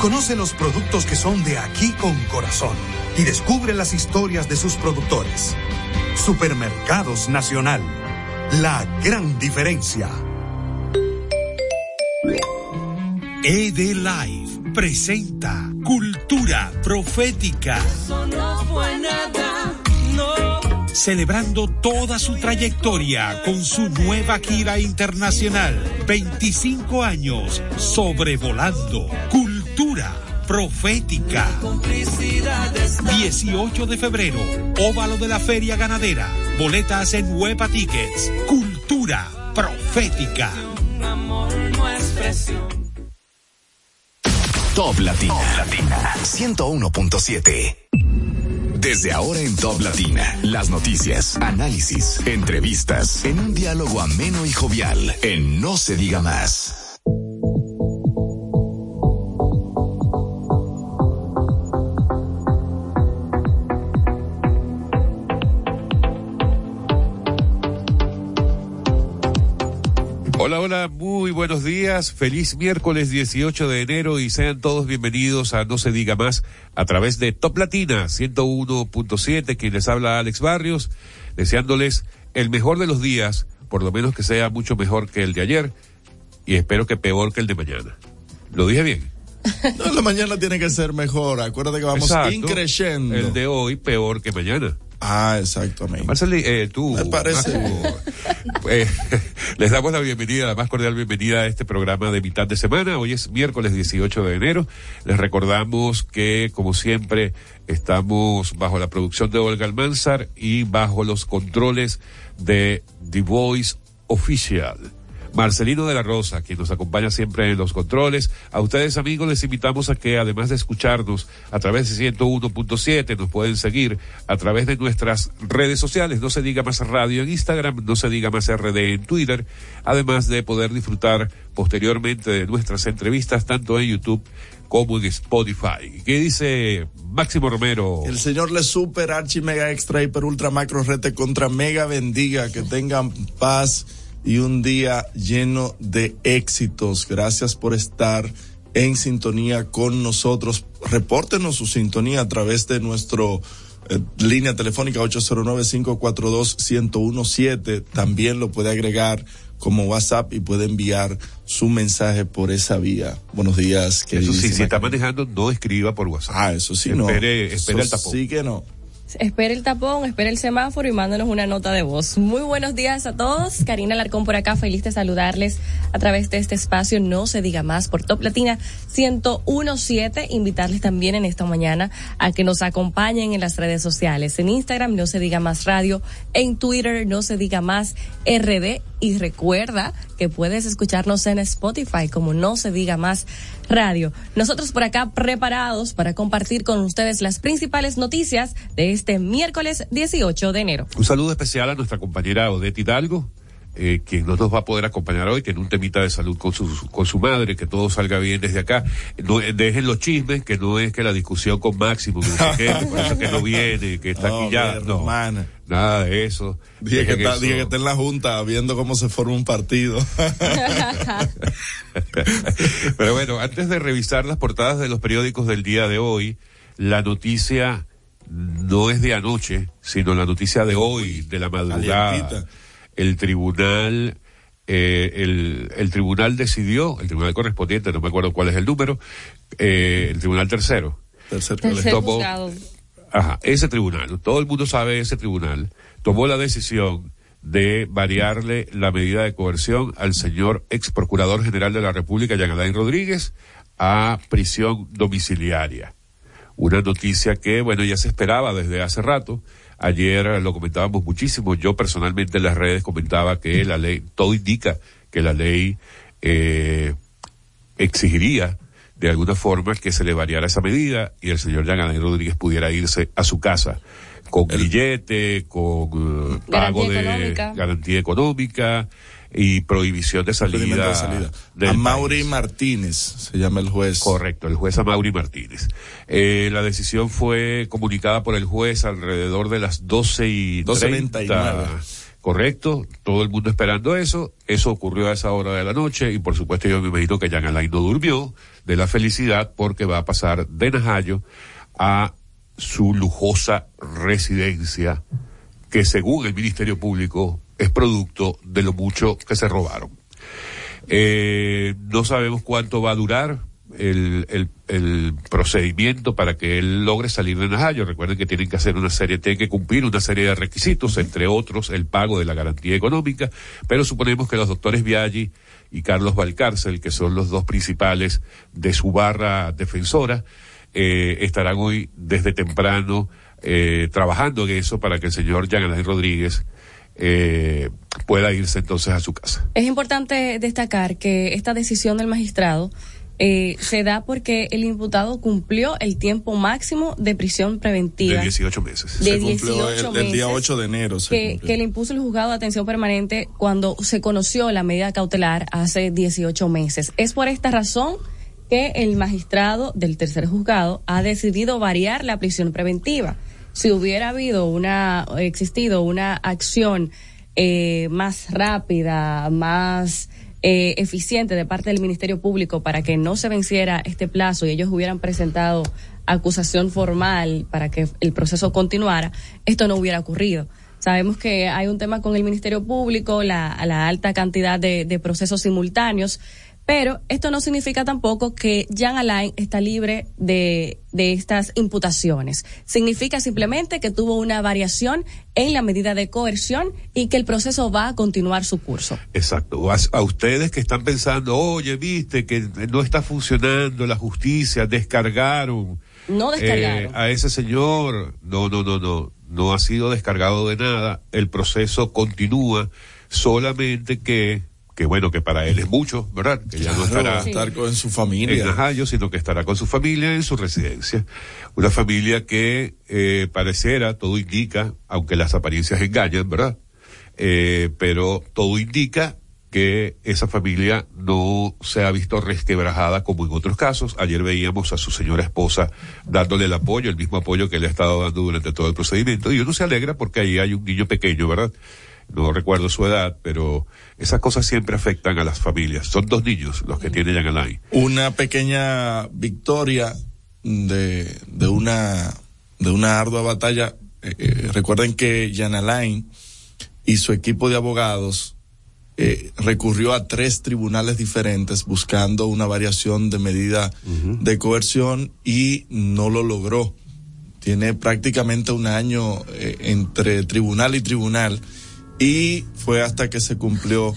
Conoce los productos que son de aquí con corazón y descubre las historias de sus productores. Supermercados Nacional. La gran diferencia. ED Live presenta Cultura Profética. Celebrando toda su trayectoria con su nueva gira internacional. 25 años sobrevolando. Cultura Profética. 18 de febrero, óvalo de la Feria Ganadera. Boletas en Huepa Tickets. Cultura Profética. Top Latina. Top Latina. 101.7. Desde ahora en Top Latina, las noticias, análisis, entrevistas, en un diálogo ameno y jovial, en No se diga más. Hola, hola, muy buenos días. Feliz miércoles 18 de enero y sean todos bienvenidos a No se diga más a través de Top Latina 101.7, quien les habla Alex Barrios, deseándoles el mejor de los días, por lo menos que sea mucho mejor que el de ayer y espero que peor que el de mañana. ¿Lo dije bien? No, la mañana tiene que ser mejor. Acuérdate que vamos increciendo. El de hoy peor que mañana. Ah, exactamente. Marceli, eh, tú. Me parece. Eh, les damos la bienvenida, la más cordial bienvenida a este programa de mitad de semana. Hoy es miércoles 18 de enero. Les recordamos que, como siempre, estamos bajo la producción de Olga Almanzar y bajo los controles de The Voice Official. Marcelino de la Rosa, quien nos acompaña siempre en los controles. A ustedes amigos les invitamos a que además de escucharnos a través de 101.7 nos pueden seguir a través de nuestras redes sociales, no se diga más radio en Instagram, no se diga más RD en Twitter, además de poder disfrutar posteriormente de nuestras entrevistas tanto en YouTube como en Spotify. ¿Qué dice Máximo Romero? El señor le super archi mega extra hiper ultra macro rete contra mega bendiga, que tengan paz y un día lleno de éxitos. Gracias por estar en sintonía con nosotros. Repórtenos su sintonía a través de nuestro eh, línea telefónica 809-542-1017. También lo puede agregar como WhatsApp y puede enviar su mensaje por esa vía. Buenos días, Eso sí, si está manejando, no escriba por WhatsApp. Ah, eso sí, espere, no. Espere el tapón. Sí que no. Espera el tapón, espera el semáforo y mándanos una nota de voz. Muy buenos días a todos. Karina Larcón por acá, feliz de saludarles a través de este espacio. No se diga más por Top Latina 1017. Invitarles también en esta mañana a que nos acompañen en las redes sociales. En Instagram, no se diga más radio. En Twitter, no se diga más RD. Y recuerda que puedes escucharnos en Spotify como no se diga más. Nosotros por acá preparados para compartir con ustedes las principales noticias de este miércoles 18 de enero. Un saludo especial a nuestra compañera Odette Hidalgo. Eh, quien no nos va a poder acompañar hoy, tiene un temita de salud con su, con su madre, que todo salga bien desde acá. No, eh, dejen los chismes, que no es que la discusión con Máximo, que no sé qué, que por eso que no viene, que está aquí ya. No, nada de eso. Dije que, está, eso. dije que está en la junta viendo cómo se forma un partido. Pero bueno, antes de revisar las portadas de los periódicos del día de hoy, la noticia no es de anoche, sino la noticia de hoy, de la madrugada. El tribunal, eh, el, el tribunal decidió, el tribunal correspondiente, no me acuerdo cuál es el número, eh, el tribunal tercero. Tercer Tercer tomó- juzgado. Ajá, ese tribunal, todo el mundo sabe ese tribunal, tomó la decisión de variarle la medida de coerción al señor ex procurador general de la República, Jean Alain Rodríguez, a prisión domiciliaria. Una noticia que, bueno, ya se esperaba desde hace rato. Ayer lo comentábamos muchísimo. Yo personalmente en las redes comentaba que la ley, todo indica que la ley eh, exigiría de alguna forma que se le variara esa medida y el señor Alain Rodríguez pudiera irse a su casa con grillete, con eh, pago de económica. garantía económica y prohibición de salida. de salida. A Mauri. Martínez se llama el juez. Correcto, el juez Amaury Martínez. Eh, la decisión fue comunicada por el juez alrededor de las 12 y 12:29. 30. Correcto, todo el mundo esperando eso. Eso ocurrió a esa hora de la noche y por supuesto yo me imagino que Jean Alain no durmió de la felicidad porque va a pasar de Najayo a su lujosa residencia que según el Ministerio Público es producto de lo mucho que se robaron. Eh, no sabemos cuánto va a durar el, el, procedimiento para que él logre salir de Najayo. Recuerden que tienen que hacer una serie, tienen que cumplir una serie de requisitos, entre otros el pago de la garantía económica, pero suponemos que los doctores Viaggi y Carlos Valcárcel, que son los dos principales de su barra defensora, eh, estarán hoy desde temprano eh, trabajando en eso para que el señor Alain Rodríguez eh, pueda irse entonces a su casa. Es importante destacar que esta decisión del magistrado eh, se da porque el imputado cumplió el tiempo máximo de prisión preventiva. De 18 meses. de se cumplió 18 el, el día meses 8 de enero. se que le impuso el juzgado de atención permanente cuando se conoció la medida cautelar hace 18 meses. Es por esta razón que el magistrado del tercer juzgado ha decidido variar la prisión preventiva. Si hubiera habido una, existido una acción eh, más rápida, más eh, eficiente de parte del Ministerio Público para que no se venciera este plazo y ellos hubieran presentado acusación formal para que el proceso continuara, esto no hubiera ocurrido. Sabemos que hay un tema con el Ministerio Público, la, la alta cantidad de, de procesos simultáneos, pero esto no significa tampoco que Jean Alain está libre de, de estas imputaciones. Significa simplemente que tuvo una variación en la medida de coerción y que el proceso va a continuar su curso. Exacto. A, a ustedes que están pensando, oye, viste que no está funcionando la justicia, descargaron. No descargaron. eh, a ese señor. No, no, no, no. No ha sido descargado de nada. El proceso continúa. Solamente que, que bueno, que para él es mucho, ¿verdad? Que ya no estará estar con su en familia. Najayo, sino que estará con su familia en su residencia. Una familia que eh, parecerá, todo indica, aunque las apariencias engañan, ¿verdad? Eh, pero todo indica que esa familia no se ha visto resquebrajada como en otros casos. Ayer veíamos a su señora esposa dándole el apoyo, el mismo apoyo que le ha estado dando durante todo el procedimiento. Y uno se alegra porque ahí hay un niño pequeño, ¿verdad? No recuerdo su edad, pero esas cosas siempre afectan a las familias. Son dos niños los que tiene Alain. Una pequeña victoria de, de una de una ardua batalla. Eh, eh, recuerden que Jan Alain y su equipo de abogados eh, recurrió a tres tribunales diferentes buscando una variación de medida de coerción y no lo logró. Tiene prácticamente un año eh, entre tribunal y tribunal y fue hasta que se cumplió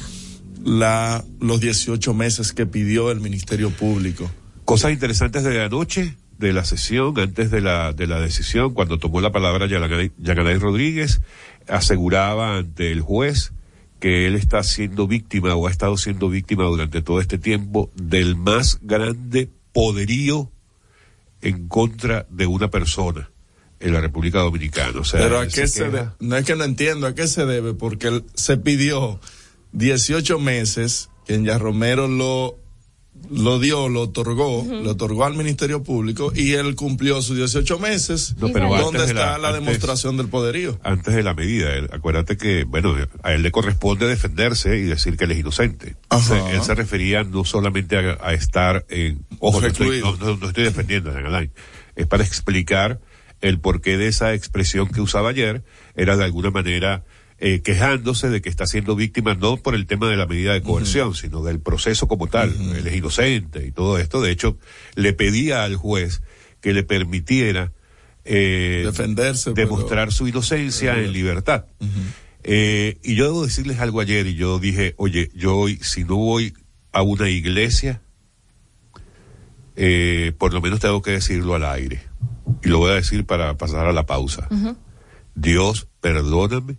la, los 18 meses que pidió el Ministerio Público. Cosas interesantes de la noche, de la sesión, antes de la, de la decisión, cuando tomó la palabra Yaganay Rodríguez, aseguraba ante el juez que él está siendo víctima o ha estado siendo víctima durante todo este tiempo del más grande poderío en contra de una persona en la República Dominicana. O sea, Pero a qué se debe, no es que no entiendo a qué se debe, porque él se pidió 18 meses, que en Romero lo lo dio, lo otorgó, lo otorgó al Ministerio Público y él cumplió sus 18 meses. No, pero ¿Dónde antes de está la- la, antes- demostración del poderío? Antes de la medida, él- acuérdate que, bueno, a él le corresponde defenderse y decir que él es inocente. Ajá. Él se refería no solamente a, a estar en... Ojo, no estoy, Recluido. no, no- no estoy defendiendo a. Es para explicar el porqué de esa expresión que usaba ayer. Era de alguna manera eh, quejándose de que está siendo víctima no por el tema de la medida de coerción, sino del proceso como tal. Él es inocente y todo esto. De hecho, le pedía al juez que le permitiera eh, Defenderse. pero- demostrar su inocencia en libertad. Eh, y yo debo decirles algo ayer y yo dije, oye, yo hoy, si no voy a una iglesia, eh, por lo menos tengo que decirlo al aire. Y lo voy a decir para pasar a la pausa. Dios, perdóname,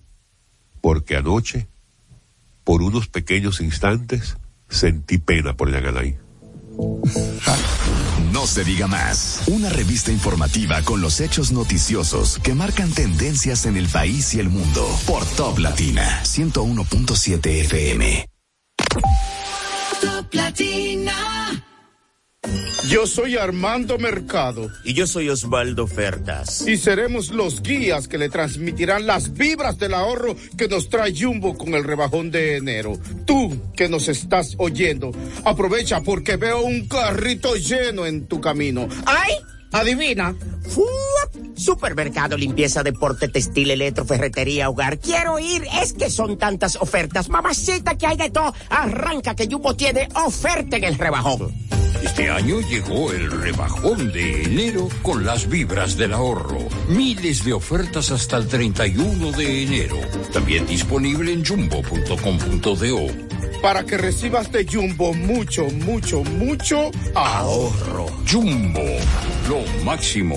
porque anoche, por unos pequeños instantes, sentí pena por Alain. No se diga más. Una revista informativa con los hechos noticiosos que marcan tendencias en el país y el mundo. Por Top Latina 101.7 FM. Top Latina. Yo soy Armando Mercado Y yo soy Osvaldo Ferdas. y seremos los guías que le transmitirán las vibras del ahorro que nos trae Jumbo con el rebajón de enero. Tú que nos estás oyendo, aprovecha porque veo un carrito lleno en tu camino. ¡Ay! Adivina. ¡Fuap! Supermercado, limpieza, deporte, textil, electro, ferretería, hogar. Quiero ir. Es que son tantas ofertas. Mamacita, que hay de todo. Arranca que Jumbo tiene oferta en el rebajón. Este año llegó el rebajón de enero con las vibras del ahorro. Miles de ofertas hasta el 31 de enero. También disponible en jumbo.com.do. Para que recibas de Jumbo mucho, mucho, mucho ahorro. Jumbo, lo máximo.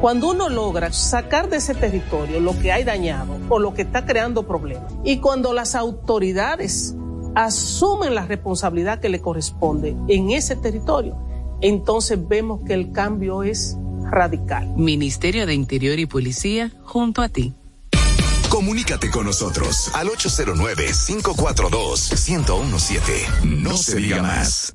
Cuando uno logra sacar de ese territorio lo que hay dañado o lo que está creando problemas, y cuando las autoridades asumen la responsabilidad que le corresponde en ese territorio, entonces vemos que el cambio es radical. Ministerio de Interior y Policía, junto a ti. Comunícate con nosotros al 809-542-1017. No se diga más.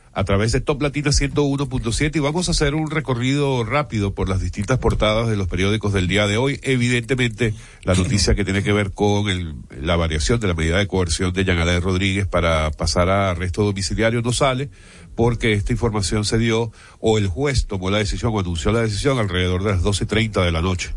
a través de Top Latina 101.7 y vamos a hacer un recorrido rápido por las distintas portadas de los periódicos del día de hoy. Evidentemente, la noticia que tiene que ver con el- la variación de la medida de coerción de Alain Rodríguez para pasar a arresto domiciliario no sale porque esta información se dio o el juez tomó la decisión o anunció la decisión alrededor de las 12.30 de la noche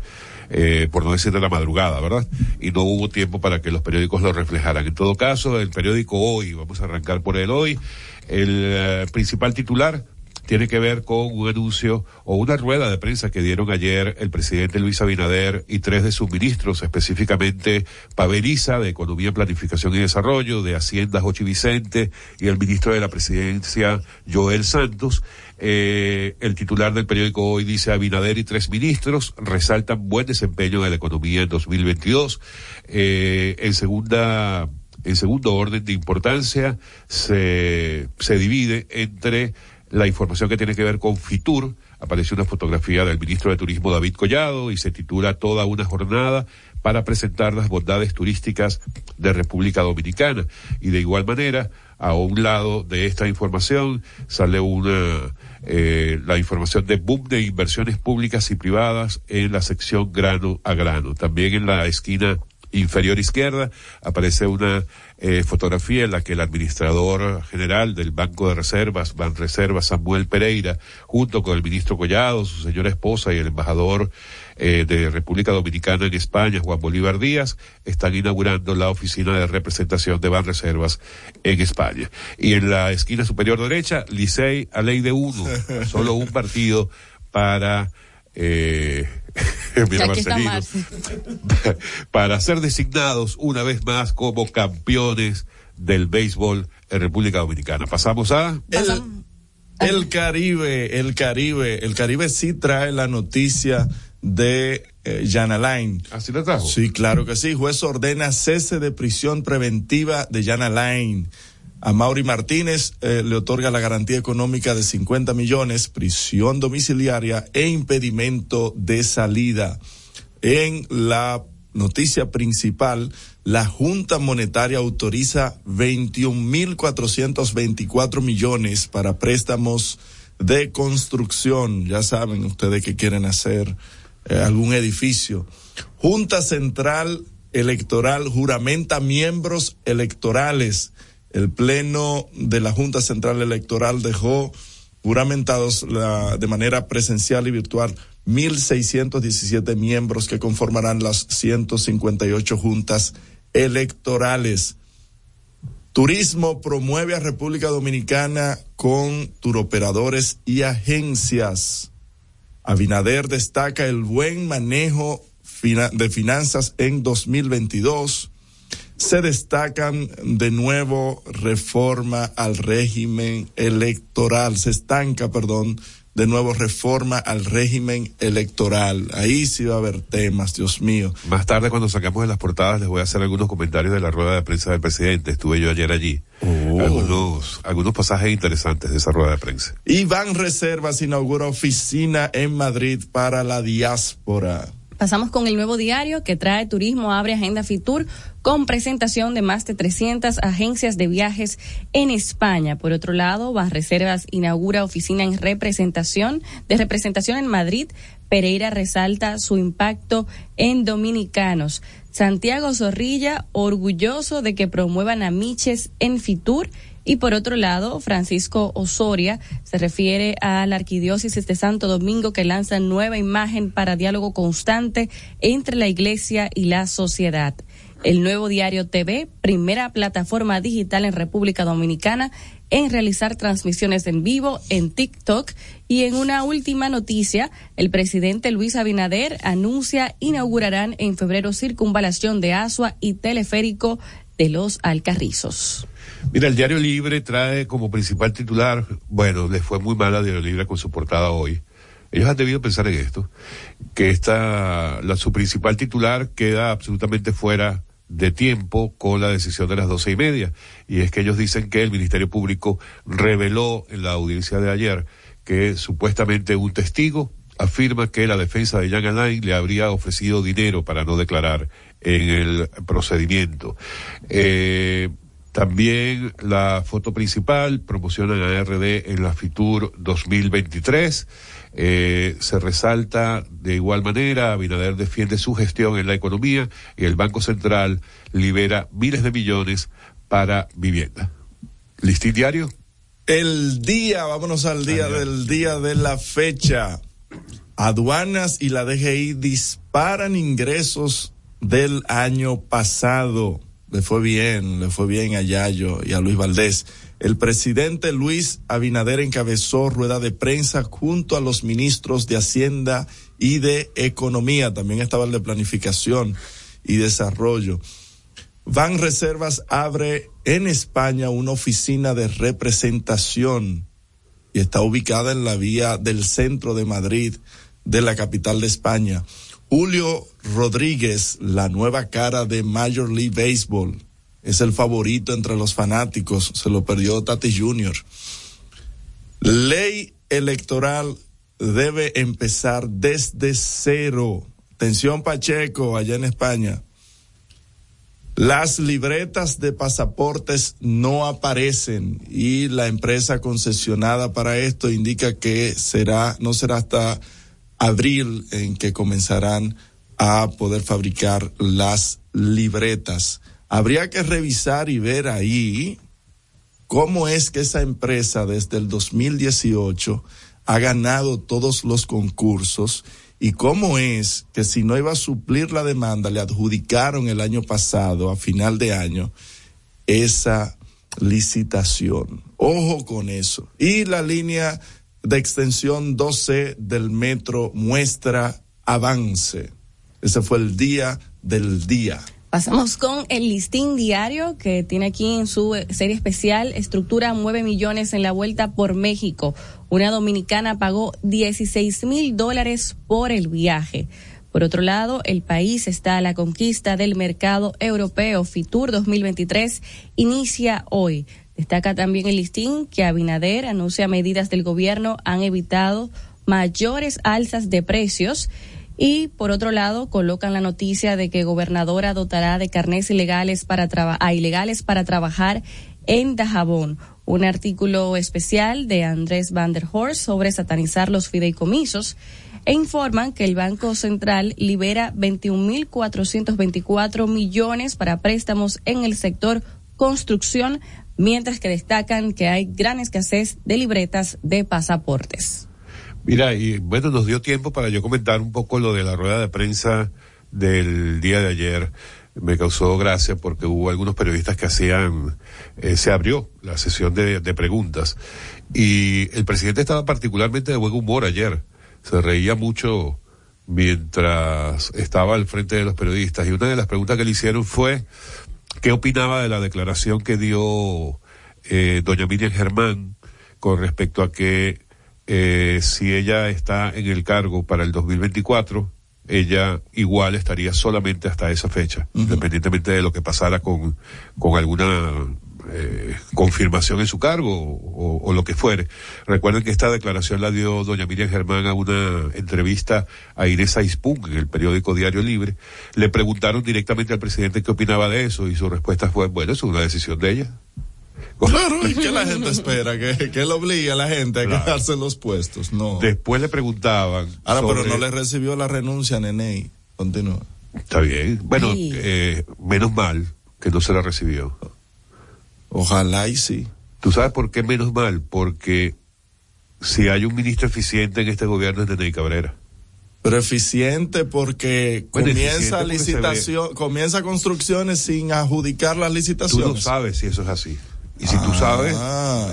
eh, por no decir de la madrugada, ¿verdad? Y no hubo tiempo para que los periódicos lo reflejaran. En todo caso, el periódico Hoy, vamos a arrancar por él hoy, el eh, principal titular, tiene que ver con un anuncio o una rueda de prensa que dieron ayer el presidente Luis Abinader y tres de sus ministros, específicamente Paveliza de Economía, Planificación y Desarrollo, de Hacienda Jochi Vicente y el ministro de la Presidencia Joel Santos. Eh, el titular del periódico hoy dice Abinader y tres ministros resaltan buen desempeño de la economía en 2022. Eh, en segunda en segundo orden de importancia se, se divide entre la información que tiene que ver con Fitur, aparece una fotografía del ministro de Turismo David Collado y se titula Toda una jornada para presentar las bondades turísticas de República Dominicana. Y de igual manera, a un lado de esta información sale una eh, la información de boom de inversiones públicas y privadas en la sección grano a grano. También en la esquina inferior izquierda aparece una eh, fotografía en la que el administrador general del Banco de Reservas, Banreservas, Samuel Pereira, junto con el ministro Collado, su señora esposa y el embajador eh, de República Dominicana en España, Juan Bolívar Díaz, están inaugurando la oficina de representación de Banreservas en España. Y en la esquina superior derecha, Licey a ley de uno, solo un partido para eh, mira Marcelino, para ser designados una vez más como campeones del béisbol en República Dominicana. Pasamos a... El, el Caribe, el Caribe, el Caribe sí trae la noticia de eh, Jan Alain. ¿Así lo trajo? Sí, claro que sí. Juez ordena cese de prisión preventiva de Jan Alain. A Mauri Martínez eh, le otorga la garantía económica de 50 millones, prisión domiciliaria e impedimento de salida. En la noticia principal, la Junta Monetaria autoriza 21.424 millones para préstamos de construcción. Ya saben ustedes que quieren hacer eh, algún edificio. Junta Central Electoral juramenta miembros electorales el Pleno de la Junta Central Electoral dejó juramentados la, de manera presencial y virtual 1.617 miembros que conformarán las 158 juntas electorales. Turismo promueve a República Dominicana con turoperadores y agencias. Abinader destaca el buen manejo de finanzas en 2022 se destacan de nuevo reforma al régimen electoral, se estanca, perdón, de nuevo reforma al régimen electoral. Ahí sí va a haber temas, Dios mío. Más tarde, cuando saquemos de las portadas, les voy a hacer algunos comentarios de la rueda de prensa del presidente. Estuve yo ayer allí. Oh. Algunos, algunos pasajes interesantes de esa rueda de prensa. Iván Reservas inaugura oficina en Madrid para la diáspora. Pasamos con el nuevo diario que trae turismo, abre agenda Fitur con presentación de más de 300 agencias de viajes en España. Por otro lado, Reservas inaugura oficina en representación de representación en Madrid. Pereira resalta su impacto en dominicanos. Santiago Zorrilla, orgulloso de que promuevan a Miches en Fitur y por otro lado, Francisco Osoria se refiere a la arquidiócesis de Santo Domingo que lanza nueva imagen para diálogo constante entre la iglesia y la sociedad. El nuevo diario TV, primera plataforma digital en República Dominicana en realizar transmisiones en vivo en TikTok. Y en una última noticia, el presidente Luis Abinader anuncia inaugurarán en febrero circunvalación de Asua y teleférico de los Alcarrizos. Mira, el Diario Libre trae como principal titular, bueno, les fue muy mal a Diario Libre con su portada hoy. Ellos han debido pensar en esto, que esta, la, su principal titular queda absolutamente fuera de tiempo con la decisión de las doce y media. Y es que ellos dicen que el Ministerio Público reveló en la audiencia de ayer que supuestamente un testigo afirma que la defensa de Jan Alain le habría ofrecido dinero para no declarar en el procedimiento. Eh, también la foto principal promociona a RD en la Fitur 2023. Eh, se resalta de igual manera, Abinader defiende su gestión en la economía y el Banco Central libera miles de millones para vivienda. ¿Listín diario? El día, vámonos al día del día de la fecha. Aduanas y la DGI disparan ingresos del año pasado le fue bien, le fue bien a Yayo y a Luis Valdés. El presidente Luis Abinader encabezó rueda de prensa junto a los ministros de Hacienda y de Economía. También estaba el de Planificación y Desarrollo. Van Reservas abre en España una oficina de representación y está ubicada en la vía del centro de Madrid, de la capital de España. Julio Rodríguez, la nueva cara de Major League Baseball, es el favorito entre los fanáticos, se lo perdió Tati Jr. Ley electoral debe empezar desde cero. Atención Pacheco, allá en España. Las libretas de pasaportes no aparecen y la empresa concesionada para esto indica que será, no será hasta abril en que comenzarán a poder fabricar las libretas. Habría que revisar y ver ahí cómo es que esa empresa desde el 2018 ha ganado todos los concursos y cómo es que si no iba a suplir la demanda le adjudicaron el año pasado a final de año esa licitación. Ojo con eso. Y la línea de extensión 12 del metro muestra avance. Ese fue el día del día. Pasamos con el listín diario que tiene aquí en su serie especial estructura 9 millones en la vuelta por México. Una dominicana pagó 16 mil dólares por el viaje. Por otro lado, el país está a la conquista del mercado europeo. Fitur 2023 inicia hoy. Destaca también el listín que Abinader anuncia medidas del gobierno han evitado mayores alzas de precios y por otro lado, colocan la noticia de que gobernadora dotará de carnés ilegales para a ilegales para trabajar en Dajabón. Un artículo especial de Andrés Van der Horst sobre satanizar los fideicomisos e informan que el Banco Central libera 21.424 millones para préstamos en el sector construcción, mientras que destacan que hay gran escasez de libretas de pasaportes. Mira, y bueno, nos dio tiempo para yo comentar un poco lo de la rueda de prensa del día de ayer. Me causó gracia porque hubo algunos periodistas que hacían, eh, se abrió la sesión de, de preguntas y el presidente estaba particularmente de buen humor ayer. Se reía mucho mientras estaba al frente de los periodistas y una de las preguntas que le hicieron fue qué opinaba de la declaración que dio eh, doña Miriam Germán con respecto a que eh, si ella está en el cargo para el 2024, ella igual estaría solamente hasta esa fecha, independientemente de lo que pasara con, con alguna eh, confirmación en su cargo o, o, lo que fuere. Recuerden que esta declaración la dio doña Miriam Germán a una entrevista a Inés Aispun en el periódico Diario Libre. Le preguntaron directamente al presidente qué opinaba de eso y su respuesta fue, bueno, es una decisión de ella. Claro, ¿y qué la gente espera? ¿Que, que le obligue a la gente a claro. quedarse en los puestos? No. Después le preguntaban. Ahora, sobre... pero no le recibió la renuncia a Nene. Continúa. Está bien. Bueno, eh, menos mal que no se la recibió. Ojalá y sí. ¿Tú sabes por qué menos mal? Porque si hay un ministro eficiente en este gobierno es Nene Cabrera. Pero eficiente porque bueno, comienza eficiente licitación, comienza construcciones sin adjudicar las licitaciones. Tú no sabes si eso es así. Y si ah, tú sabes,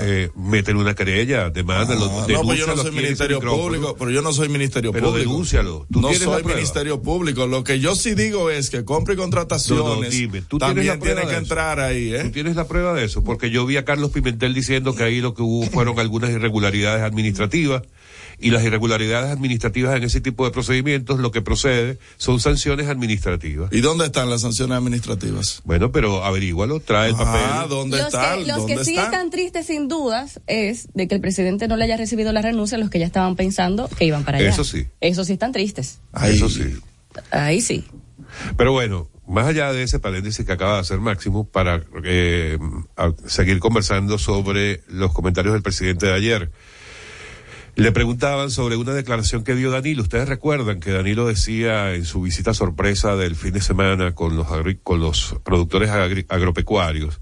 eh, meten una querella, demándalo. Ah, no, pues yo no soy ministerio público, pero yo no soy ministerio pero público. denúncialo. ¿Tú no soy ministerio público. Lo que yo sí digo es que compra y contrataciones no, no, dime, ¿tú también tiene que entrar ahí, ¿eh? ¿Tú tienes la prueba de eso? Porque yo vi a Carlos Pimentel diciendo que ahí lo que hubo fueron algunas irregularidades administrativas y las irregularidades administrativas en ese tipo de procedimientos, lo que procede son sanciones administrativas. ¿Y dónde están las sanciones administrativas? Bueno, pero averígualo, trae el papel. Ah, ¿dónde los están? Que, los ¿Dónde que sí están? están tristes sin dudas es de que el presidente no le haya recibido la renuncia a los que ya estaban pensando que iban para allá. Eso sí. Eso sí están tristes. Ahí. Eso sí. Ahí sí. Pero bueno, más allá de ese paréntesis que acaba de hacer Máximo, para eh, seguir conversando sobre los comentarios del presidente de ayer. Le preguntaban sobre una declaración que dio Danilo. Ustedes recuerdan que Danilo decía en su visita sorpresa del fin de semana con los, con los productores agri agropecuarios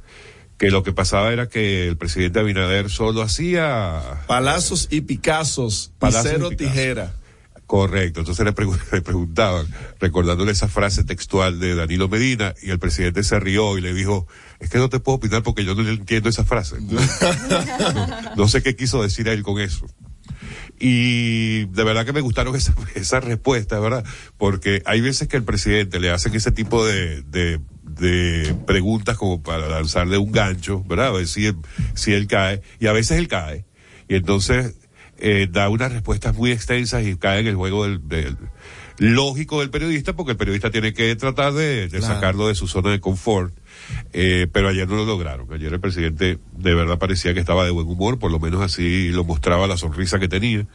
que lo que pasaba era que el presidente Abinader solo hacía palazos y picazos, palazos y cero y Picasso. tijera. Correcto, entonces le, le, preguntaban, recordándole esa frase textual de Danilo Medina, y el presidente se rió y le dijo, es que no te puedo opinar porque yo no entiendo esa frase. no, no sé qué quiso decir él con eso. Y de verdad que me gustaron esas esa respuestas, ¿verdad? Porque hay veces que el presidente le hacen ese tipo de, de, de preguntas como para lanzarle un gancho, ¿verdad? A ver si él, si él cae, y a veces él cae. Y entonces eh, da unas respuestas muy extensas y cae en el juego del, del lógico del periodista, porque el periodista tiene que tratar de, de claro. sacarlo de su zona de confort. Eh, pero ayer no lo lograron. Ayer el presidente de verdad parecía que estaba de buen humor, por lo menos así lo mostraba la sonrisa que tenía,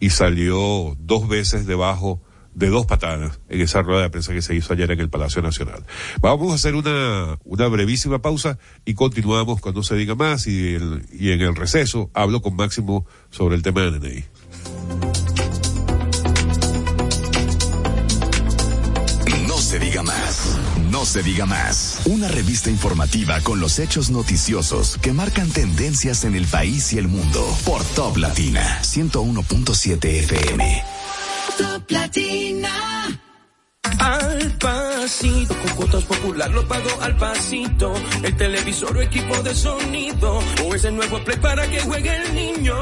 y salió dos veces debajo de dos patadas en esa rueda de prensa que se hizo ayer en el Palacio Nacional. Vamos a hacer una, una brevísima pausa y continuamos cuando se diga más y, el, y en el receso hablo con Máximo sobre el tema de DNI. No se diga más. Una revista informativa con los hechos noticiosos que marcan tendencias en el país y el mundo. Por Top Latina 101.7 FM. Top Latina. Al pasito, con cuotas popular lo pago al pasito. El televisor o equipo de sonido, o ese nuevo play para que juegue el niño.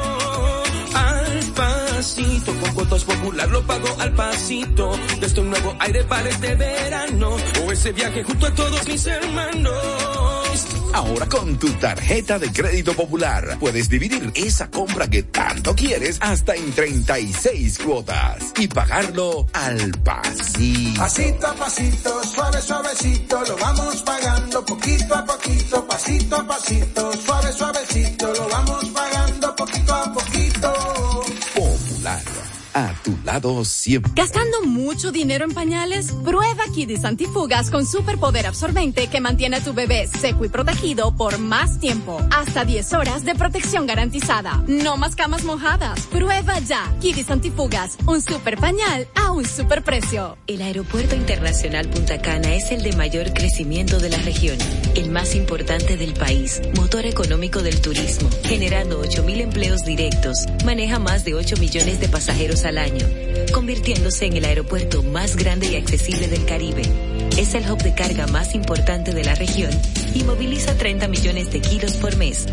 Al pasito, con cuotas popular lo pago al pasito. Desde un nuevo aire para este verano, o ese viaje junto a todos mis hermanos. Ahora con tu tarjeta de crédito popular puedes dividir esa compra que tanto quieres hasta en 36 cuotas y pagarlo al pasito. Pasito a pasito, suave suavecito, lo vamos pagando poquito a poquito, pasito a pasito, suave suavecito, lo vamos pagando poquito a poquito. A tu lado siempre. ¿Gastando mucho dinero en pañales? Prueba Kidis Antifugas con superpoder absorbente que mantiene a tu bebé seco y protegido por más tiempo. Hasta 10 horas de protección garantizada. No más camas mojadas. Prueba ya. Kidis Antifugas, un super pañal a un super precio. El Aeropuerto Internacional Punta Cana es el de mayor crecimiento de la región, el más importante del país, motor económico del turismo, generando 8.000 empleos directos, maneja más de 8 millones de pasajeros al año, convirtiéndose en el aeropuerto más grande y accesible del Caribe. Es el hub de carga más importante de la región y moviliza 30 millones de kilos por mes.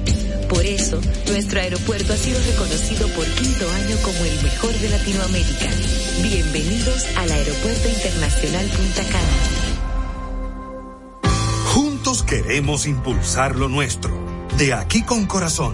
Por eso, nuestro aeropuerto ha sido reconocido por quinto año como el mejor de Latinoamérica. Bienvenidos al Aeropuerto Internacional Punta Cana. Juntos queremos impulsar lo nuestro. De aquí con corazón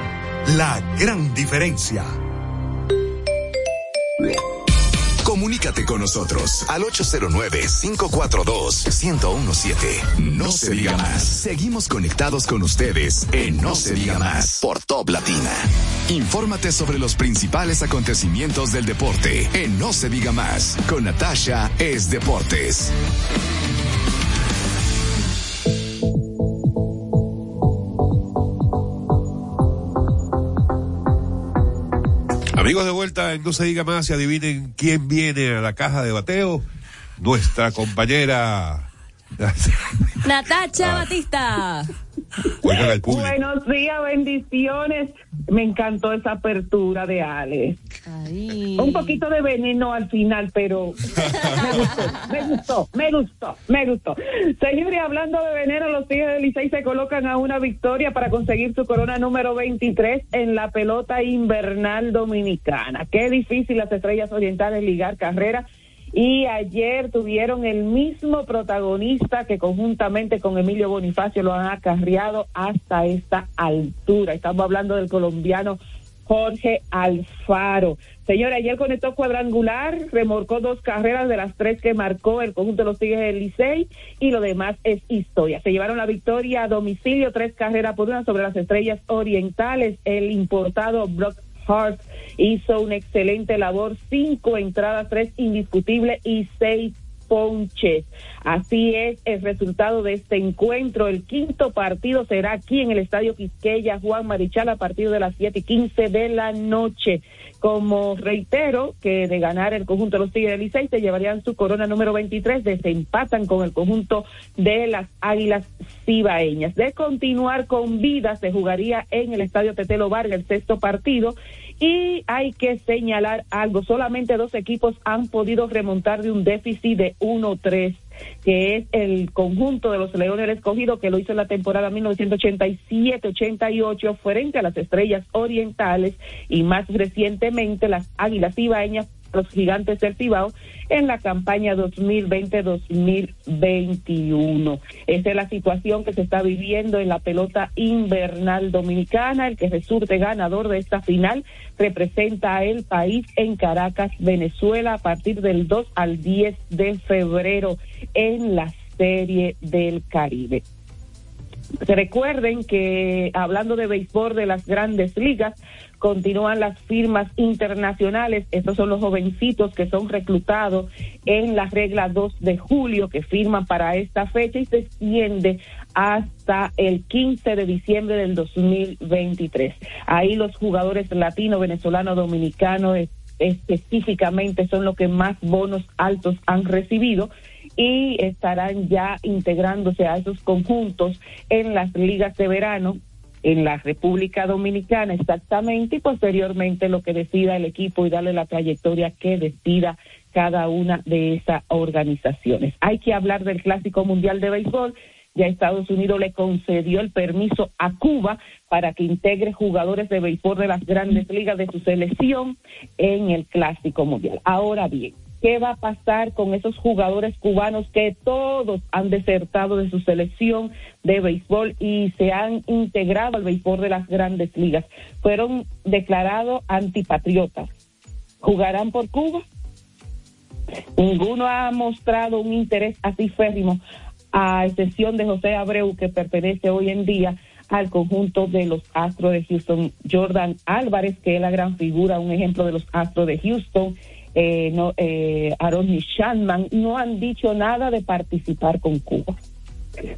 la gran diferencia. Comunícate con nosotros al 809-542-1017. No, se diga más. Seguimos conectados con ustedes en No se diga más por Top Latina. Infórmate sobre los principales acontecimientos del deporte en No se diga más con Natasha Es Deportes. Amigos de vuelta, no se diga más y adivinen quién viene a la caja de bateo. Nuestra compañera. Natacha Batista. Buenos días, bendiciones. Me encantó esa apertura de Ale. Ay. Un poquito de veneno al final, pero me gustó, me gustó, me gustó, me gustó. Señores, hablando de veneno, los Tigres del Licey se colocan a una victoria para conseguir su corona número 23 en la pelota invernal dominicana. Qué difícil las estrellas orientales ligar carrera y ayer tuvieron el mismo protagonista que conjuntamente con Emilio Bonifacio lo han acarreado hasta esta altura. Estamos hablando del colombiano Jorge Alfaro. Señora, ayer conectó cuadrangular, remorcó dos carreras de las tres que marcó el conjunto de los Tigres del Licey y lo demás es historia. Se llevaron la victoria a domicilio, tres carreras por una sobre las estrellas orientales, el importado Brock Hart hizo una excelente labor, cinco entradas, tres indiscutibles y seis ponches. Así es el resultado de este encuentro. El quinto partido será aquí en el Estadio Quisqueya Juan Marichal a partir de las siete y quince de la noche. Como reitero que de ganar el conjunto de los Tigres del Licey se llevarían su corona número 23, desempatan con el conjunto de las Águilas Cibaeñas. De continuar con vida se jugaría en el Estadio Tetelo Vargas el sexto partido y hay que señalar algo, solamente dos equipos han podido remontar de un déficit de 1-3, que es el conjunto de los Leones del Escogido, que lo hizo en la temporada 1987-88 frente a las Estrellas Orientales y más recientemente las Águilas Ibaeñas los gigantes del Cibao en la campaña 2020-2021. Esa es la situación que se está viviendo en la pelota invernal dominicana. El que resulte ganador de esta final representa a el país en Caracas, Venezuela, a partir del 2 al 10 de febrero en la Serie del Caribe. Recuerden que hablando de béisbol de las grandes ligas, continúan las firmas internacionales. Estos son los jovencitos que son reclutados en la regla 2 de julio que firman para esta fecha y se extiende hasta el 15 de diciembre del 2023. Ahí los jugadores latino, venezolano, dominicano específicamente son los que más bonos altos han recibido y estarán ya integrándose a esos conjuntos en las ligas de verano en la República Dominicana exactamente y posteriormente lo que decida el equipo y darle la trayectoria que decida cada una de esas organizaciones. Hay que hablar del Clásico Mundial de Béisbol. Ya Estados Unidos le concedió el permiso a Cuba para que integre jugadores de béisbol de las grandes ligas de su selección en el Clásico Mundial. Ahora bien, qué va a pasar con esos jugadores cubanos que todos han desertado de su selección de béisbol y se han integrado al béisbol de las grandes ligas. Fueron declarados antipatriotas. ¿Jugarán por Cuba? Ninguno ha mostrado un interés así férrimo, a excepción de José Abreu, que pertenece hoy en día al conjunto de los Astros de Houston. Jordan Álvarez, que es la gran figura, un ejemplo de los Astros de Houston eh, no, eh, Aaron Shanman, no han dicho nada de participar con Cuba.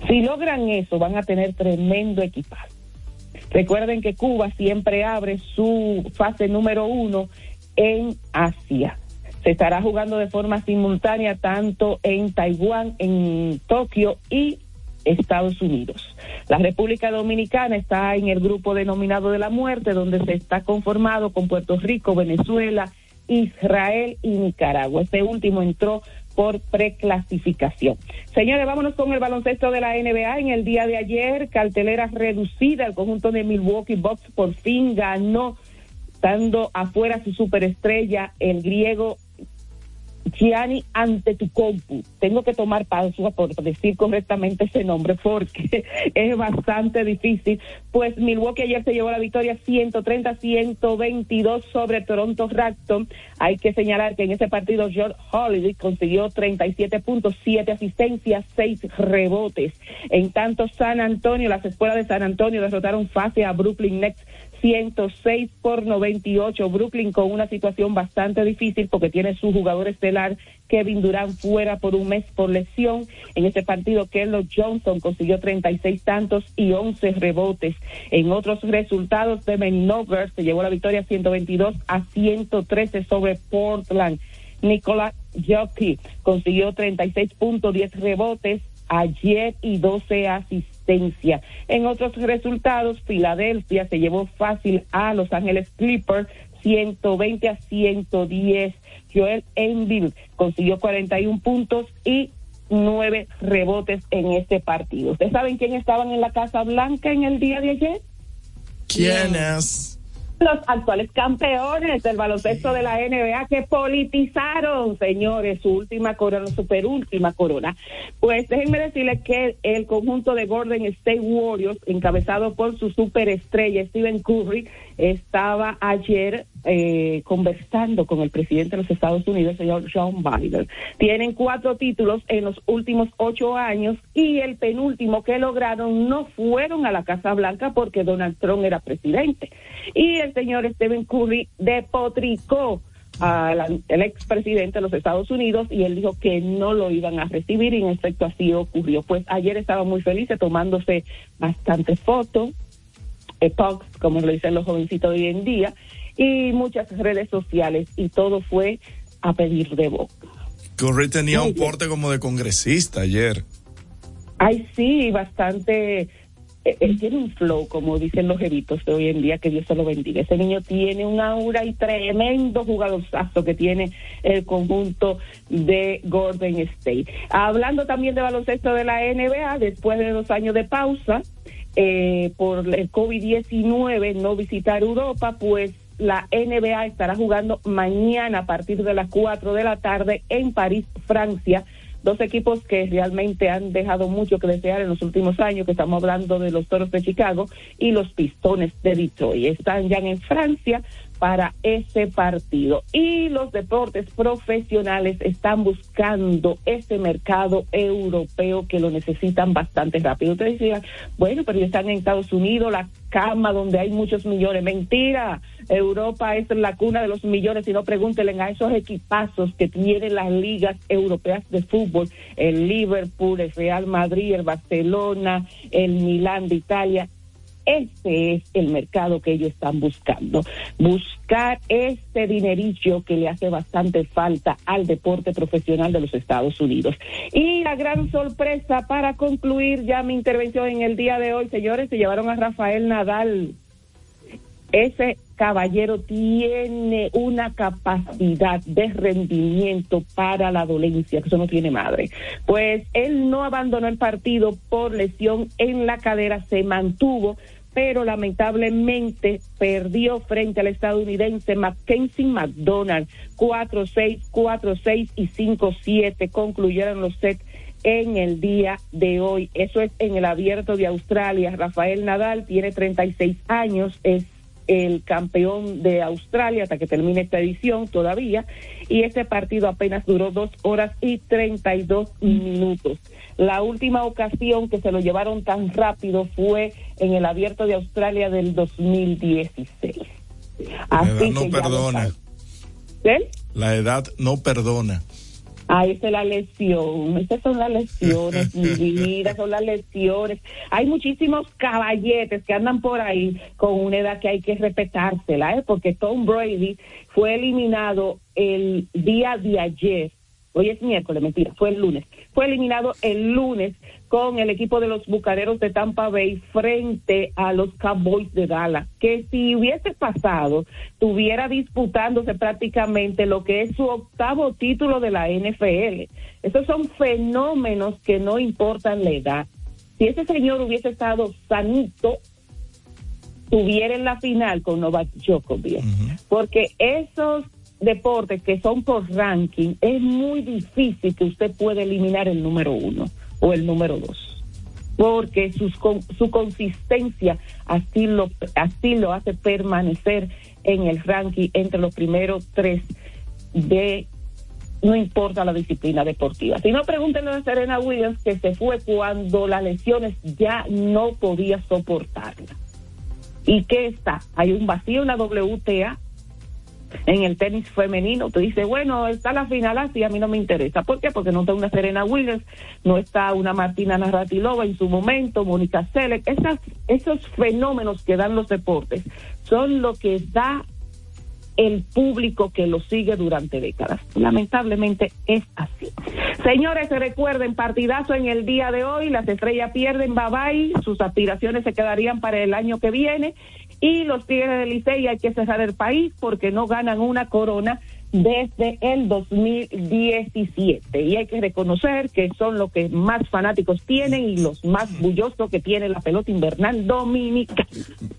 Si logran eso, van a tener tremendo equipaje. Recuerden que Cuba siempre abre su fase número uno en Asia. Se estará jugando de forma simultánea tanto en Taiwán, en Tokio y Estados Unidos. La República Dominicana está en el grupo denominado de la muerte, donde se está conformado con Puerto Rico, Venezuela, Israel y Nicaragua. Este último entró por preclasificación. Señores, vámonos con el baloncesto de la NBA. En el día de ayer, cartelera reducida, el conjunto de Milwaukee Bucks por fin ganó, dando afuera su superestrella, el griego Gianni ante tu compu. Tengo que tomar pausa por decir correctamente ese nombre porque es bastante difícil. Pues Milwaukee ayer se llevó la victoria 130-122 sobre Toronto Raptors. Hay que señalar que en ese partido George Holiday consiguió 37 puntos, 7 asistencias, 6 rebotes. En tanto San Antonio, las escuelas de San Antonio derrotaron fase a Brooklyn Nets 106 por 98. Brooklyn con una situación bastante difícil porque tiene su jugador estelar Kevin Durant fuera por un mes por lesión. En este partido, Kerlo Johnson consiguió 36 tantos y 11 rebotes. En otros resultados, de Nuggets se llevó la victoria 122 a 113 sobre Portland. Nicola Jockey consiguió 36 puntos, 10 rebotes ayer y 12 asistencias en otros resultados, Filadelfia se llevó fácil a Los Ángeles Clippers 120 a 110. Joel Embiid consiguió 41 puntos y nueve rebotes en este partido. ¿Ustedes saben quién estaban en la Casa Blanca en el día de ayer? ¿Quiénes? Los actuales campeones del baloncesto de la NBA que politizaron, señores, su última corona, su penúltima corona. Pues déjenme decirles que el conjunto de Golden State Warriors, encabezado por su superestrella Stephen Curry, estaba ayer eh, conversando con el presidente de los Estados Unidos, señor John Biden. Tienen cuatro títulos en los últimos ocho años y el penúltimo que lograron no fueron a la Casa Blanca porque Donald Trump era presidente. Y el señor Stephen Curry depotricó al expresidente de los Estados Unidos y él dijo que no lo iban a recibir y en efecto así ocurrió. Pues ayer estaba muy feliz tomándose bastantes fotos, epox, como lo dicen los jovencitos hoy en día, y muchas redes sociales y todo fue a pedir de boca. Curry tenía un porte como de congresista ayer. Ay, sí, bastante eh, él tiene un flow, como dicen los evitos de hoy en día, que Dios se lo bendiga. Ese niño tiene un aura y tremendo jugadorzazo que tiene el conjunto de Golden State. Hablando también de baloncesto de la NBA, después de dos años de pausa eh, por el COVID-19, no visitar Europa, pues la NBA estará jugando mañana a partir de las 4 de la tarde en París, Francia dos equipos que realmente han dejado mucho que desear en los últimos años, que estamos hablando de los Toros de Chicago y los Pistones de Detroit. Están ya en Francia para ese partido. Y los deportes profesionales están buscando ese mercado europeo que lo necesitan bastante rápido. Ustedes decían, bueno, pero están en Estados Unidos, la cama donde hay muchos millones. Mentira, Europa es la cuna de los millones, y no pregúntenle a esos equipazos que tienen las ligas europeas de fútbol, el Liverpool, el Real Madrid, el Barcelona, el Milán de Italia ese es el mercado que ellos están buscando. Buscar este dinerillo que le hace bastante falta al deporte profesional de los Estados Unidos. Y la gran sorpresa para concluir ya mi intervención en el día de hoy, señores, se llevaron a Rafael Nadal. Ese caballero tiene una capacidad de rendimiento para la dolencia, que eso no tiene madre. Pues él no abandonó el partido por lesión en la cadera, se mantuvo, pero lamentablemente perdió frente al estadounidense Mackenzie McDonald 4-6, 4-6 y 5-7 concluyeron los sets en el día de hoy. Eso es en el abierto de Australia. Rafael Nadal tiene 36 años, es el campeón de Australia hasta que termine esta edición todavía y este partido apenas duró dos horas y 32 minutos. La última ocasión que se lo llevaron tan rápido fue en el abierto de Australia del 2016. La edad no perdona. ¿Eh? La edad no perdona. Ah, esa es la lesión, esas son las lesiones, mi vida, son las lesiones. Hay muchísimos caballetes que andan por ahí con una edad que hay que respetársela, ¿eh? porque Tom Brady fue eliminado el día de ayer hoy es miércoles, mentira, fue el lunes. Fue eliminado el lunes con el equipo de los Bucaneros de Tampa Bay frente a los Cowboys de Dallas, que si hubiese pasado, estuviera disputándose prácticamente lo que es su octavo título de la NFL. Esos son fenómenos que no importan la edad. Si ese señor hubiese estado sanito, tuviera en la final con Novak Djokovic, porque esos deportes que son por ranking, es muy difícil que usted pueda eliminar el número uno o el número dos. Porque sus, su consistencia así lo, así lo hace permanecer en el ranking entre los primeros tres de no importa la disciplina deportiva. Si no, pregúntenle a Serena Williams que se fue cuando las lesiones ya no podía soportarla. ¿Y qué está? Hay un vacío en la WTA en el tenis femenino. Tú dices, bueno, está la final así, a mí no me interesa. ¿Por qué? Porque no está una Serena Williams, no está una Martina Navratilova en su momento, Mónica Selec. Esas, esos fenómenos que dan los deportes son lo que da el público que lo sigue durante décadas. Lamentablemente es así. Señores, recuerden, partidazo en el día de hoy, las estrellas pierden, bye bye, sus aspiraciones se quedarían para el año que viene y los Tigres del Licey hay que cerrar el país porque no ganan una corona desde el 2017 y hay que reconocer que son los que más fanáticos tienen y los más bullosos que tiene la pelota invernal dominicana.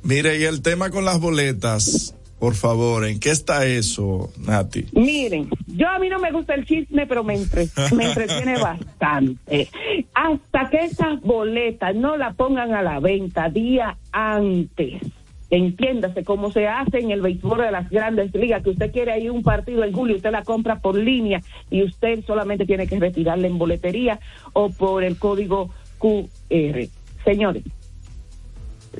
Mire, y el tema con las boletas, por favor, ¿en qué está eso, Nati? Miren, yo a mí no me gusta el chisme, pero me, me entretiene bastante. Hasta que esas boletas no la pongan a la venta día antes entiéndase, como se hace en el béisbol de las grandes ligas, que usted quiere ir un partido en julio, usted la compra por línea y usted solamente tiene que retirarla en boletería o por el código QR. Señores,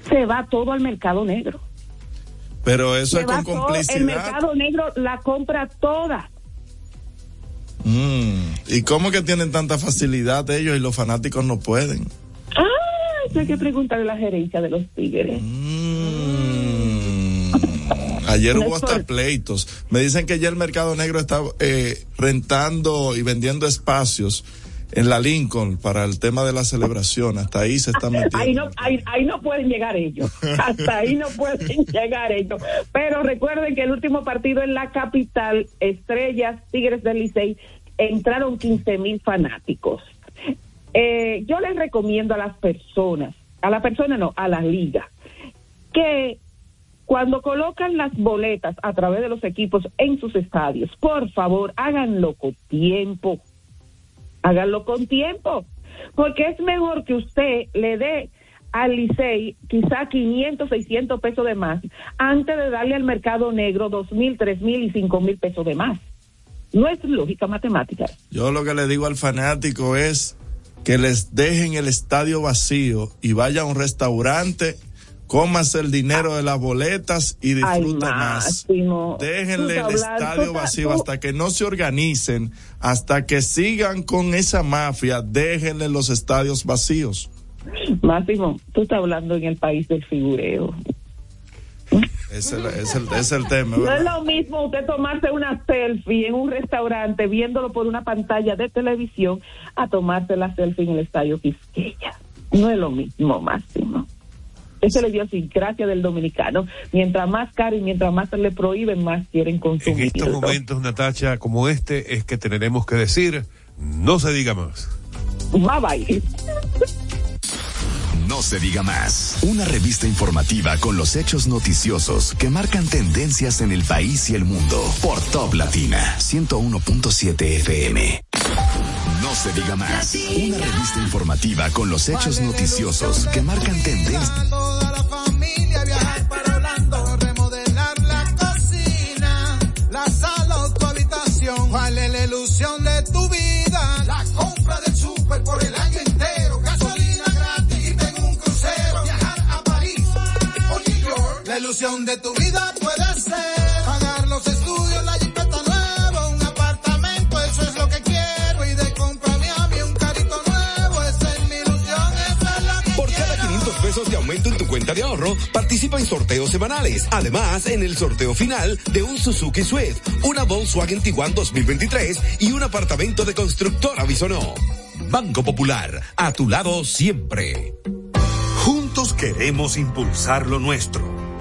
se va todo al mercado negro. Pero eso Se es con va complicidad. el mercado negro la compra toda. Mm, ¿Y cómo que tienen tanta facilidad ellos y los fanáticos no pueden? Ah, eso hay que preguntarle a la gerencia de los Tigres. Ayer hubo hasta pleitos. Me dicen que ya el mercado negro está eh, rentando y vendiendo espacios en la Lincoln para el tema de la celebración. Hasta ahí se están metiendo. Ahí no, ahí, ahí no pueden llegar ellos. Hasta ahí no pueden llegar ellos. Pero recuerden que el último partido en la capital, Estrellas, Tigres del Licey, entraron 15 mil fanáticos. Eh, yo les recomiendo a las personas, a la persona no, a la liga, que cuando colocan las boletas a través de los equipos en sus estadios, por favor, háganlo con tiempo. Háganlo con tiempo. Porque es mejor que usted le dé al Licey quizá 500, 600 pesos de más antes de darle al mercado negro 2 mil, 3 mil y 5 mil pesos de más. No es lógica matemática. Yo lo que le digo al fanático es que les dejen el estadio vacío y vaya a un restaurante, cómase el dinero de las boletas y disfrute más. Déjenle el estadio vacío hasta que no se organicen, hasta que sigan con esa mafia, déjenle los estadios vacíos. Máximo, tú estás hablando en el país del figureo. Es el, es el, es el tema. No es lo mismo usted tomarse una selfie en un restaurante viéndolo por una pantalla de televisión a tomarse la selfie en el estadio Quisqueya. No es lo mismo, Máximo. Esa es la idiosincrasia del dominicano. Mientras más caro y mientras más se le prohíben, más quieren En consumir. estos momentos, Natacha, como este, es que tendremos que decir, no se diga más. Bye bye. No se diga más. Una revista informativa con los hechos noticiosos que marcan tendencias en el país y el mundo. Por Top Latina 101.7 FM. Se diga más. Una revista informativa con los hechos noticiosos que marcan habitación. ¿Cuál es la ilusión de tu vida? La compra del súper por el año entero, gasolina gratis y tengo un crucero. Viajar a París o New York. La ilusión de tu vida de ahorro, participa en sorteos semanales. Además, en el sorteo final de un Suzuki Swift, una Volkswagen Tiguan 2023 y un apartamento de constructora Bisonó. Banco Popular, a tu lado siempre. Juntos queremos impulsar lo nuestro.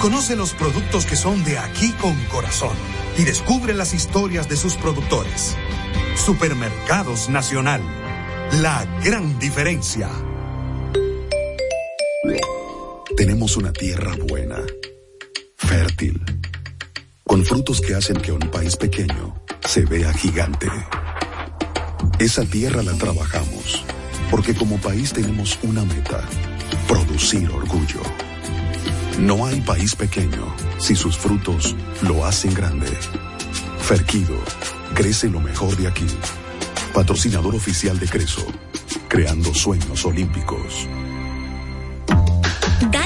Conoce los productos que son de aquí con corazón y descubre las historias de sus productores. Supermercados Nacional. La gran diferencia. Tenemos una tierra buena, fértil, con frutos que hacen que un país pequeño se vea gigante. Esa tierra la trabajamos, porque como país tenemos una meta, producir orgullo. No hay país pequeño si sus frutos lo hacen grande. Ferquido, crece lo mejor de aquí. Patrocinador oficial de Creso, creando sueños olímpicos.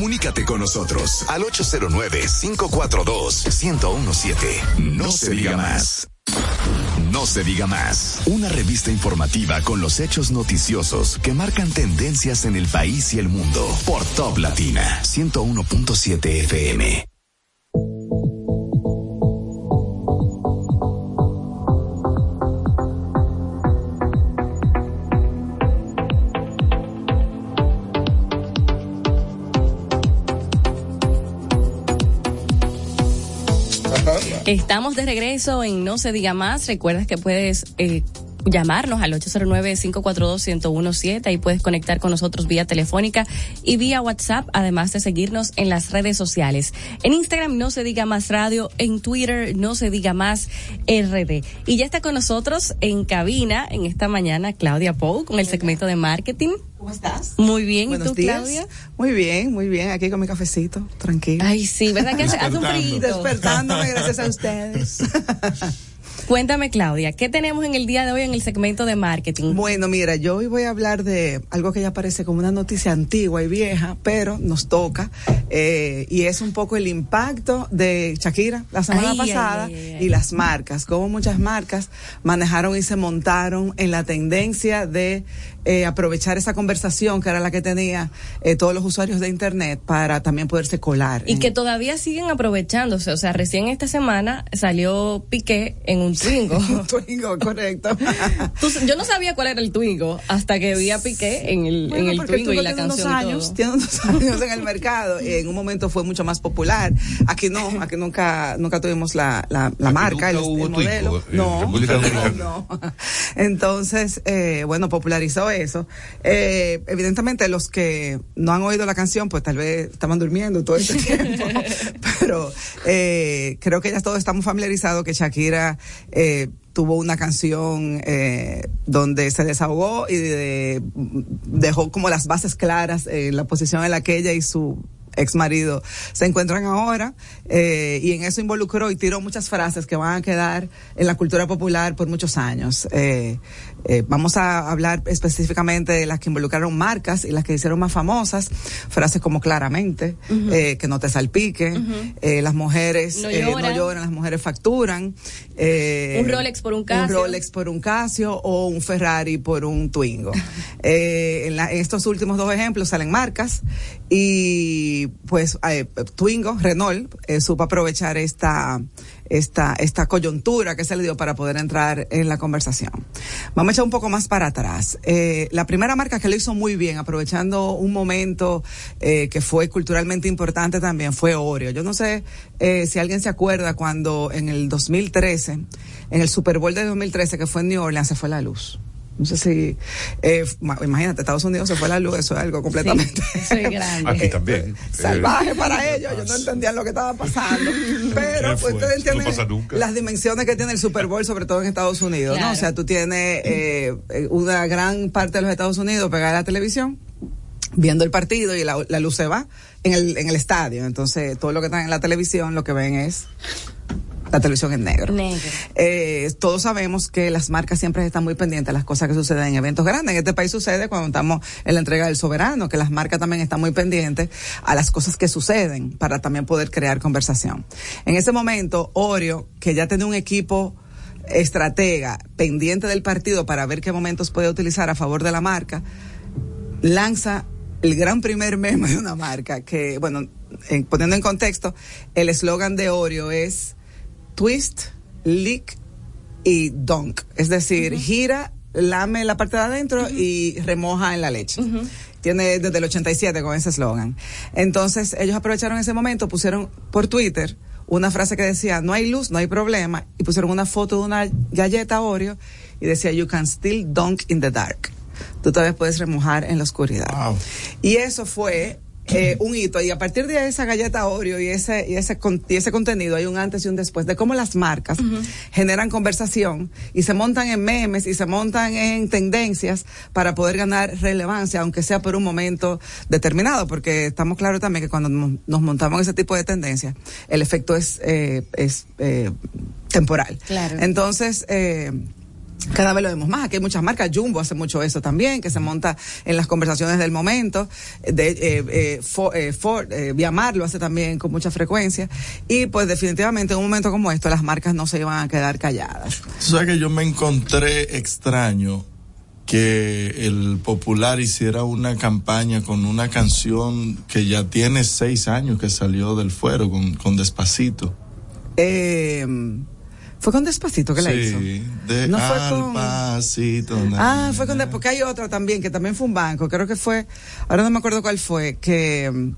Comunícate con nosotros al 809-542-1017. No se diga más. No se diga más. Una revista informativa con los hechos noticiosos que marcan tendencias en el país y el mundo. Por Top Latina 101.7 FM. Estamos de regreso en No se diga más. Recuerda que puedes eh, llamarnos al 809-542-1017. Ahí puedes conectar con nosotros vía telefónica y vía WhatsApp, además de seguirnos en las redes sociales. En Instagram no se diga más radio, en Twitter no se diga más RD. Y ya está con nosotros en cabina en esta mañana Claudia Pou con el segmento de marketing. ¿Cómo estás? Muy bien, Buenos ¿y tú, días. Claudia? Muy bien, muy bien. Aquí con mi cafecito, tranquilo. Ay, sí, ¿verdad que hace, hace un frío? Despertándome gracias a ustedes. Cuéntame, Claudia, ¿qué tenemos en el día de hoy en el segmento de marketing? Bueno, mira, yo hoy voy a hablar de algo que ya parece como una noticia antigua y vieja, pero nos toca, eh, y es un poco el impacto de Shakira la semana Ay, pasada ay, ay, ay. y las marcas, cómo muchas marcas manejaron y se montaron en la tendencia de eh, aprovechar esa conversación que era la que tenía eh, todos los usuarios de Internet para también poderse colar. Y que todavía siguen aprovechándose. O sea, recién esta semana salió Piqué en un Twingo. Twingo, correcto. Tú- yo no sabía cuál era el Twingo hasta que vi a Piqué en el, Bueno, en el Twingo y la tiene canción. años, todo. tiene unos años en el mercado. y en un momento fue mucho más popular. Aquí no, aquí nunca, nunca tuvimos la, la, la marca, el, nunca hubo el modelo. Twingo, en no, no. Entonces, eh, bueno, popularizó eso. Eh, evidentemente los que no han oído la canción, pues tal vez estaban durmiendo todo este tiempo. Pero eh, creo que ya todos estamos familiarizados que Shakira eh, tuvo una canción eh, donde se desahogó y de- dejó como las bases claras en la posición en la que ella y su ex marido se encuentran ahora eh, y en eso involucró y tiró muchas frases que van a quedar en la cultura popular por muchos años. Eh, eh, vamos a hablar específicamente de las que involucraron marcas y las que hicieron más famosas, frases como claramente, eh, que no te salpique, Ujú. eh, las mujeres No eh, lloran. no lloran, las mujeres facturan. Un Rolex por un Casio. Un Rolex por un Casio o un Ferrari por un Twingo. En, la- en estos últimos dos ejemplos salen marcas y pues Twingo, Renault, supo aprovechar esta, esta, esta coyuntura que se le dio para poder entrar en la conversación. Vamos a echar un poco más para atrás. Eh, la primera marca que lo hizo muy bien, aprovechando un momento eh, que fue culturalmente importante también, fue Oreo. Yo no sé eh, si alguien se acuerda cuando en el 2013, en el Super Bowl de 2013 que fue en New Orleans, se fue la luz. No sé si, eh, ma- imagínate, Estados Unidos se fue la luz, eso es algo completamente Soy grande. Aquí también. salvaje Eh, para ellos, ellos no entendían lo que estaba pasando, pero pues, ustedes No entienden pasa nunca. las dimensiones que tiene el Super Bowl, sobre todo en Estados Unidos, ¿no? O sea, tú tienes eh, eh, una gran parte de los Estados Unidos pegada a la televisión, viendo el partido y la, la luz se va en el, en el estadio, entonces todo lo que está en la televisión lo que ven es la televisión en negro. Negro. Eh, todos sabemos que las marcas siempre están muy pendientes a las cosas que suceden en eventos grandes. En este país sucede cuando estamos en la entrega del soberano, que las marcas también están muy pendientes a las cosas que suceden para también poder crear conversación. En ese momento, Oreo, que ya tiene un equipo estratega pendiente del partido para ver qué momentos puede utilizar a favor de la marca, lanza el gran primer meme de una marca que, bueno, en- poniendo en contexto, el eslogan de Oreo es twist, lick y dunk. Es decir, gira, lame la parte de adentro y remoja en la leche. Tiene desde el 87 con ese eslogan. Entonces, ellos aprovecharon ese momento, pusieron por Twitter una frase que decía, no hay luz, no hay problema, y pusieron una foto de una galleta Oreo y decía, you can still dunk in the dark. Tú todavía puedes remojar en la oscuridad. Y eso fue eh, un hito. Y a partir de esa galleta Oreo y ese, y ese, con- y ese contenido hay un antes y un después de cómo las marcas generan conversación y se montan en memes y se montan en tendencias para poder ganar relevancia, aunque sea por un momento determinado, porque estamos claros también que cuando nos montamos ese tipo de tendencias, el efecto es, eh, es eh, temporal. Claro. Entonces, eh, cada vez lo vemos más. Aquí hay muchas marcas. Jumbo hace mucho eso también, que se monta en las conversaciones del momento. De, eh, eh, eh, Ford, Viamar lo hace también con mucha frecuencia. Y pues definitivamente en un momento como esto, las marcas no se iban a quedar calladas. Tú sabes que yo me encontré extraño que el popular hiciera una campaña con una canción que ya tiene seis años que salió del fuero con, con Despacito. Eh, fue con Despacito que la hizo. Sí, de No fue con- na, Ah, fue con porque hay otra también que también fue un banco, creo que fue, ahora no me acuerdo cuál fue, que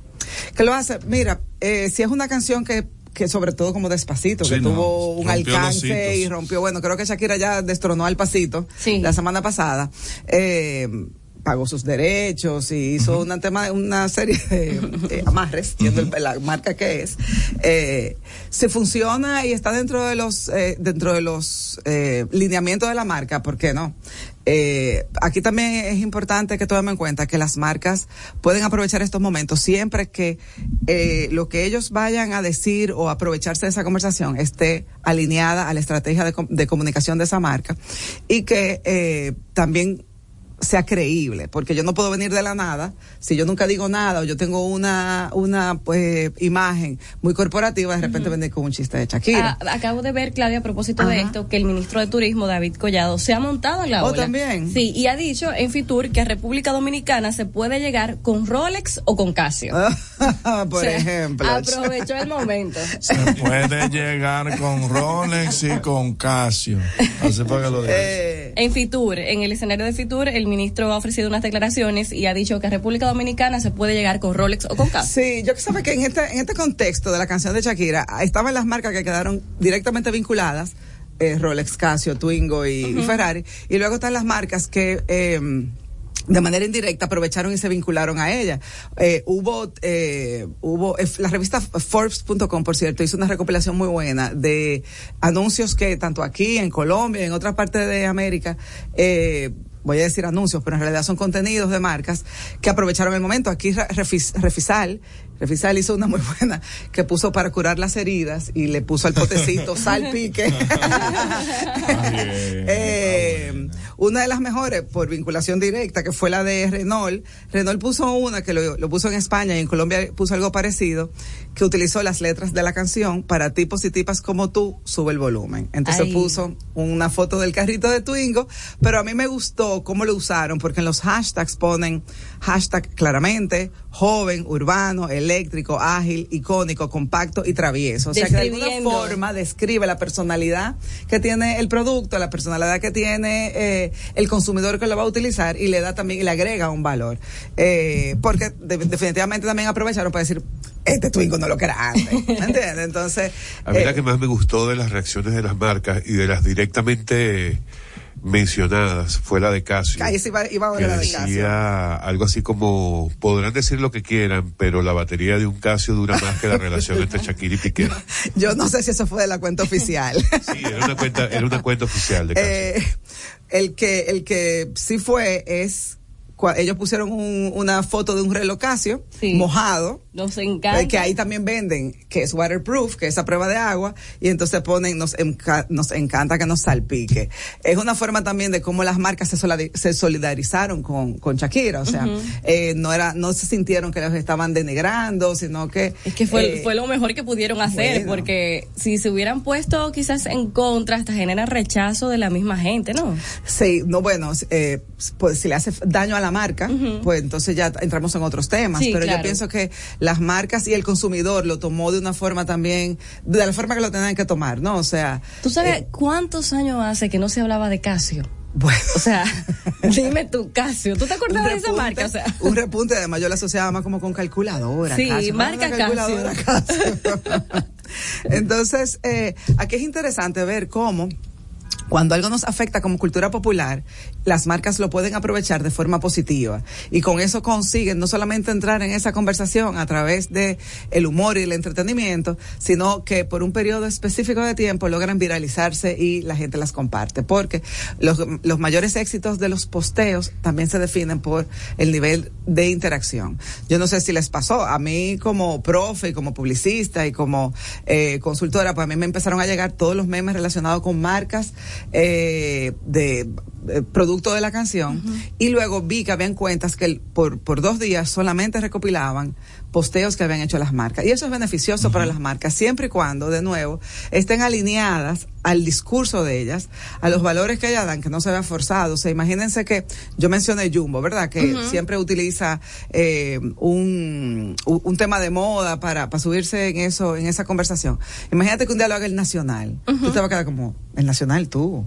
que lo hace, mira, eh, si es una canción que que sobre todo como despacito, Sí, que no, tuvo un alcance y rompió, bueno, creo que Shakira ya destronó al pasito la semana pasada. Eh, pagó sus derechos y hizo una tema una serie de eh, amarres siendo el- la marca que es eh, si funciona y está dentro de los eh, dentro de los eh, lineamientos de la marca ¿por qué no? Eh, aquí también es importante que tomemos en cuenta que las marcas pueden aprovechar estos momentos. Siempre que eh, lo que ellos vayan a decir o aprovecharse de esa conversación esté alineada a la estrategia de, de comunicación de esa marca y que eh, también sea creíble, porque yo no puedo venir de la nada, si yo nunca digo nada o yo tengo una una pues imagen muy corporativa, de repente venir con un chiste de Shakira. Ah, acabo de ver, Claudia, a propósito de esto, que el ministro de Turismo, David Collado, se ha montado en la Oh, ola. también. Sí, y ha dicho en Fitur que a República Dominicana se puede llegar con Rolex o con Casio. Por O sea, ejemplo. Aprovechó el momento. Se puede llegar con Rolex y con Casio. Así para que lo digas. Eh, En Fitur, en el escenario de Fitur, el ministro ha ofrecido unas declaraciones y ha dicho que a República Dominicana se puede llegar con Rolex o con Casio. Sí, yo que sabe que en este, en este contexto de la canción de Shakira, ah, estaban las marcas que quedaron directamente vinculadas, eh, Rolex, Casio, Twingo y. Ferrari, y luego están las marcas que eh, de manera indirecta aprovecharon y se vincularon a ella. Eh, hubo, eh, hubo, eh, la revista Forbes.com, por cierto, hizo una recopilación muy buena de anuncios que tanto aquí, en Colombia, en otras partes de América, eh, voy a decir anuncios, pero en realidad son contenidos de marcas que aprovecharon el momento. Aquí Re- Refis- Refisal, Refisal hizo una muy buena que puso para curar las heridas y le puso al potecito sal pique. Eh, una de las mejores por vinculación directa que fue la de Renault. Renault puso una que lo, lo puso en España y en Colombia puso algo parecido que utilizó las letras de la canción para tipos y tipas como tú sube el volumen. Entonces Ay. puso una foto del carrito de Twingo, pero a mí me gustó cómo lo usaron porque en los hashtags ponen hashtag claramente joven, urbano, eléctrico, ágil, icónico, compacto y travieso. O sea que de alguna forma describe la personalidad que tiene el producto, la personalidad que tiene eh, el consumidor que lo va a utilizar y le da también y le agrega un valor. Eh, porque de- definitivamente también aprovecharon para decir, este Twingo no lo que era antes. ¿Me entiendes? Entonces, A mí eh, la que más me gustó de las reacciones de las marcas y de las directamente mencionadas fue la de Casio. ahí sí iba, iba a que la de Casio. decía algo así como podrán decir lo que quieran pero la batería de un Casio dura más que la relación entre Shakira y Piqué Yo no sé si eso fue de la cuenta oficial. sí era una cuenta era una cuenta oficial de Casio Eh, el que el que sí fue es ellos pusieron un- una foto de un reloj Casio mojado Nos encanta. eh, que ahí también venden que es waterproof que es a prueba de agua y entonces ponen nos enca- nos encanta que nos salpique es una forma también de cómo las marcas se, se solidarizaron con, con Shakira o sea eh, no era no se sintieron que los estaban denigrando sino que Es que fue, eh, fue lo mejor que pudieron hacer, bueno. porque si se hubieran puesto quizás en contra, hasta genera rechazo de la misma gente, ¿no? Sí, no, bueno, eh, pues si le hace daño a la marca, pues entonces ya entramos en otros temas. Sí, pero claro. yo pienso que las marcas y el consumidor lo tomó de una forma también, de la forma que lo tenían que tomar, ¿no? O sea, ¿Tú sabes eh, cuántos años hace que no se hablaba de Casio? Bueno. O sea, dime tú, Casio, ¿tú te acordabas de esa marca? O sea, un repunte, además yo la asociaba más como con calculadora. Sí, Casio, marca calculadora Casio. Entonces, eh, aquí es interesante ver cómo cuando algo nos afecta como cultura popular, las marcas lo pueden aprovechar de forma positiva y con eso consiguen no solamente entrar en esa conversación a través de el humor y el entretenimiento, sino que por un periodo específico de tiempo logran viralizarse y la gente las comparte, porque los, los mayores éxitos de los posteos también se definen por el nivel de interacción. Yo no sé si les pasó, a mí como profe y como publicista y como eh, consultora, pues a mí me empezaron a llegar todos los memes relacionados con marcas eh, de eh, producto de la canción y luego vi que habían cuentas que el- por, por dos días solamente recopilaban posteos que habían hecho las marcas. Y eso es beneficioso para las marcas, siempre y cuando, de nuevo, estén alineadas al discurso de ellas, a los valores que ellas dan, que no se vea forzado. O sea, imagínense que yo mencioné Jumbo, ¿verdad? Que siempre utiliza eh, un, un tema de moda para, para subirse en eso, en esa conversación. Imagínate que un día lo haga el Nacional. Tú te vas a quedar como, el Nacional tú.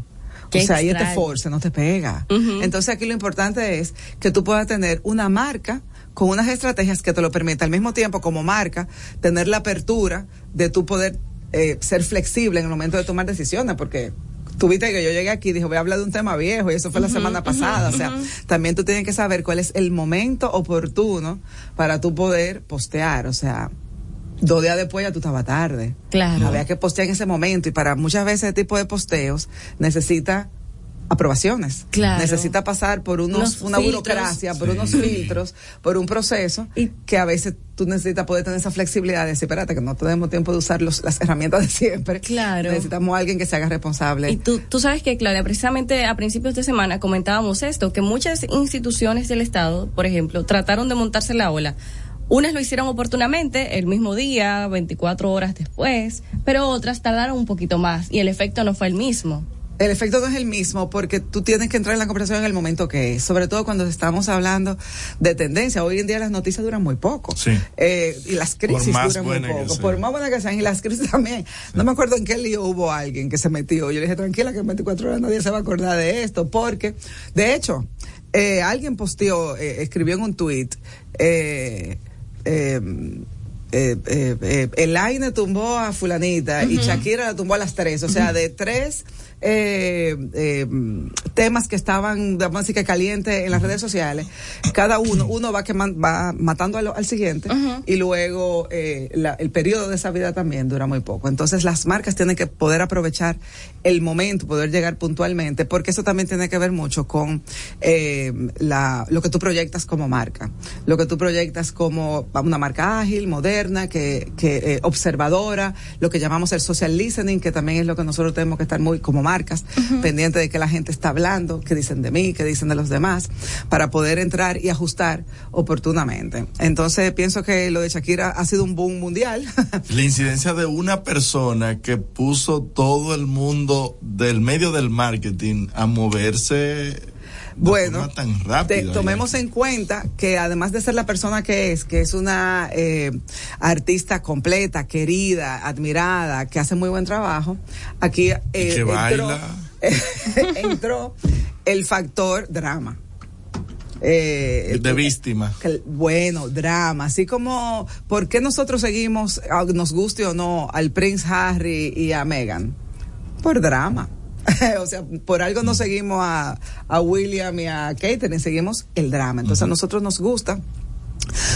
Qué o sea, extraño. force no te pega. Entonces aquí lo importante es que tú puedas tener una marca con unas estrategias que te lo permitan al mismo tiempo como marca tener la apertura de tú poder eh, ser flexible en el momento de tomar decisiones porque Tuviste que yo llegué aquí y dije, voy a hablar de un tema viejo y eso fue la semana pasada. O sea, también tú tienes que saber cuál es el momento oportuno para tú poder postear. O sea, dos días después ya tú estabas tarde. Claro. Había que postear en ese momento y para muchas veces ese tipo de posteos necesita aprobaciones. Claro. Necesita pasar por unos, una filtros. burocracia, por Sí. unos filtros, por un proceso que a veces tú necesitas poder tener esa flexibilidad de decir, espérate, que no tenemos tiempo de usar los, las herramientas de siempre. Claro. Necesitamos a alguien que se haga responsable. Y tú, tú sabes que, Claudia, precisamente a principios de semana comentábamos esto, que muchas instituciones del Estado, por ejemplo, trataron de montarse la ola. Unas lo hicieron oportunamente, el mismo día, 24 horas después, pero otras tardaron un poquito más y el efecto no fue el mismo. El efecto no es el mismo porque tú tienes que entrar en la conversación en el momento que es, sobre todo cuando estamos hablando de tendencia. Hoy en día las noticias duran muy poco. Sí. Eh, y las crisis duran muy poco. Por más buenas que sean, y las crisis también. No me acuerdo en qué lío hubo alguien que se metió. Yo le dije, tranquila, que en 24 horas nadie se va a acordar de esto. Porque, de hecho, eh, alguien posteó, eh, escribió en un tweet, eh, eh, eh, eh, eh, el Aine tumbó a fulanita y. Shakira la tumbó a las tres, o sea, de tres eh, eh, temas que estaban, vamos a decir que calientes en las redes sociales, cada uno, uno va queman- va matando al, al siguiente y luego eh, la- el periodo de esa vida también dura muy poco. Entonces las marcas tienen que poder aprovechar el momento, poder llegar puntualmente, porque eso también tiene que ver mucho con la, lo que tú proyectas como marca, lo que tú proyectas como una marca ágil, moderna, que, que observadora, lo que llamamos el social listening, que también es lo que nosotros tenemos que estar muy como marcas, pendiente de que la gente está hablando, qué dicen de mí, qué dicen de los demás, para poder entrar y ajustar oportunamente. Entonces pienso que lo de Shakira ha sido un boom mundial. La incidencia de una persona que puso todo el mundo del medio del marketing a moverse Bueno, tan te- tomemos en cuenta que además de ser la persona que es, que es una eh, artista completa, querida, admirada, que hace muy buen trabajo, aquí eh, que entró, baila. entró el factor drama. Eh, de víctima. que- bueno, drama, así como, ¿por qué nosotros seguimos, a- nos guste o no, al Prince Harry y a Meghan? Por drama. o sea, por algo no seguimos a, a William y a Catherine, seguimos el drama. Entonces a nosotros nos gusta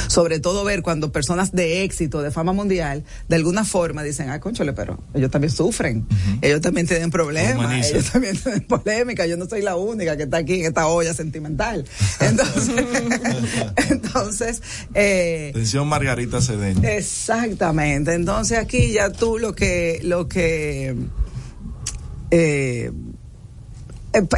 sobre todo ver cuando personas de éxito, de fama mundial, de alguna forma dicen, ah, conchole, pero ellos también sufren, ellos también tienen problemas, ellos también tienen polémica, yo no soy la única que está aquí en esta olla sentimental. Entonces, entonces eh, Atención Margarita Cedeño. Exactamente. Entonces aquí ya tú lo que, lo que, eh,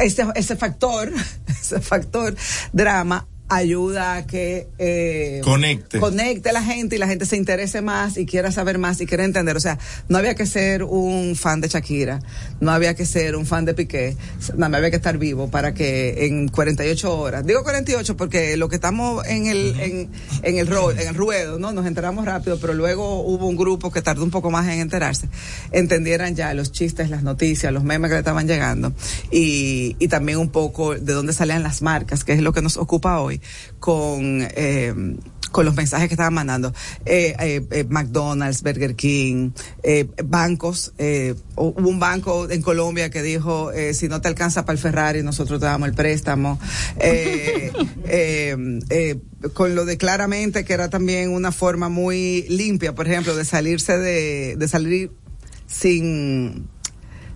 ese, ese factor, ese factor drama ayuda a que eh, Conecte. conecte a la gente y la gente se interese más y quiera saber más y quiera entender. O sea, no había que ser un fan de Shakira, no había que ser un fan de Piqué, no había que estar vivo para que en 48 horas, digo 48 porque lo que estamos en el, en, en el ro- en el ruedo, ¿no? Nos enteramos rápido, pero luego hubo un grupo que tardó un poco más en enterarse, entendieran ya los chistes, las noticias, los memes que le estaban llegando y, y también un poco de dónde salían las marcas, que es lo que nos ocupa hoy, con, eh, con los mensajes que estaban mandando. Eh, eh, eh, McDonald's, Burger King, bancos, hubo un banco en Colombia que dijo, si no te alcanza para el Ferrari, nosotros te damos el préstamo. Con lo de claramente que era también una forma muy limpia, por ejemplo, de salirse de, de salir sin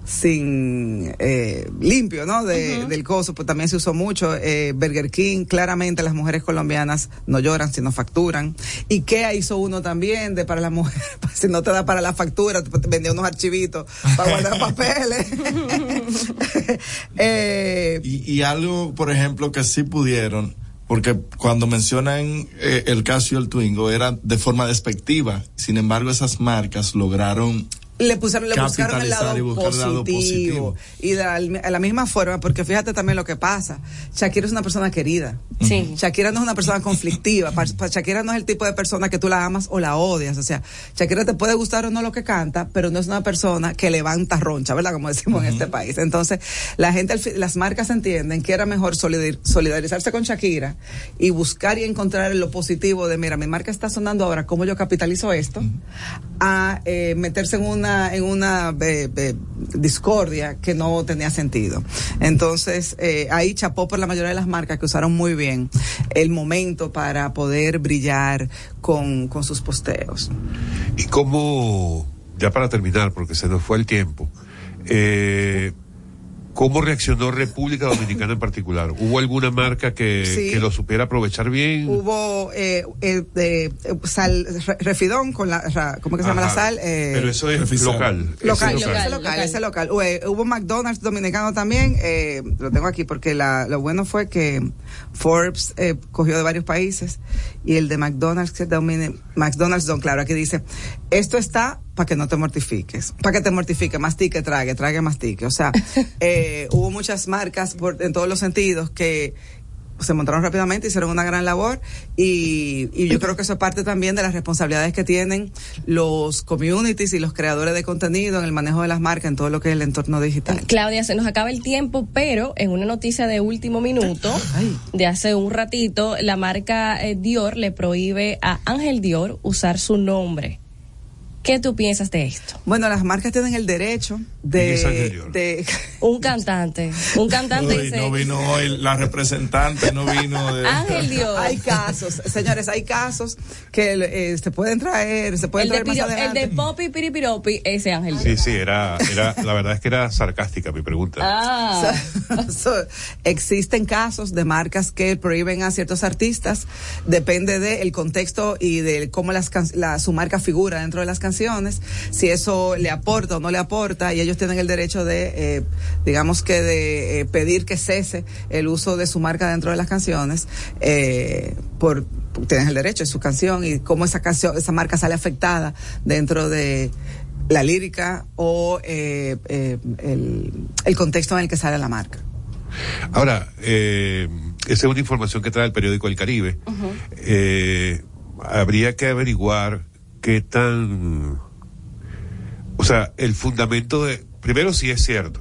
sin eh, limpio, ¿no? De, Del coso, pues también se usó mucho. Eh, Burger King, claramente las mujeres colombianas no lloran, sino facturan. Y Kea hizo uno también de para la mujer, si no te da para la factura, te, te vendía unos archivitos para guardar papeles. eh, Y, y algo, por ejemplo, que sí pudieron, porque cuando mencionan eh, el Casio y el Twingo era de forma despectiva. Sin embargo, esas marcas lograron le pusieron, le buscaron el lado, capitalizar y buscar el lado positivo. Y de la, de la misma forma, porque fíjate también lo que pasa. Shakira es una persona querida. Sí. Shakira no es una persona conflictiva. Pa- pa- Shakira no es el tipo de persona que tú la amas o la odias. O sea, Shakira te puede gustar o no lo que canta, pero no es una persona que levanta roncha, ¿verdad? Como decimos en este país. Entonces, la gente, al fi- las marcas entienden que era mejor solidar- solidarizarse con Shakira y buscar y encontrar lo positivo de, mira, mi marca está sonando ahora, ¿cómo yo capitalizo esto? A eh, meterse en una, en una eh, eh, discordia que no tenía sentido. Entonces, eh, ahí chapó por la mayoría de las marcas que usaron muy bien el momento para poder brillar con, con sus posteos. Y cómo, ya para terminar, porque se nos fue el tiempo, ¿cómo reaccionó República Dominicana en particular? ¿Hubo alguna marca que, Sí. que lo supiera aprovechar bien? Hubo eh, eh, eh, sal, re- refidón con la, ra- ¿cómo que se llama la sal? Eh, Pero eso es local. Local, Ese es ese local, ese local. Hubo McDonald's dominicano también, eh, lo tengo aquí porque la, lo bueno fue que Forbes eh, cogió de varios países y el de McDonald's, que domine, McDonald's Don, claro, aquí dice, esto está para que no te mortifiques, para que te mortifique, mastique, trague, trague, mastique. O sea, eh, hubo muchas marcas por, en todos los sentidos que se montaron rápidamente, hicieron una gran labor y, y yo creo que eso es parte también de las responsabilidades que tienen los communities y los creadores de contenido en el manejo de las marcas en todo lo que es el entorno digital. Claudia, se nos acaba el tiempo, pero en una noticia de último minuto, de hace un ratito, la marca eh, Dior le prohíbe a Ángel Dior usar su nombre. ¿Qué tú piensas de esto? Bueno, las marcas tienen el derecho ¿Quién es Ángel de, de Un cantante, un cantante Hoy dice, no vino hoy la representante, no vino de... Ángel Dior. Hay casos, señores, hay casos que eh, se pueden traer, se pueden el de, traer más Piro- el adelante. de Popi Piripiropi, ese Ángel Sí, Dior. sí, era, era, la verdad es que era sarcástica mi pregunta. Ah. So, existen casos de marcas que prohíben a ciertos artistas, depende del contexto y de cómo las can- la, su marca figura dentro de las canciones, si eso le aporta o no le aporta, y ellos tienen el derecho de, eh, digamos que de eh, pedir que cese el uso de su marca dentro de las canciones, eh, por tienes el derecho, es su canción y cómo esa canción, esa marca sale afectada dentro de la lírica o eh, eh, el, el contexto en el que sale la marca. Ahora, eh, esa es una información que trae el periódico El Caribe. Habría que averiguar qué tan, o sea, el fundamento de, primero si es cierto.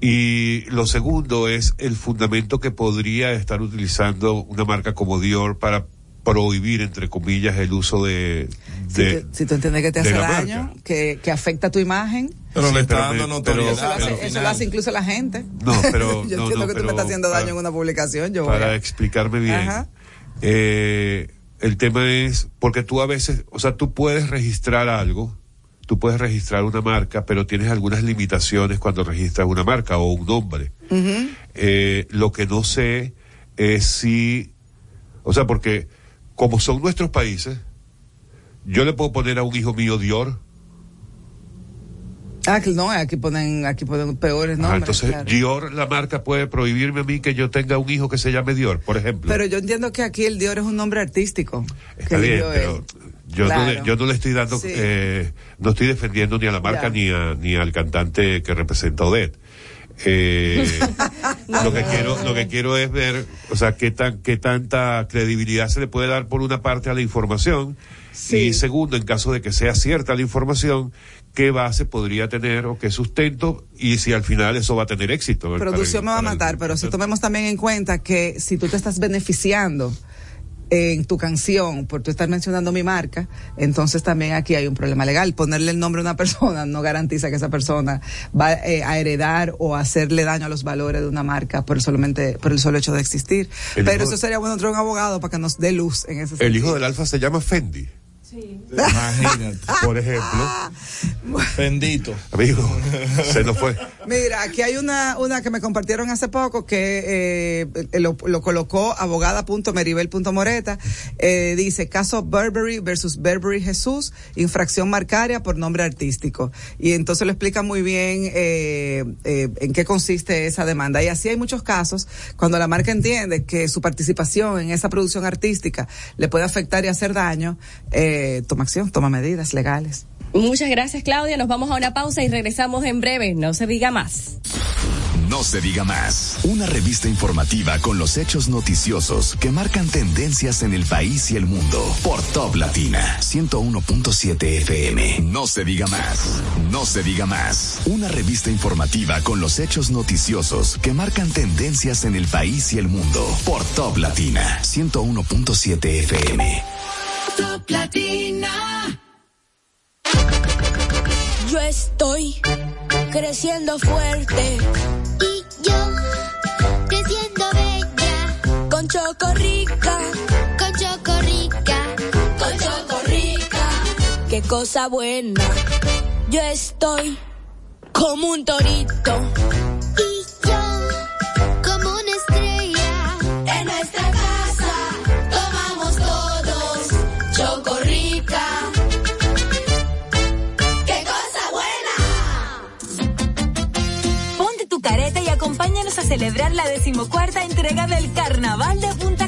Y lo segundo es el fundamento que podría estar utilizando una marca como Dior para prohibir, entre comillas, el uso de... Si, de- te- si tú entiendes que te hace daño, marca. que, que afecta tu imagen, Pero Sí, le está pero dando notoriedad. eso, lo hace, eso lo hace incluso la gente. No, pero... yo no, entiendo no, que tú me estás haciendo daño para- en una publicación. Yo para a- explicarme bien. Ajá. eh, el tema es, porque tú a veces, o sea, tú puedes registrar algo, tú puedes registrar una marca, pero tienes algunas limitaciones cuando registras una marca o un nombre. Eh, lo que no sé es si, o sea, porque como son nuestros países, yo le puedo poner a un hijo mío Dior, Ah, no, aquí ponen, aquí ponen peores nombres. entonces claro. Dior, la marca puede prohibirme a mí que yo tenga un hijo que se llame Dior, por ejemplo. Pero yo entiendo que aquí el Dior es un nombre artístico. Está bien, pero yo, no le, yo no le estoy dando, Sí. eh, no estoy defendiendo ni a la marca Ya. ni, a, ni al cantante que representa Odette. Eh, lo que quiero, lo que quiero es ver, o sea, qué tan, qué tanta credibilidad se le puede dar por una parte a la información y segundo, en caso de que sea cierta la información, qué base podría tener o qué sustento y si al final eso va a tener éxito. para el- Producción me va a el- matar, pero si tomemos también en cuenta que si tú te estás beneficiando en tu canción por tú estar mencionando mi marca, entonces también aquí hay un problema legal. Ponerle el nombre a una persona no garantiza que esa persona va eh, a heredar o a hacerle daño a los valores de una marca por el, solamente, por el solo hecho de existir. El Pero eso sería bueno traer un abogado para que nos dé luz en ese El sentido. hijo del alfa se llama Fendi. Imagínate. Por ejemplo. Bendito. Amigo, se nos fue. Mira, aquí hay una, una que me compartieron hace poco que eh, lo, lo colocó abogada.meribel.moreta. Eh, dice, caso Burberry versus Burberry Jesús, infracción marcaria por nombre artístico. Y entonces lo explica muy bien eh, eh, en qué consiste esa demanda. Y así hay muchos casos cuando la marca entiende que su participación en esa producción artística le puede afectar y hacer daño, eh, toma acción, toma medidas legales. Muchas gracias, Claudia. Nos vamos a una pausa y regresamos en breve. No se diga más. No se diga más. Una revista informativa con los hechos noticiosos que marcan tendencias en el país y el mundo. Por Top Latina 101.7 FM. No se diga más. No se diga más. Una revista informativa con los hechos noticiosos que marcan tendencias en el país y el mundo. Por Top Latina 101.7 FM. Top Latina. Yo estoy creciendo fuerte. Y yo creciendo bella. Con Chocorrica. Con Chocorrica. Con Chocorrica. Qué cosa buena. Yo estoy como un torito. Celebrar la decimocuarta entrega del Carnaval de Punta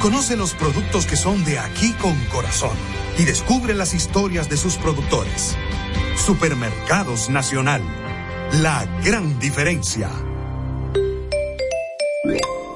Conoce los productos que son de aquí con corazón y descubre las historias de sus productores. Supermercados Nacional. La gran diferencia.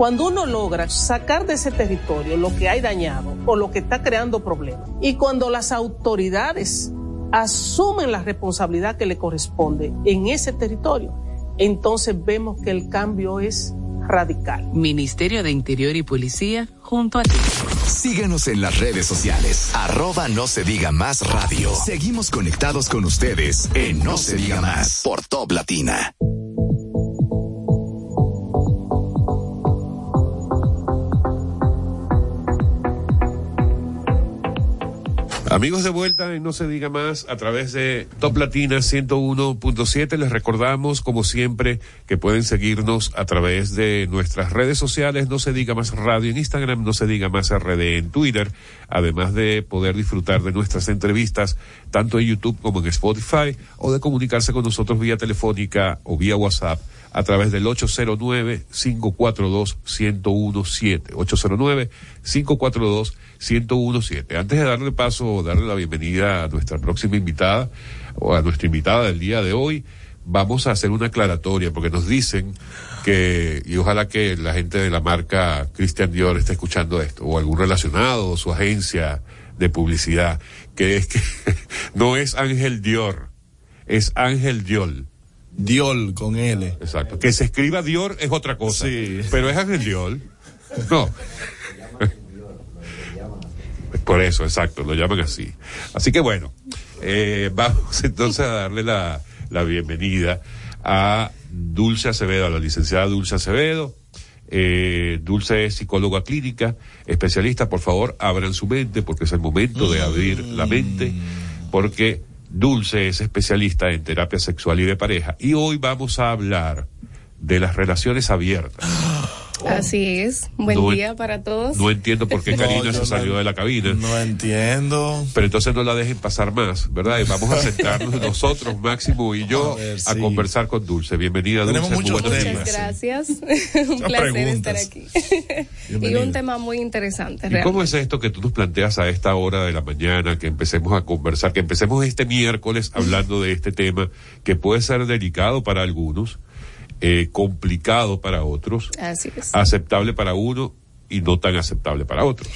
Cuando uno logra sacar de ese territorio lo que hay dañado o lo que está creando problemas, y cuando las autoridades asumen la responsabilidad que le corresponde en ese territorio, entonces vemos que el cambio es radical. Ministerio de Interior y Policía junto a ti. Síguenos en las redes sociales. Arroba no se diga más radio. Seguimos conectados con ustedes en No se diga más por Top Latina. Amigos de vuelta en No se diga más a través de Top Latina 101.7 les recordamos como siempre que pueden seguirnos a través de nuestras redes sociales No se diga más radio en Instagram, No se diga más RD en Twitter, además de poder disfrutar de nuestras entrevistas tanto en YouTube como en Spotify o de comunicarse con nosotros vía telefónica o vía WhatsApp a través del 809-542-1017. 809-542-1017. Antes de darle paso darle la bienvenida a nuestra próxima invitada o a nuestra invitada del día de hoy, vamos a hacer una aclaratoria porque nos dicen que, y ojalá que la gente de la marca Christian Dior esté escuchando esto, o algún relacionado, o su agencia de publicidad, que es que no es Ángel Dior, es Ángel Diol. Diol con L. Exacto. Que se escriba Dior es otra cosa. Sí. Pero es Ángel Diol. No. Por eso, exacto, lo llaman así. Así que bueno, eh, vamos entonces a darle la, la bienvenida a Dulce Acevedo, a la licenciada Dulce Acevedo. Eh, Dulce es psicóloga clínica, especialista, por favor, abran su mente porque es el momento de abrir la mente, porque Dulce es especialista en terapia sexual y de pareja. Y hoy vamos a hablar de las relaciones abiertas. Así es. Buen No día para todos. No entiendo por qué Karina se no- salió de la cabina. No entiendo. Pero entonces no la dejen pasar más, ¿verdad? Y vamos a sentarnos nosotros, Máximo y yo, A ver, a sí. conversar con Dulce. Bienvenida, Dulce. Tenemos muchos temas. días. Gracias. un placer preguntas. estar aquí. y un tema muy interesante. ¿Y realmente. cómo es esto que tú nos planteas a esta hora de la mañana, que empecemos a conversar, que empecemos este miércoles hablando de este tema que puede ser delicado para algunos, eh, complicado para otros, Así es. aceptable para uno y no tan aceptable para otros?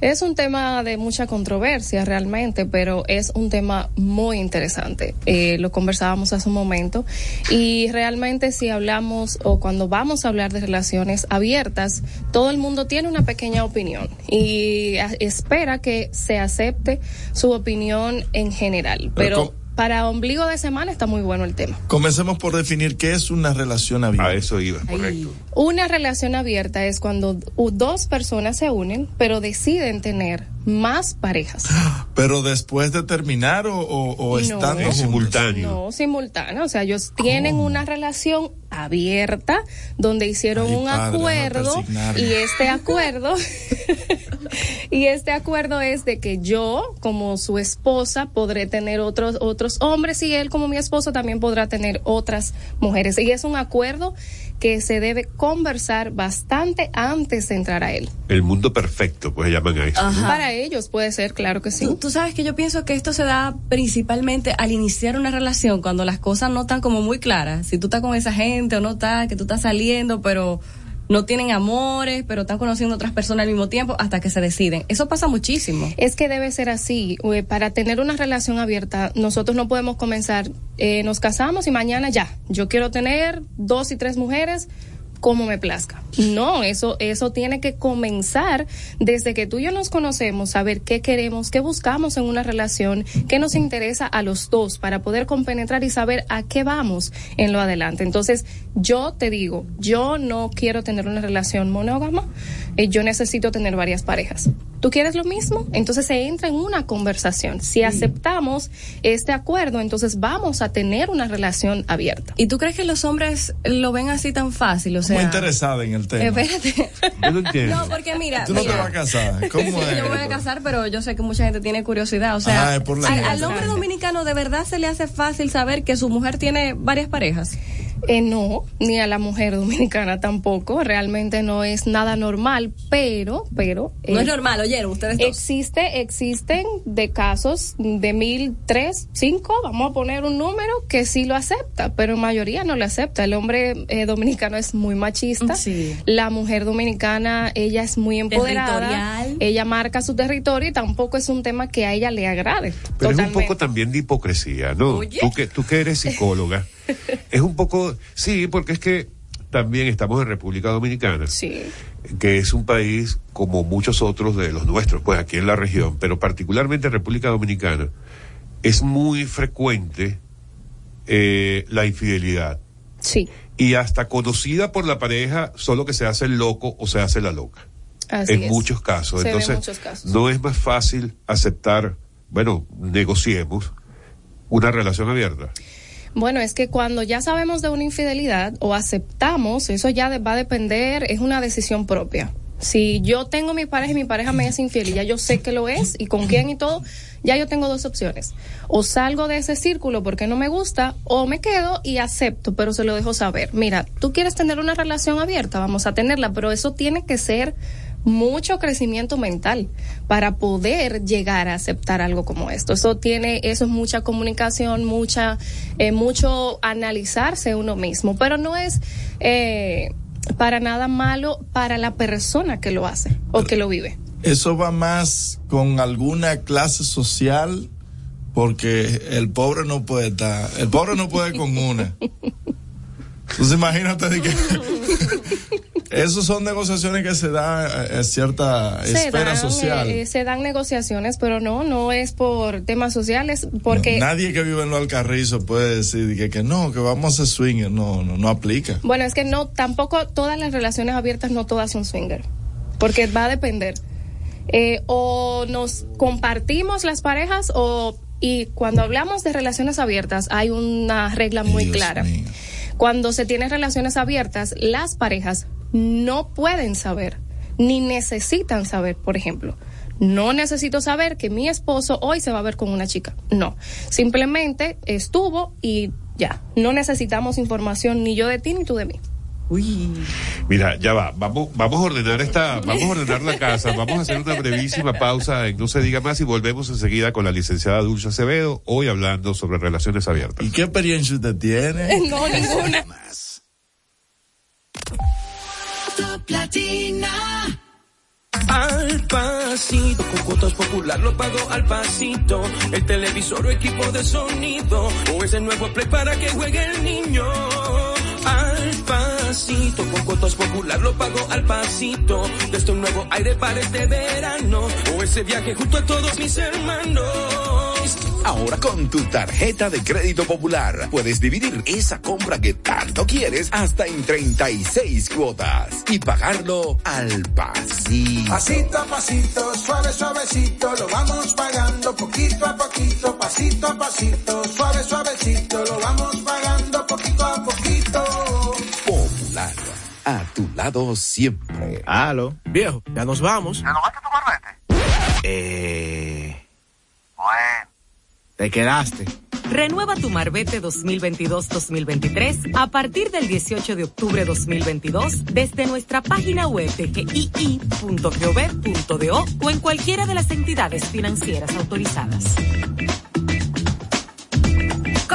Es un tema de mucha controversia realmente, pero es un tema muy interesante. Eh, lo conversábamos hace un momento y realmente si hablamos o cuando vamos a hablar de relaciones abiertas, todo el mundo tiene una pequeña opinión y espera que se acepte su opinión en general. Pero para ombligo de semana está muy bueno el tema. Comencemos por definir qué es una relación abierta. A eso iba, correcto. Una relación abierta es cuando dos personas se unen, pero deciden tener más parejas. Pero después de terminar o, o- o No. estando En juntos? No, simultáneo. O sea, ellos tienen una relación abierta donde hicieron Ay, un padre, acuerdo y este acuerdo y este acuerdo es de que yo como su esposa podré tener otros otros hombres y él como mi esposo también podrá tener otras mujeres y es un acuerdo que se debe conversar bastante antes de entrar a él. El mundo perfecto, pues llaman a eso. ¿no? Para ellos puede ser, claro que sí. Tú, tú sabes que yo pienso que esto se da principalmente al iniciar una relación, cuando las cosas no están como muy claras. Si tú estás con esa gente o no estás, que tú estás saliendo, pero no tienen amores, pero están conociendo otras personas al mismo tiempo hasta que se deciden. Eso pasa muchísimo. Es que debe ser así. Eh, Para tener una relación abierta, nosotros no podemos comenzar, eh, nos casamos y mañana ya, yo quiero tener dos y tres mujeres como me plazca. No, eso, eso tiene que comenzar desde que tú y yo nos conocemos, saber qué queremos, qué buscamos en una relación, qué nos interesa a los dos para poder compenetrar y saber a qué vamos en lo adelante. Entonces, yo te digo, yo no quiero tener una relación monógama, eh, yo necesito tener varias parejas. ¿Tú quieres lo mismo? Entonces se entra en una conversación. Si aceptamos este acuerdo, entonces vamos a tener una relación abierta. ¿Y tú crees que los hombres lo ven así tan fácil? O sea, Muy interesada en el tema. Espérate. Yo no entiendo. No, porque mira, Tú no mira. te vas a casar. ¿Cómo es? Yo me voy a casar, pero yo sé que mucha gente tiene curiosidad. O sea, Ah, es por la al, gente. al hombre dominicano de verdad se le hace fácil saber que su mujer tiene varias parejas. Eh, no, ni a la mujer dominicana tampoco. Realmente no es nada normal, pero, pero. No eh, es normal, oyeron ustedes dos. Existe, existen de casos de mil, tres, cinco, vamos a poner un número que sí lo acepta, pero en mayoría no lo acepta. El hombre eh, dominicano es muy machista. Sí. La mujer dominicana, ella es muy empoderada. Ella marca su territorio y tampoco es un tema que a ella le agrade. Pero es un poco también de hipocresía, ¿no? Oye. Tú que, tú que eres psicóloga, es un poco, sí, porque es que también estamos en República Dominicana, Sí. que es un país como muchos otros de los nuestros, pues aquí en la región, pero particularmente en República Dominicana, es muy frecuente eh, la infidelidad. Sí. Y hasta conocida por la pareja, solo que se hace el loco o se hace la loca. Así en es. muchos casos. Se Entonces, muchos casos. no es más fácil aceptar, bueno, negociemos una relación abierta. Bueno, es que cuando ya sabemos de una infidelidad o aceptamos, eso ya va a depender, es una decisión propia. Si yo tengo mi pareja y mi pareja me es infiel y ya yo sé que lo es y con quién y todo, ya yo tengo dos opciones. O salgo de ese círculo porque no me gusta o me quedo y acepto, pero se lo dejo saber. Mira, tú quieres tener una relación abierta, vamos a tenerla, pero eso tiene que ser mucho crecimiento mental para poder llegar a aceptar algo como esto. Eso tiene, eso es mucha comunicación, mucha, eh, mucho analizarse uno mismo, pero no es eh, para nada malo para la persona que lo hace o que lo vive. Eso va más con alguna clase social, porque el pobre no puede estar, el pobre no puede con una. Entonces imagínate de que, Esas son negociaciones que se dan en cierta Se esfera dan, social. eh, se dan negociaciones, pero no, no es por temas sociales, porque Nadie que vive en los Alcarrizos puede decir que, que no, que vamos a swinger. No, no, no aplica. Bueno, es que no, tampoco todas las relaciones abiertas, no todas son swinger, porque va a depender. Eh, o nos compartimos las parejas o, y cuando hablamos de relaciones abiertas hay una regla muy clara. Cuando se tienen relaciones abiertas, las parejas no pueden saber, ni necesitan saber, por ejemplo. No necesito saber que mi esposo hoy se va a ver con una chica. No. Simplemente estuvo y ya. No necesitamos información ni yo de ti ni tú de mí. Mira, ya va, vamos, vamos a ordenar esta, vamos a ordenar la casa, vamos a hacer una brevísima pausa en No se diga más y volvemos enseguida con la licenciada Dulce Acevedo, hoy hablando sobre relaciones abiertas. ¿Y qué experiencia usted tiene? No, ninguna. Latina. Al pasito, con cuotas popular lo pago al pasito. El televisor o equipo de sonido. O ese nuevo play para que juegue el niño. Al pasito, con cuotas popular lo pago al pasito. Desde un nuevo aire para este verano. O ese viaje junto a todos mis hermanos. Ahora con tu tarjeta de crédito popular puedes dividir esa compra que tanto quieres hasta en 36 cuotas y pagarlo al pasito. Pasito a pasito, suave, suavecito, lo vamos pagando poquito a poquito, pasito a pasito, suave, suavecito, lo vamos pagando poquito a poquito. Popular, a tu lado siempre. Aló, viejo, ya nos vamos. ¿Renovaste tu marbete? Eh, Bueno. Te quedaste. Renueva tu Marbete 2022-2023 a partir del 18 de octubre 2022 desde nuestra página web de o en cualquiera de las entidades financieras autorizadas.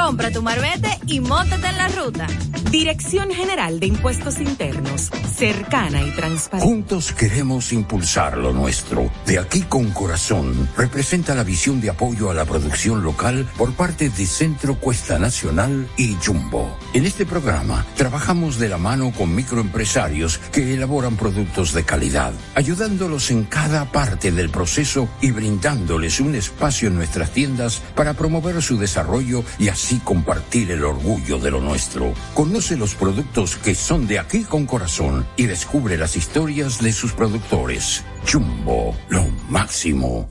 Compra tu Marbete y móntate en la ruta. Dirección General de Impuestos Internos, cercana y transparente. Juntos queremos impulsar lo nuestro. De aquí con corazón representa la visión de apoyo a la producción local por parte de Centro Cuesta Nacional y Jumbo. En este programa trabajamos de la mano con microempresarios que elaboran productos de calidad, ayudándolos en cada parte del proceso y brindándoles un espacio en nuestras tiendas para promover su desarrollo y así compartir el orgullo de lo nuestro. Conoce los productos que son de aquí con corazón y descubre las historias de sus productores. Jumbo, lo máximo.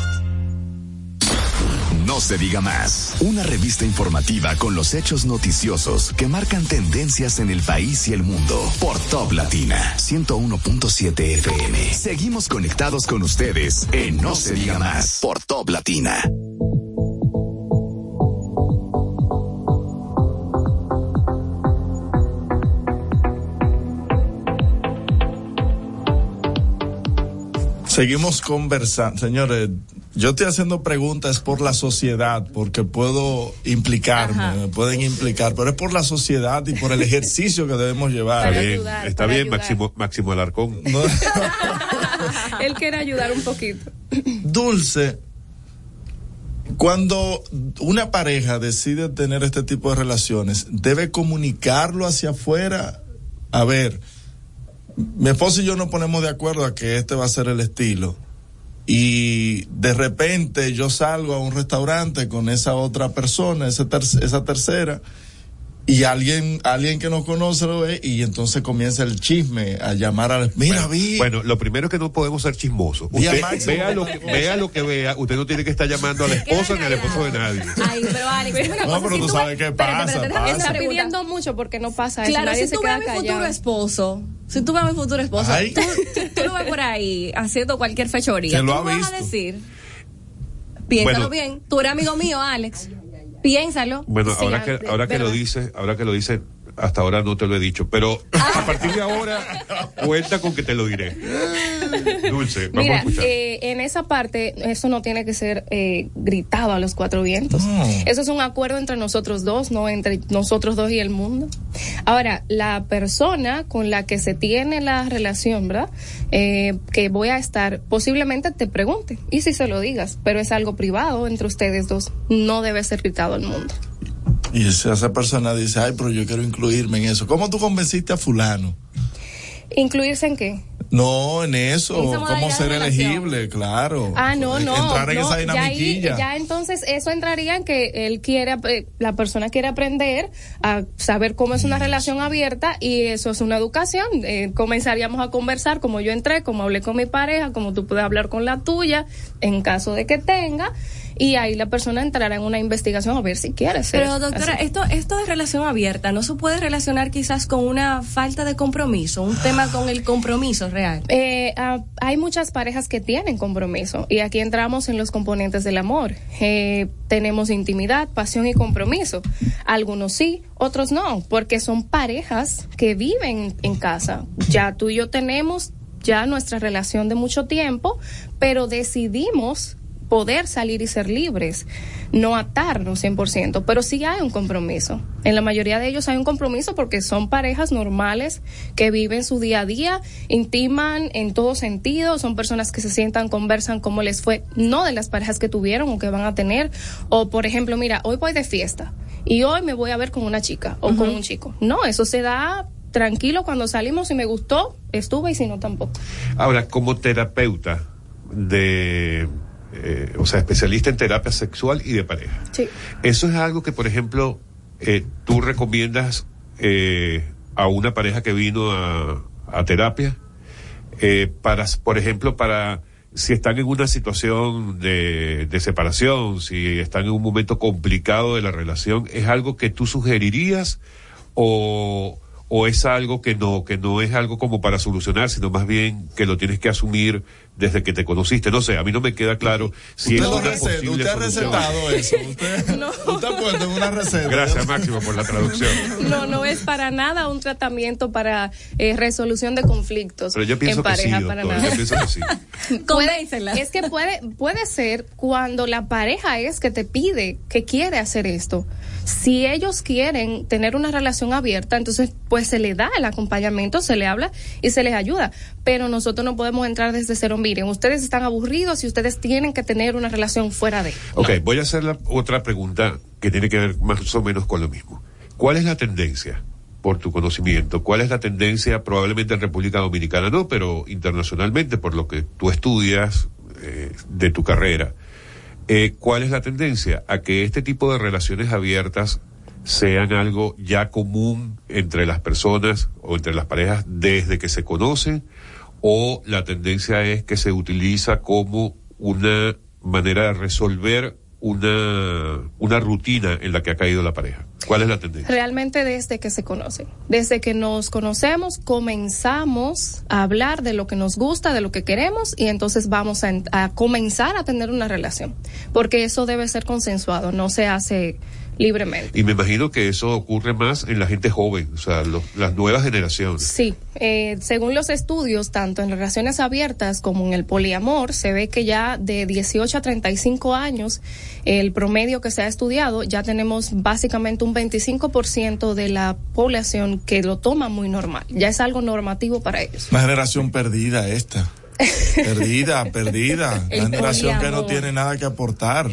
No se diga más. Una revista informativa con los hechos noticiosos que marcan tendencias en el país y el mundo. Por Top Latina 101.7 FM. Seguimos conectados con ustedes en No se diga más. Por Top Latina. Seguimos conversando. Señores, yo estoy haciendo preguntas por la sociedad, porque puedo implicarme, Ajá. me pueden implicar, pero es por la sociedad y por el ejercicio que debemos llevar. Está bien, está bien, Máximo, Máximo Alarcón. Él quiere ayudar un poquito. Dulce, cuando una pareja decide tener este tipo de relaciones, debe comunicarlo hacia afuera. A ver, mi esposo y yo nos ponemos de acuerdo a que este va a ser el estilo. Y de repente yo salgo a un restaurante con esa otra persona, esa, ter- esa tercera, y alguien, alguien que nos conoce lo ve, y entonces comienza el chisme a llamar al. Mira, vi. Bueno, lo primero es que no podemos ser chismosos. Usted vea lo, que, vea lo que vea, usted no tiene que estar llamando a la esposa ni al esposo de nadie. Ay, pero Alex, una No, cosa, pero si tú tú sabes qué pasa, déjame pasa. Está pidiendo mucho porque no pasa eso. Claro, Nadie si tú ves a mi callado. futuro esposo, si tú ves a mi futuro esposo, Ay. tú, tú lo ves por ahí haciendo cualquier fechoría. Lo tú ha vas visto. a decir, piénsalo Bueno. bien, tú eres amigo mío, Alex. Piénsalo. Bueno, Sí, ahora que, ahora que lo ¿verdad? dice, ahora que lo dice, hasta ahora no te lo he dicho, pero a partir de ahora cuenta con que te lo diré. Dulce, vamos a escuchar. eh, en esa parte, eso no tiene que ser eh, gritado a los cuatro vientos. No. Eso es un acuerdo entre nosotros dos, no entre nosotros dos y el mundo. Ahora, la persona con la que se tiene la relación, ¿verdad? Eh, que voy a estar, posiblemente te pregunte, y si se lo digas, pero es algo privado entre ustedes dos, no debe ser gritado al mundo. Y esa persona dice, ay, pero yo quiero incluirme en eso. ¿Cómo tú convenciste a fulano? ¿Incluirse en qué? No, en eso, cómo ser elegible, claro. Ah, no, no. Entrar en no, esa ya, ahí- dinamiquilla. ya entonces eso entraría en que él quiere, eh, la persona quiere aprender a saber cómo es una relación abierta y eso es una educación. Eh, comenzaríamos a conversar como yo entré, como hablé con mi pareja, como tú puedes hablar con la tuya, en caso de que tenga. Y ahí la persona entrará en una investigación a ver si quiere ser. Pero doctora, así. esto, esto de relación abierta, ¿no se puede relacionar quizás con una falta de compromiso, un tema con el compromiso real? Eh, ah, hay muchas parejas que tienen compromiso y aquí entramos en los componentes del amor. Eh, tenemos intimidad, pasión y compromiso. Algunos sí, otros no, porque son parejas que viven en casa. Ya tú y yo tenemos ya nuestra relación de mucho tiempo, pero decidimos poder salir y ser libres, no atarnos 100%, pero sí hay un compromiso. En la mayoría de ellos hay un compromiso porque son parejas normales que viven su día a día, intiman en todo sentido, son personas que se sientan, conversan cómo les fue, no de las parejas que tuvieron o que van a tener, o por ejemplo, mira, hoy voy de fiesta y hoy me voy a ver con una chica o con un chico. No, eso se da tranquilo cuando salimos, si me gustó, estuve y si no tampoco. Ahora, como terapeuta de, eh, o sea, especialista en terapia sexual y de pareja, Sí. eso es algo que, por ejemplo, eh, tú recomiendas eh, a una pareja que vino a, a terapia, para, por ejemplo, para si están en una situación de, de separación, si están en un momento complicado de la relación, ¿es algo que tú sugerirías o, o es algo que no, que no es algo como para solucionar, sino más bien que lo tienes que asumir desde que te conociste? No sé, a mí no me queda claro si usted es lo una receta, posible usted ha solución. recetado eso. Usted, usted ha puesto una receta. Gracias, Máximo, por la traducción. No, no es para nada un tratamiento para eh, resolución de conflictos Pero yo pienso en que pareja, sí, para nada. yo pienso que sí. Puede- es que puede, puede ser cuando la pareja es que te pide, que quiere hacer esto. Si ellos quieren tener una relación abierta, entonces pues se le da el acompañamiento, se le habla y se les ayuda. Pero nosotros no podemos entrar desde cero. Miren, ustedes están aburridos y ustedes tienen que tener una relación fuera de. Ok, voy a hacer la otra pregunta que tiene que ver más o menos con lo mismo. ¿Cuál es la tendencia, por tu conocimiento, cuál es la tendencia probablemente en República Dominicana no, pero internacionalmente, por lo que tú estudias eh, de tu carrera? Eh, ¿Cuál es la tendencia? A que este tipo de relaciones abiertas sean algo ya común entre las personas o entre las parejas desde que se conocen o la tendencia es que se utiliza como una manera de resolver una, una rutina en la que ha caído la pareja. ¿Cuál es la tendencia? Realmente desde que se conocen. Desde que nos conocemos, comenzamos a hablar de lo que nos gusta, de lo que queremos, y entonces vamos a, a comenzar a tener una relación. Porque eso debe ser consensuado, no se hace libremente. Y me imagino que eso ocurre más en la gente joven, o sea, los- las nuevas generaciones. Sí, eh, según los estudios, tanto en relaciones abiertas como en el poliamor, se ve que ya de 18 a 35 años, el promedio que se ha estudiado, ya tenemos básicamente un 25% de la población que lo toma muy normal. Ya es algo normativo para ellos. Una generación perdida esta. Perdida, perdida. Una generación que no tiene nada que aportar.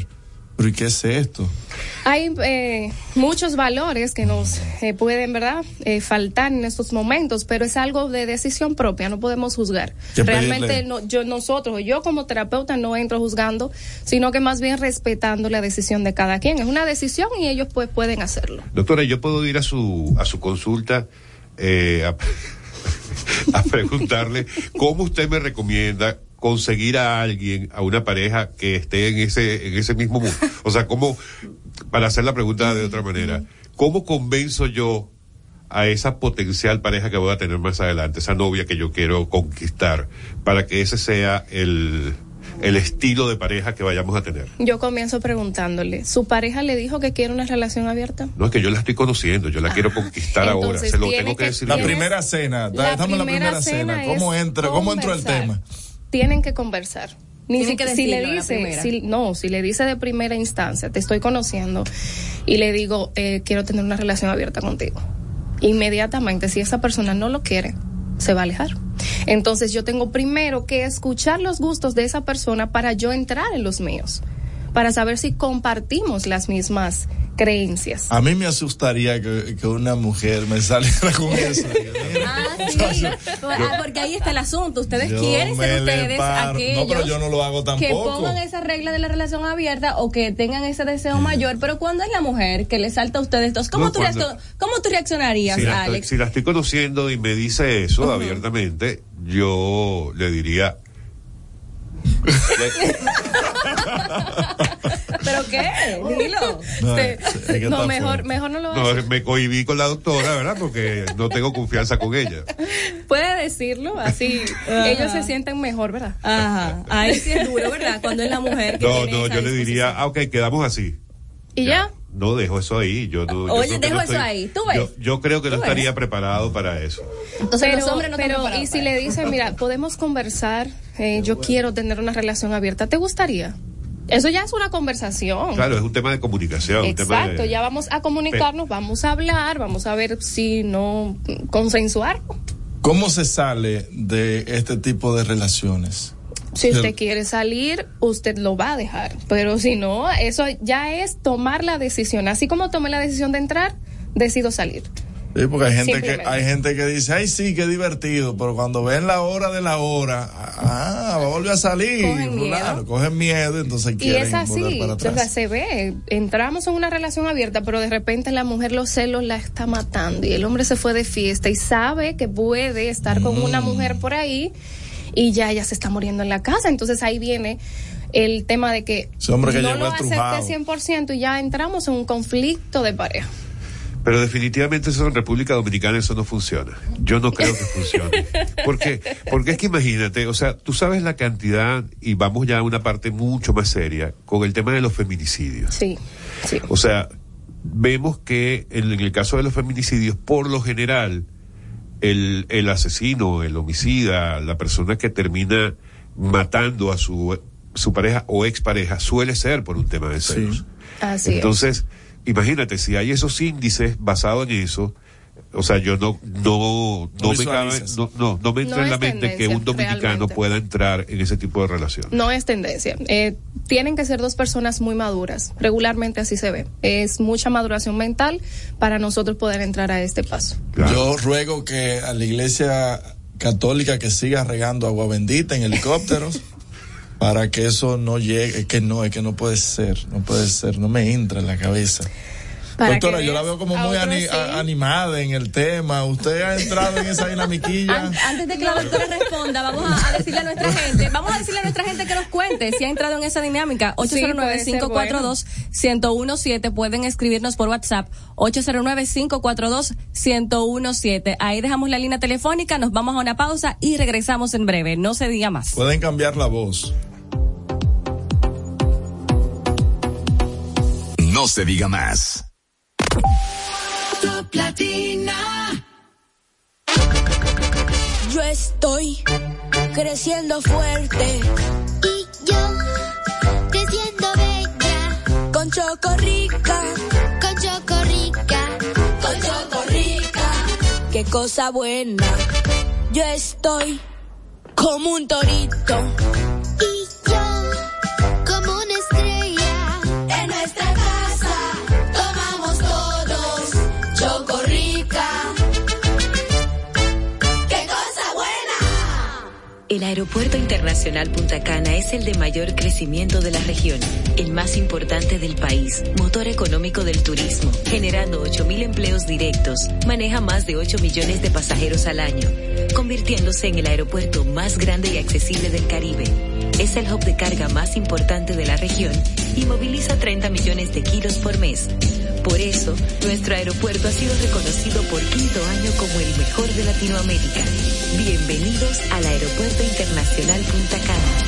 ¿Pero y qué es esto? Hay eh, muchos valores que nos eh, pueden, ¿verdad?, eh, faltar en estos momentos, pero es algo de decisión propia, no podemos juzgar. Realmente no, yo, nosotros, yo como terapeuta no entro juzgando, sino que más bien respetando la decisión de cada quien. Es una decisión y ellos pues pueden hacerlo. Doctora, yo puedo ir a su, a su consulta eh, a, a preguntarle cómo usted me recomienda conseguir a alguien, a una pareja que esté en ese, en ese mismo mundo. O sea, cómo, para hacer la pregunta de otra manera, ¿cómo convenzo yo a esa potencial pareja que voy a tener más adelante, esa novia que yo quiero conquistar, para que ese sea el, el estilo de pareja que vayamos a tener. Yo comienzo preguntándole, ¿su pareja le dijo que quiere una relación abierta? No es que yo la estoy conociendo, yo la quiero conquistar ahora, se lo tengo que, que- decir. La primera cena, La dame la primera cena. cena ¿Cómo entra, cómo entró el tema? Tienen que conversar. Ni Tienen si, que si le dice, si- no, si le dice de primera instancia, te estoy conociendo y le digo, eh, quiero tener una relación abierta contigo. Inmediatamente, si esa persona no lo quiere, se va a alejar. Entonces yo tengo primero que escuchar los gustos de esa persona para yo entrar en los míos, para saber si compartimos las mismas creencias. A mí me asustaría que, que una mujer me saliera con eso. Ah, sí. Ah, porque ahí está el asunto. Ustedes quieren ser ustedes aquellos No, pero yo no lo hago que tampoco. pongan esa regla de la relación abierta o que tengan ese deseo mayor. Pero cuando es la mujer que le salta a ustedes dos, ¿cómo, No, tú, cuando- reacto- ¿cómo tú reaccionarías, si, la estoy, Alex? si la estoy conociendo y me dice eso abiertamente, yo le diría. ¿Pero qué? Dilo. No, Te- es que no, está mejor, mejor no lo vas a No, me cohibí con la doctora, ¿verdad? Porque no tengo confianza con ella. Puede decirlo, así Ajá. ellos se sienten mejor, ¿verdad? Ajá, ahí sí es duro, ¿verdad? Cuando es la mujer que No, tiene no, esa yo le diría, ah, ok, quedamos así. ¿Y ya? No dejo eso ahí. Yo no, yo Oye, creo que dejo no eso estoy- ahí. ¿Tú ves? Yo, yo creo que no estaría preparado para eso. Entonces pero, los hombres no están pero, preparados y si le dicen, mira, podemos conversar, eh, yo quiero tener una relación abierta, ¿te gustaría? Eso ya es una conversación. Claro, es un tema de comunicación. un tema Exacto, de- ya vamos a comunicarnos, vamos a hablar, vamos a ver si no consensuar. ¿Cómo se sale de este tipo de relaciones? Si usted quiere salir, usted lo va a dejar. Pero si no, eso ya es tomar la decisión. Así como tomé la decisión de entrar, decido salir. Sí, porque hay gente que hay gente que dice, ay sí, qué divertido, pero cuando ven la hora de la hora, ah, va a volver a salir, Cogen miedo. fulano, cogen miedo, entonces Y quieren es así, para o sea, atrás. se ve, entramos en una relación abierta, pero de repente la mujer los celos la está matando y el hombre se fue de fiesta y sabe que puede estar con Mm. una mujer por ahí y ya ella se está muriendo en la casa, entonces ahí viene el tema de que Ese hombre que no lo acepte 100% y ya entramos en un conflicto de pareja. Pero definitivamente eso en República Dominicana eso no funciona. Yo no creo que funcione. Porque, porque es que imagínate, o sea, tú sabes la cantidad, y vamos ya a una parte mucho más seria, con el tema de los feminicidios. Sí, sí. O sea, vemos que en el caso de los feminicidios, por lo general, el, el asesino, el homicida, la persona que termina matando a su, su pareja o expareja, suele ser por un tema de celos. Así Entonces, imagínate, si hay esos índices basados en eso, o sea, yo no, no, no, me cabe, no, no, no me entra No en la mente que un dominicano realmente. pueda entrar en ese tipo de relación. No es tendencia. Eh, tienen que ser dos personas muy maduras. Regularmente así se ve. Es mucha maduración mental para nosotros poder entrar a este paso. Yo ruego que a la iglesia católica que siga regando agua bendita en helicópteros para que eso no llegue, que no, es que no puede ser, no puede ser, no me entra en la cabeza. Para Doctora, yo la veo como muy ani- sí. animada en el tema. ¿Usted ha entrado en esa dinamiquilla? An- Antes de que la doctora responda, vamos a, a decirle a nuestra gente, vamos a decirle a nuestra gente que nos cuente si ha entrado en esa dinámica. Sí, puede ser 809-542-1017. Pueden escribirnos por WhatsApp. 809-542-1017. Ahí dejamos la línea telefónica, nos vamos a una pausa y regresamos en breve. No se diga más. Pueden cambiar la voz. No se diga más. Latina. Yo estoy creciendo fuerte. Y yo creciendo bella. Con Chocorrica. Con Chocorrica. Con Chocorrica. Qué cosa buena. Yo estoy como un torito. Y yo como una estrella. El Aeropuerto Internacional Punta Cana es el de mayor crecimiento de la región, el más importante del país, motor económico del turismo, generando 8.000 empleos directos, maneja más de 8 millones de pasajeros al año, convirtiéndose en el aeropuerto más grande y accesible del Caribe. Es el hub de carga más importante de la región y moviliza 30 millones de kilos por mes. Por eso, nuestro aeropuerto ha sido reconocido por quinto año como el mejor de Latinoamérica. Bienvenidos al Aeropuerto Internacional Punta Cana.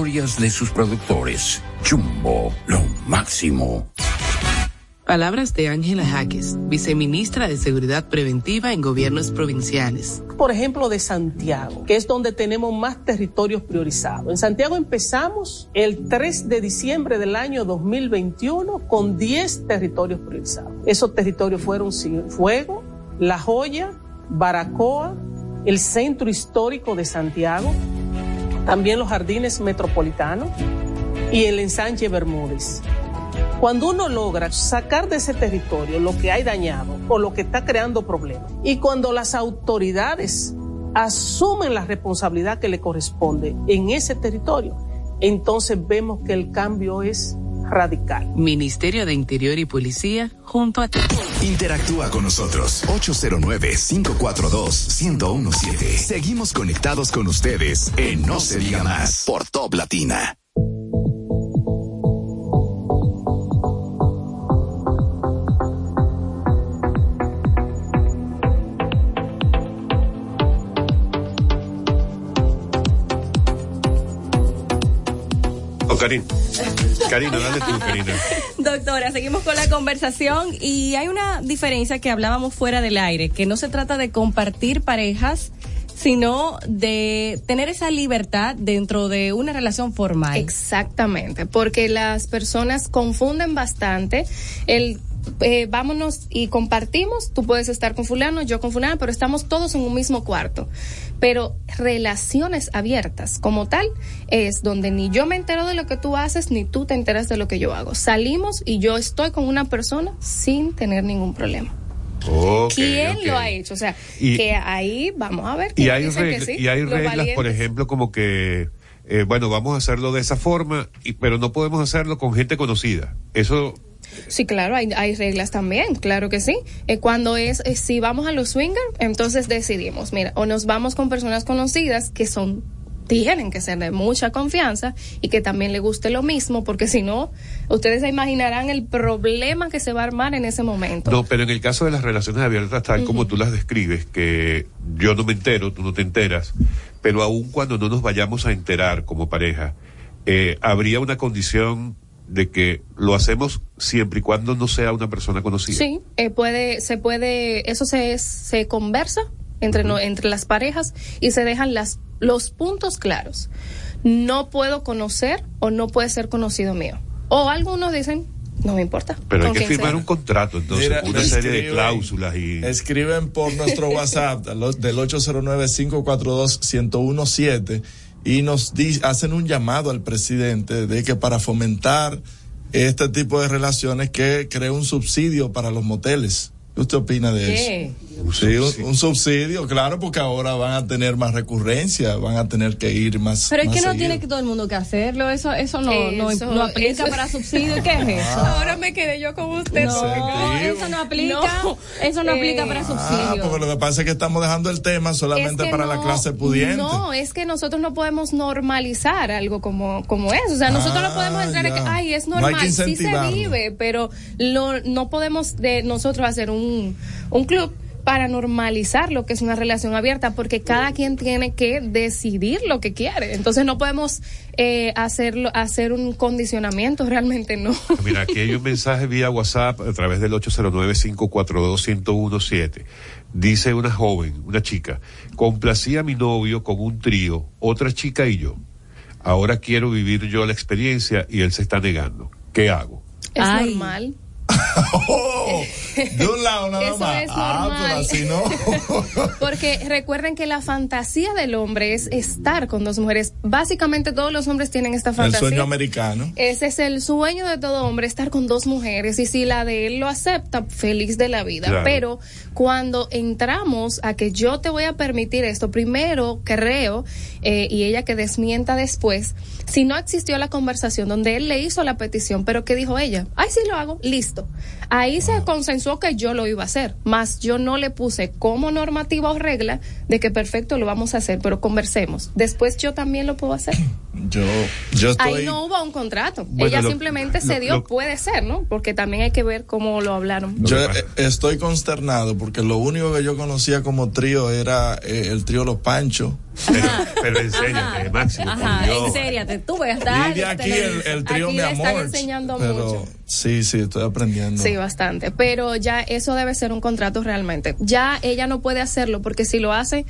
de sus productores. Jumbo, lo máximo. Palabras de Ángela Jaques, viceministra de Seguridad Preventiva en Gobiernos Provinciales. Por ejemplo, de Santiago, que es donde tenemos más territorios priorizados. En Santiago empezamos el 3 de diciembre del año 2021 con 10 territorios priorizados. Esos territorios fueron Fuego, La Joya, Baracoa, el Centro Histórico de Santiago, también los jardines metropolitanos y el ensanche Bermúdez. Cuando uno logra sacar de ese territorio lo que hay dañado o lo que está creando problemas, y cuando las autoridades asumen la responsabilidad que le corresponde en ese territorio, entonces vemos que el cambio es radical. Ministerio de Interior y Policía, junto a ti. Interactúa con nosotros. 809-542-1017. Seguimos conectados con ustedes en No Se Diga Más por Top Latina. Karina. Karina, dale tú, Karina. Doctora, seguimos con la conversación y hay una diferencia que hablábamos fuera del aire, que no se trata de compartir parejas, sino de tener esa libertad dentro de una relación formal. Exactamente, porque las personas confunden bastante el eh, vámonos y compartimos, tú puedes estar con fulano, yo con fulano, pero estamos todos en un mismo cuarto. Pero relaciones abiertas como tal es donde ni yo me entero de lo que tú haces, ni tú te enteras de lo que yo hago. Salimos y yo estoy con una persona sin tener ningún problema. Okay, ¿Quién okay. lo ha hecho? O sea, Y- que ahí vamos a ver. Y hay, regla- sí, y hay reglas, por ejemplo, como que, eh, bueno, vamos a hacerlo de esa forma, y, pero no podemos hacerlo con gente conocida. Eso, Sí, claro, hay, hay reglas también, claro que sí. Eh, cuando es, eh, si vamos a los swinger, entonces decidimos, mira, o nos vamos con personas conocidas que son, tienen que ser de mucha confianza y que también le guste lo mismo, porque si no, ustedes se imaginarán el problema que se va a armar en ese momento. no, pero en el caso de las relaciones abiertas, tal como tú las describes, que yo no me entero, tú no te enteras, pero aun cuando no nos vayamos a enterar como pareja, eh, habría una condición de que lo hacemos siempre y cuando no sea una persona conocida. Sí, eh, puede, se puede, eso se, se conversa entre, no- entre las parejas y se dejan las, los puntos claros. No puedo conocer o no puede ser conocido mío. O algunos dicen, no me importa. Pero hay que firmar sea. un contrato, entonces, Mira, una serie de cláusulas y... Escriben por nuestro WhatsApp del 809-542-1017 y nos hacen un llamado al presidente de que para fomentar este tipo de relaciones que cree un subsidio para los moteles. ¿Qué usted opina de ¿Qué? eso? Sí, un, un subsidio, claro, porque ahora van a tener más recurrencia, van a tener que ir más. Pero es más que no seguido. tiene que todo el mundo que hacerlo, eso eso no, no, Eso- no aplica eso- para subsidio, ¿qué es eso? Ahora me quedé yo con usted. No, eso no aplica, No. eso no aplica para Ah, subsidio. porque lo que pasa es que estamos dejando el tema solamente Es que para la clase pudiente. No, es que nosotros no podemos normalizar algo como, como eso. O sea, nosotros no podemos entrar en que, ay, es normal, sí se vive, pero lo, no podemos de nosotros hacer un, un club para normalizar lo que es una relación abierta, porque cada quien tiene que decidir lo que quiere. Entonces no podemos eh, hacerlo, hacer un condicionamiento, realmente no. Mira, aquí hay un mensaje vía WhatsApp a través del 809-542-1017. Dice una joven, una chica, complací a mi novio con un trío, otra chica y yo. Ahora quiero vivir yo la experiencia y él se está negando. ¿Qué hago? Es Ay. normal. Oh, de un lado nada Eso más. es ah, pero así no. Porque recuerden que la fantasía del hombre es estar con dos mujeres. Básicamente todos los hombres tienen esta El fantasía. sueño americano. Ese es el sueño de todo hombre, estar con dos mujeres. Y si la de él lo acepta, feliz de la vida. Claro. Pero cuando entramos a que yo te voy a permitir esto, primero creo, eh, y ella que desmienta después, si no existió la conversación donde él le hizo la petición, pero que dijo ella, ay, sí lo hago, listo. gostam. Ahí se consensuó que yo lo iba a hacer, más yo no le puse como normativa o regla de que perfecto lo vamos a hacer, pero conversemos. Después yo también lo puedo hacer. Yo, yo estoy. Ahí no hubo un contrato. Bueno, Ella lo- simplemente lo- se dio, lo- puede ser, ¿no? Porque también hay que ver cómo lo hablaron. Yo eh, estoy consternado porque lo único que yo conocía como trío era eh, el trío Los Panchos. Pero enséñate, Máximo, por Ajá, Dios. en serio, te tú ves, hasta Y de aquí el, el trío Aquí Mi le están Amor. enseñando Pero mucho. sí, sí, estoy aprendiendo. Sí, bastante. Pero ya eso debe ser un contrato realmente. Ya ella no puede hacerlo porque si lo hace,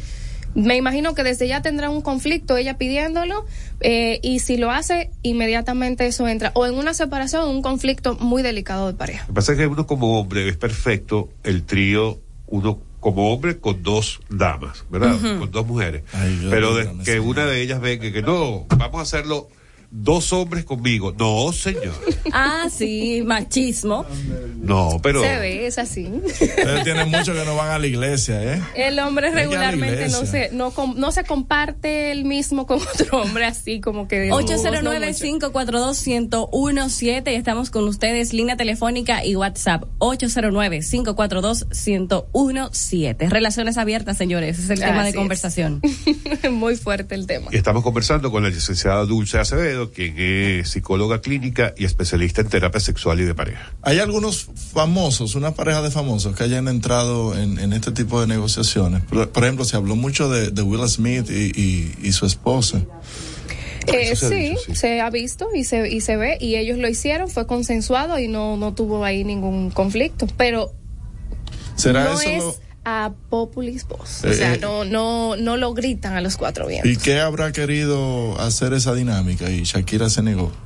me imagino que desde ya tendrá un conflicto ella pidiéndolo eh, y si lo hace, inmediatamente eso entra o en una separación, un conflicto muy delicado de pareja. Lo que pasa es que uno como hombre es perfecto el trío, uno como hombre con dos damas, ¿verdad? Con dos mujeres. Pero de, que una de ellas venga que no, vamos a hacerlo dos hombres conmigo. No, señor. Ah, sí, machismo. No, pero Se ve, es así. Ustedes tienen muchos que no van a la iglesia, ¿eh? El hombre regularmente no se, no, no se comparte el mismo con otro hombre así como que... de- 809-542-1017 y estamos con ustedes, línea telefónica y WhatsApp 809-542-1017. Relaciones abiertas, señores, ese es el tema de es. conversación. Muy fuerte el tema. Y estamos conversando con la licenciada Dulce Acevedo, quien es psicóloga clínica y especialista en terapia sexual y de pareja. Hay algunos famosos, una pareja de famosos que hayan entrado en, en este tipo de negociaciones. Por, por ejemplo, se habló mucho de, de Will Smith y, y- y su esposa. Eh, se sí, dicho, sí. se ha visto y se, y se ve y ellos lo hicieron, fue consensuado y no, no tuvo ahí ningún conflicto, pero ¿Será no eso es lo- a populis voz, o Eh, sea, eh. no, no, no lo gritan a los cuatro vientos. ¿Y qué habrá querido hacer esa dinámica? Y Shakira se negó.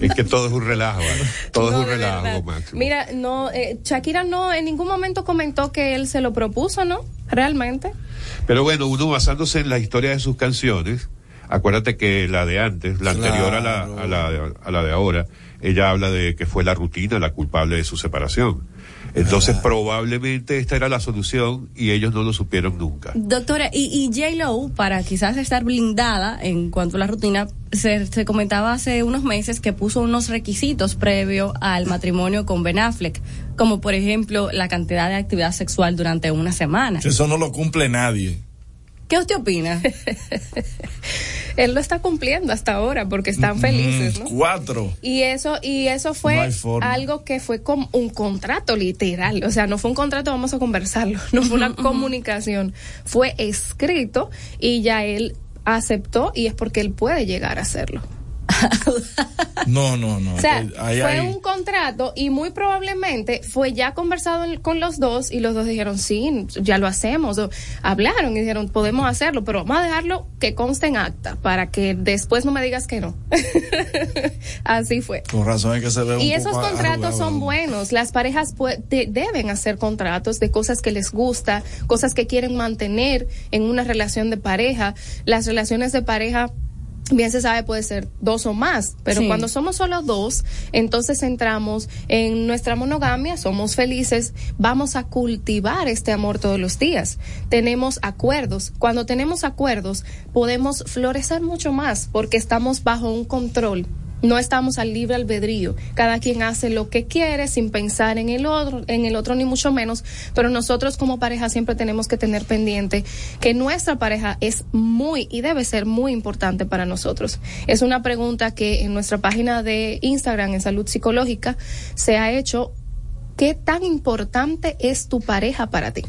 Es que todo es un relajo, ¿vale? Todo No, es un relajo, verdad. Máximo. Mira, no, eh, Shakira no en ningún momento comentó que él se lo propuso, ¿no? Realmente. Pero bueno, uno basándose en la historia de sus canciones, acuérdate que la de antes, la anterior a la, a, la, a la de ahora, ella habla de que fue la rutina la culpable de su separación. Entonces probablemente esta era la solución y ellos no lo supieron nunca. Doctora, y, y J-Lo, para quizás estar blindada en cuanto a la rutina, se, se comentaba hace unos meses que puso unos requisitos previo al matrimonio con Ben Affleck, como por ejemplo la cantidad de actividad sexual durante una semana. Eso no lo cumple nadie. ¿Qué usted opina? Él lo está cumpliendo hasta ahora porque están felices, ¿no? Cuatro. Y eso, y eso fue algo que fue como un contrato literal. O sea, no fue un contrato, vamos a conversarlo. No fue una comunicación. Fue escrito y ya él aceptó y es porque él puede llegar a hacerlo. No, no, no. O sea, Eh, ahí fue un contrato y muy probablemente fue ya conversado en- con los dos y los dos dijeron, sí, ya lo hacemos. O hablaron y dijeron, podemos hacerlo, pero vamos a dejarlo que conste en acta para que después no me digas que no. Así fue. Con razón es que se ve un Y esos contratos arrugado. son buenos. Las parejas de- deben hacer contratos de cosas que les gusta, cosas que quieren mantener en una relación de pareja. Las relaciones de pareja bien se sabe puede ser dos o más, pero Sí. cuando somos solo dos, entonces entramos en nuestra monogamia, somos felices, vamos a cultivar este amor todos los días. Tenemos acuerdos. Cuando tenemos acuerdos, podemos florecer mucho más porque estamos bajo un control. No estamos al libre albedrío. Cada quien hace lo que quiere sin pensar en el otro, en el otro ni mucho menos. Pero nosotros como pareja siempre tenemos que tener pendiente que nuestra pareja es muy y debe ser muy importante para nosotros. Es una pregunta que en nuestra página de Instagram en Salud Psicológica se ha hecho. ¿Qué tan importante es tu pareja para ti?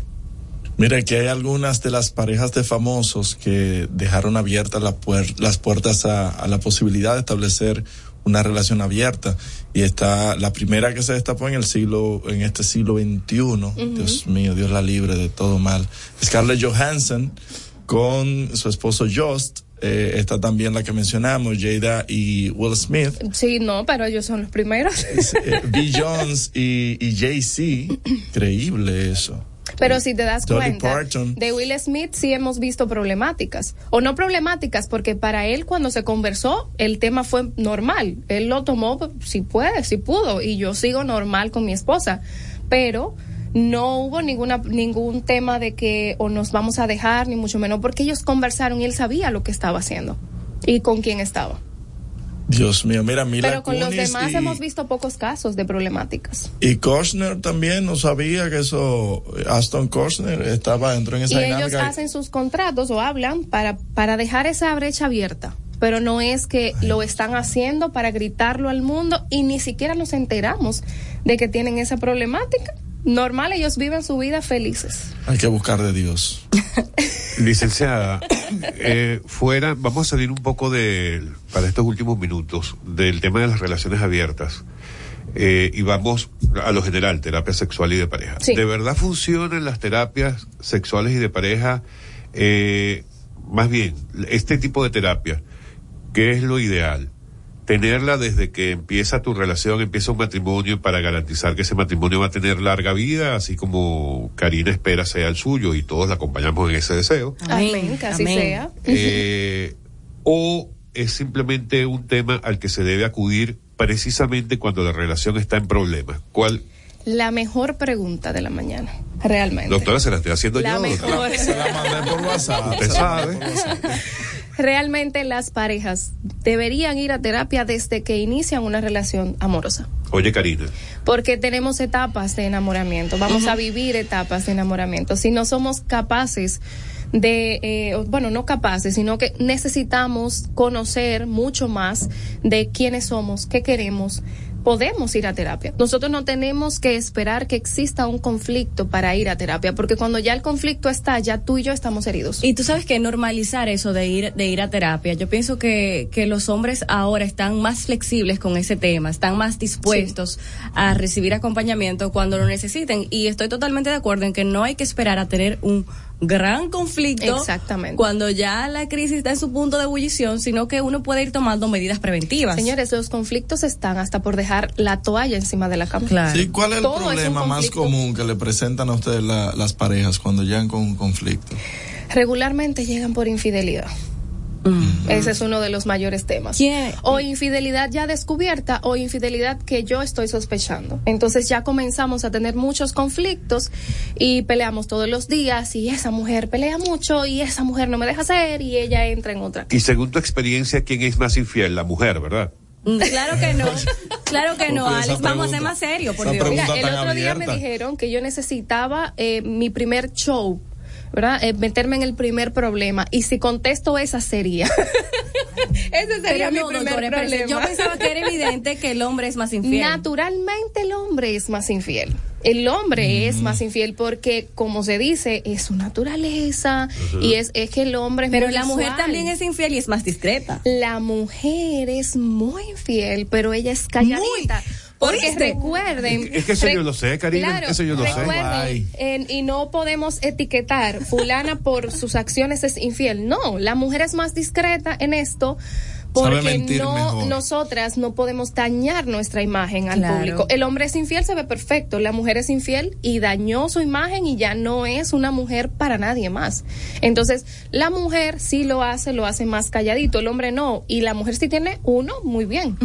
Mira que hay algunas de las parejas de famosos que dejaron abiertas la puer- las puertas a, a la posibilidad de establecer una relación abierta y está la primera que se destapó en el siglo en este siglo XXI Dios mío Dios la libre de todo mal Scarlett Johansson con su esposo Jost eh, está también la que mencionamos, Jada y Will Smith. Sí, no, pero ellos son los primeros. Eh, B. Jones y, y Jay-Z, increíble eso. Pero si te das Dolly cuenta, Parton. de Will Smith sí hemos visto problemáticas. O no problemáticas, porque para él cuando se conversó, el tema fue normal. Él lo tomó si puede, si pudo. Y yo sigo normal con mi esposa. Pero no hubo ninguna, ningún tema de que o nos vamos a dejar, ni mucho menos, porque ellos conversaron y él sabía lo que estaba haciendo y con quién estaba. Dios mío, mira, Mila Pero con los demás y, hemos visto pocos casos de problemáticas. y Kushner también no sabía que eso, Aston Kushner estaba, entró en Y esa ellos dinámica. hacen sus contratos o hablan para, para dejar esa brecha abierta. Pero no es que lo están haciendo para gritarlo al mundo y ni siquiera nos enteramos de que tienen esa problemática. Normal, ellos viven su vida felices. Hay que buscar de Dios. Licenciada, eh, fuera, vamos a salir un poco de, para estos últimos minutos, del tema de las relaciones abiertas. Eh, y vamos a lo general, terapia sexual y de pareja. Sí. ¿De verdad funcionan las terapias sexuales y de pareja? Eh, más bien, este tipo de terapia, ¿qué es lo ideal? Tenerla desde que empieza tu relación, empieza un matrimonio para garantizar que ese matrimonio va a tener larga vida, así como Karina espera sea el suyo y todos la acompañamos en ese deseo. Amén, que así amén. sea. Eh, o es simplemente un tema al que se debe acudir precisamente cuando la relación está en problemas. ¿Cuál? La mejor pregunta de la mañana, realmente. Doctora, se la estoy haciendo La yo. mejor. Se la mandé por WhatsApp. Usted sabe. Realmente las parejas deberían ir a terapia desde que inician una relación amorosa. Oye, Karina, porque tenemos etapas de enamoramiento, vamos a vivir etapas de enamoramiento. Si no somos capaces de, eh, bueno, no capaces, sino que necesitamos conocer mucho más de quiénes somos, qué queremos, podemos ir a terapia. Nosotros no tenemos que esperar que exista un conflicto para ir a terapia, porque cuando ya el conflicto está, ya tú y yo estamos heridos. Y tú sabes que normalizar eso de ir, de ir a terapia, yo pienso que, que los hombres ahora están más flexibles con ese tema, están más dispuestos a recibir acompañamiento cuando lo necesiten. Y estoy totalmente de acuerdo en que no hay que esperar a tener un gran conflicto Exactamente. cuando ya la crisis está en su punto de ebullición, sino que uno puede ir tomando medidas preventivas. Señores, los conflictos están hasta por dejar la toalla encima de la cama. Claro. Sí, ¿cuál es el Todo es un problema más común que le presentan a ustedes la- las parejas cuando llegan con un conflicto? regularmente llegan por infidelidad. Ese es uno de los mayores temas. ¿Quién? O infidelidad ya descubierta o infidelidad que yo estoy sospechando. Entonces ya comenzamos a tener muchos conflictos y peleamos todos los días y esa mujer pelea mucho y esa mujer no me deja hacer y ella entra en otra. y según tu experiencia, ¿quién es más infiel? La mujer, ¿verdad? Mm, Claro que no, claro que no, Alex, vamos a ser más serios, por esa Dios. pregunta- Mira, el otro día me dijeron que yo necesitaba eh, mi primer show. ¿Verdad? Eh, meterme en el primer problema. Y si contesto esa sería. Ese sería Pero mi no, primer doctora, problema. yo pensaba que era evidente que el hombre es más infiel. Naturalmente el hombre es más infiel. El hombre es más infiel porque, como se dice, es su naturaleza y es, es que el hombre es Pero muy la mujer también es infiel y es más discreta. La mujer es muy infiel, pero ella es calladita. Porque ¿Oíste? recuerden. Es que eso yo lo sé, Karina, Claro, eso yo lo sé. recuerden, y no podemos etiquetar fulana por sus acciones es infiel. No, la mujer es más discreta en esto. Porque no, mejor. nosotras no podemos dañar nuestra imagen al Claro. público. El hombre es infiel, se ve perfecto. La mujer es infiel y dañó su imagen y ya no es una mujer para nadie más. Entonces, la mujer sí lo hace, lo hace más calladito. El hombre no. Y la mujer sí tiene uno, muy bien.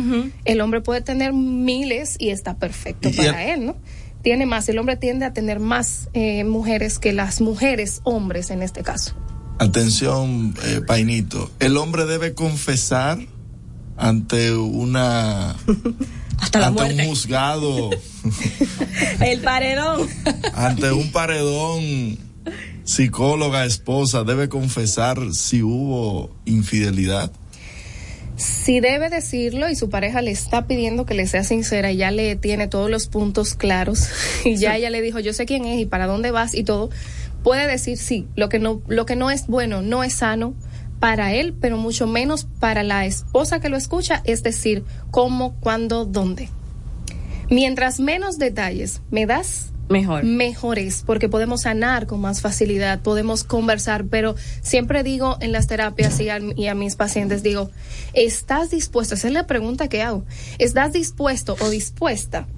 El hombre puede tener miles y está perfecto Y para él, ¿no? Tiene más. El hombre tiende a tener más eh, mujeres que las mujeres, hombres en este caso. Atención, eh, Painito. El hombre debe confesar ante una Hasta la ante un juzgado, El paredón. ante un paredón, psicóloga, esposa, debe confesar si hubo infidelidad. Si debe decirlo y su pareja le está pidiendo que le sea sincera y ya le tiene todos los puntos claros y ya ella le dijo yo sé quién es y para dónde vas y todo, puede decir sí, lo que no, lo que no es bueno, no es sano para él, pero mucho menos para la esposa que lo escucha, es decir, cómo, cuándo, dónde. Mientras menos detalles me das, Mejor. mejores porque podemos sanar con más facilidad, podemos conversar, pero siempre digo en las terapias y a, y a mis pacientes, digo, ¿estás dispuesto? Esa es la pregunta que hago. ¿Estás dispuesto o dispuesta?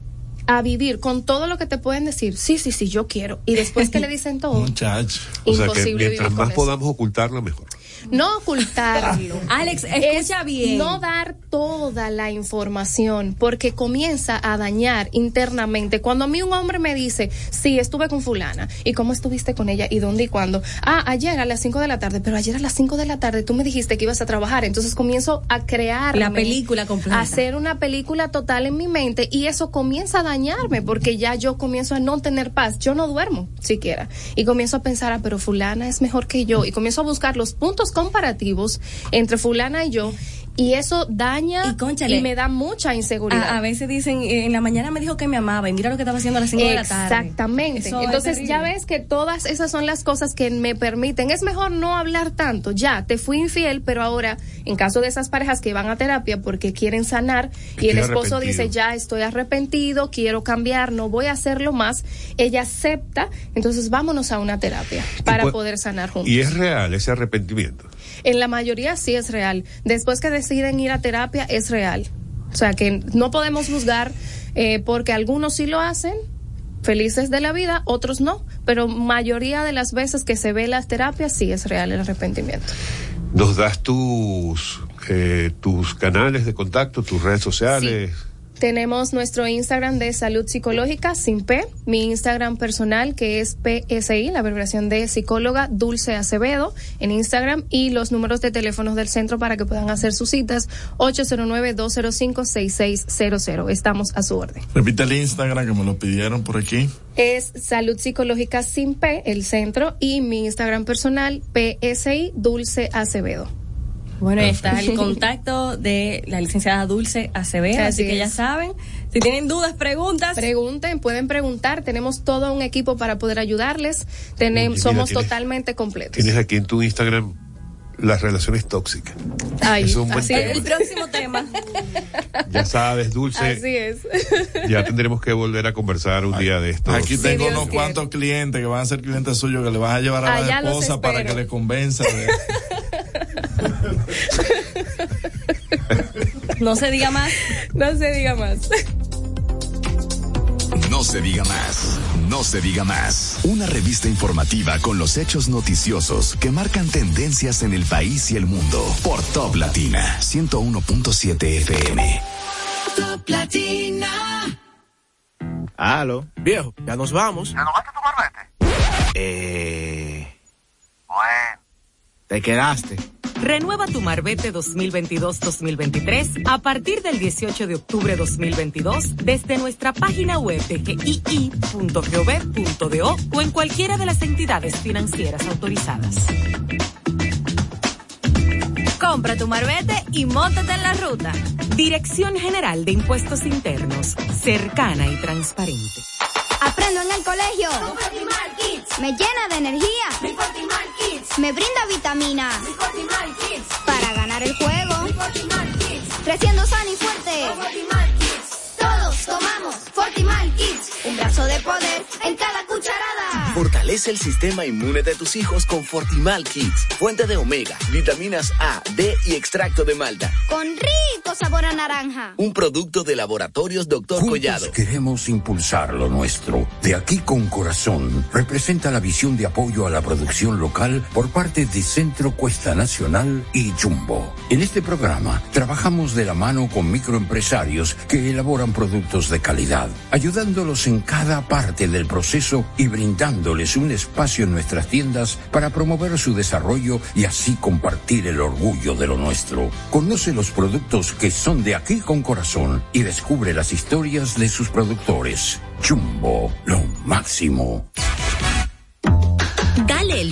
A vivir con todo lo que te pueden decir, sí, sí, sí, yo quiero. Y después que le dicen todo, Muchacho. O sea que mientras más podamos ocultarlo, mejor. No ocultarlo. Alex, escucha bien. No dar toda la información porque comienza a dañar internamente. Cuando a mí un hombre me dice, sí, estuve con fulana, ¿y cómo estuviste con ella? ¿Y dónde y cuándo? Ah, ayer a las 5 de la tarde, pero ayer a las 5 de la tarde tú me dijiste que ibas a trabajar. Entonces comienzo a crear La película completa. A hacer una película total en mi mente y eso comienza a dañarme porque ya yo comienzo a no tener paz. Yo no duermo siquiera. Y comienzo a pensar, ah, pero fulana es mejor que yo. Y comienzo a buscar los puntos comparativos entre fulana y yo. Y eso daña y, cónchale, me da mucha inseguridad. A, a veces dicen, eh, en la mañana me dijo que me amaba y mira lo que estaba haciendo a las 5 de la tarde. Exactamente. Eso Entonces ya ves que todas esas son las cosas que me permiten. Es mejor no hablar tanto. Ya, te fui infiel, pero ahora, en caso de esas parejas que van a terapia porque quieren sanar y el esposo arrepentido. dice, ya estoy arrepentido, quiero cambiar, no voy a hacerlo más, ella acepta, entonces vámonos a una terapia para pues- poder sanar juntos. Y es real ese arrepentimiento. En la mayoría sí es real. Después que deciden ir a terapia es real. O sea que no podemos juzgar eh, porque algunos sí lo hacen, felices de la vida, otros no. Pero mayoría de las veces que se ve las terapias sí es real el arrepentimiento. Nos das tus, eh, tus canales de contacto, tus redes sociales. Tenemos nuestro Instagram de salud psicológica sin P, mi Instagram personal que es PSI, la abreviación de psicóloga Dulce Acevedo en Instagram y los números de teléfonos del centro para que puedan hacer sus citas 809-205-6600. Estamos a su orden. Repite el Instagram que me lo pidieron por aquí. Es salud psicológica sin P, el centro, y mi Instagram personal PSI Dulce Acevedo. Bueno, ahí está el contacto de la licenciada Dulce Acevedo, así, Así que ya saben. Si tienen dudas, preguntas. Pregunten, pueden preguntar. Tenemos todo un equipo para poder ayudarles. Tenem- Uy, mira, somos tienes- totalmente completos. Tienes aquí en tu Instagram las relaciones tóxicas. Ay, es un buen así tema. es. El próximo tema. Ya sabes, Dulce, Así es. ya tendremos que volver a conversar un día de esto. Aquí tengo unos quiere. cuantos clientes que van a ser clientes suyos que le van a llevar a Allá la esposa para que le convenza de No se diga más. No se diga más. No se diga más. No se diga más. Una revista informativa con los hechos noticiosos que marcan tendencias en el país y el mundo. Por Top Latina 101.7 FM. Top Latina. Aló, viejo, ya nos vamos. ¿Renovaste tu marbete? Eh, Bueno. Te quedaste. Renueva tu Marbete 2022-2023 a partir del 18 de octubre 2022 desde nuestra página web de gii.gov.do o en cualquiera de las entidades financieras autorizadas. Compra tu marbete y montate en la ruta. Dirección General de Impuestos Internos, cercana y transparente. Aprendo en el colegio. Me llena de energía. Me brinda vitamina. Para ganar el juego. Creciendo sano y fuerte. Todos tomamos Fortimal Kids. Un brazo de poder en cada. Fortalece el sistema inmune de tus hijos con Fortimal Kids, fuente de omega, vitaminas A, D y extracto de malta. Con rico sabor a naranja. Un producto de laboratorios Dr. Juntos Collado. queremos impulsar lo nuestro. De aquí con corazón representa la visión de apoyo a la producción local por parte de Centro Cuesta Nacional y Jumbo. En este programa trabajamos de la mano con microempresarios que elaboran productos de calidad, ayudándolos en cada parte del proceso y un espacio en nuestras tiendas para promover su desarrollo y así compartir el orgullo de lo nuestro. Conoce los productos que son de aquí con corazón y descubre las historias de sus productores. Jumbo, lo máximo.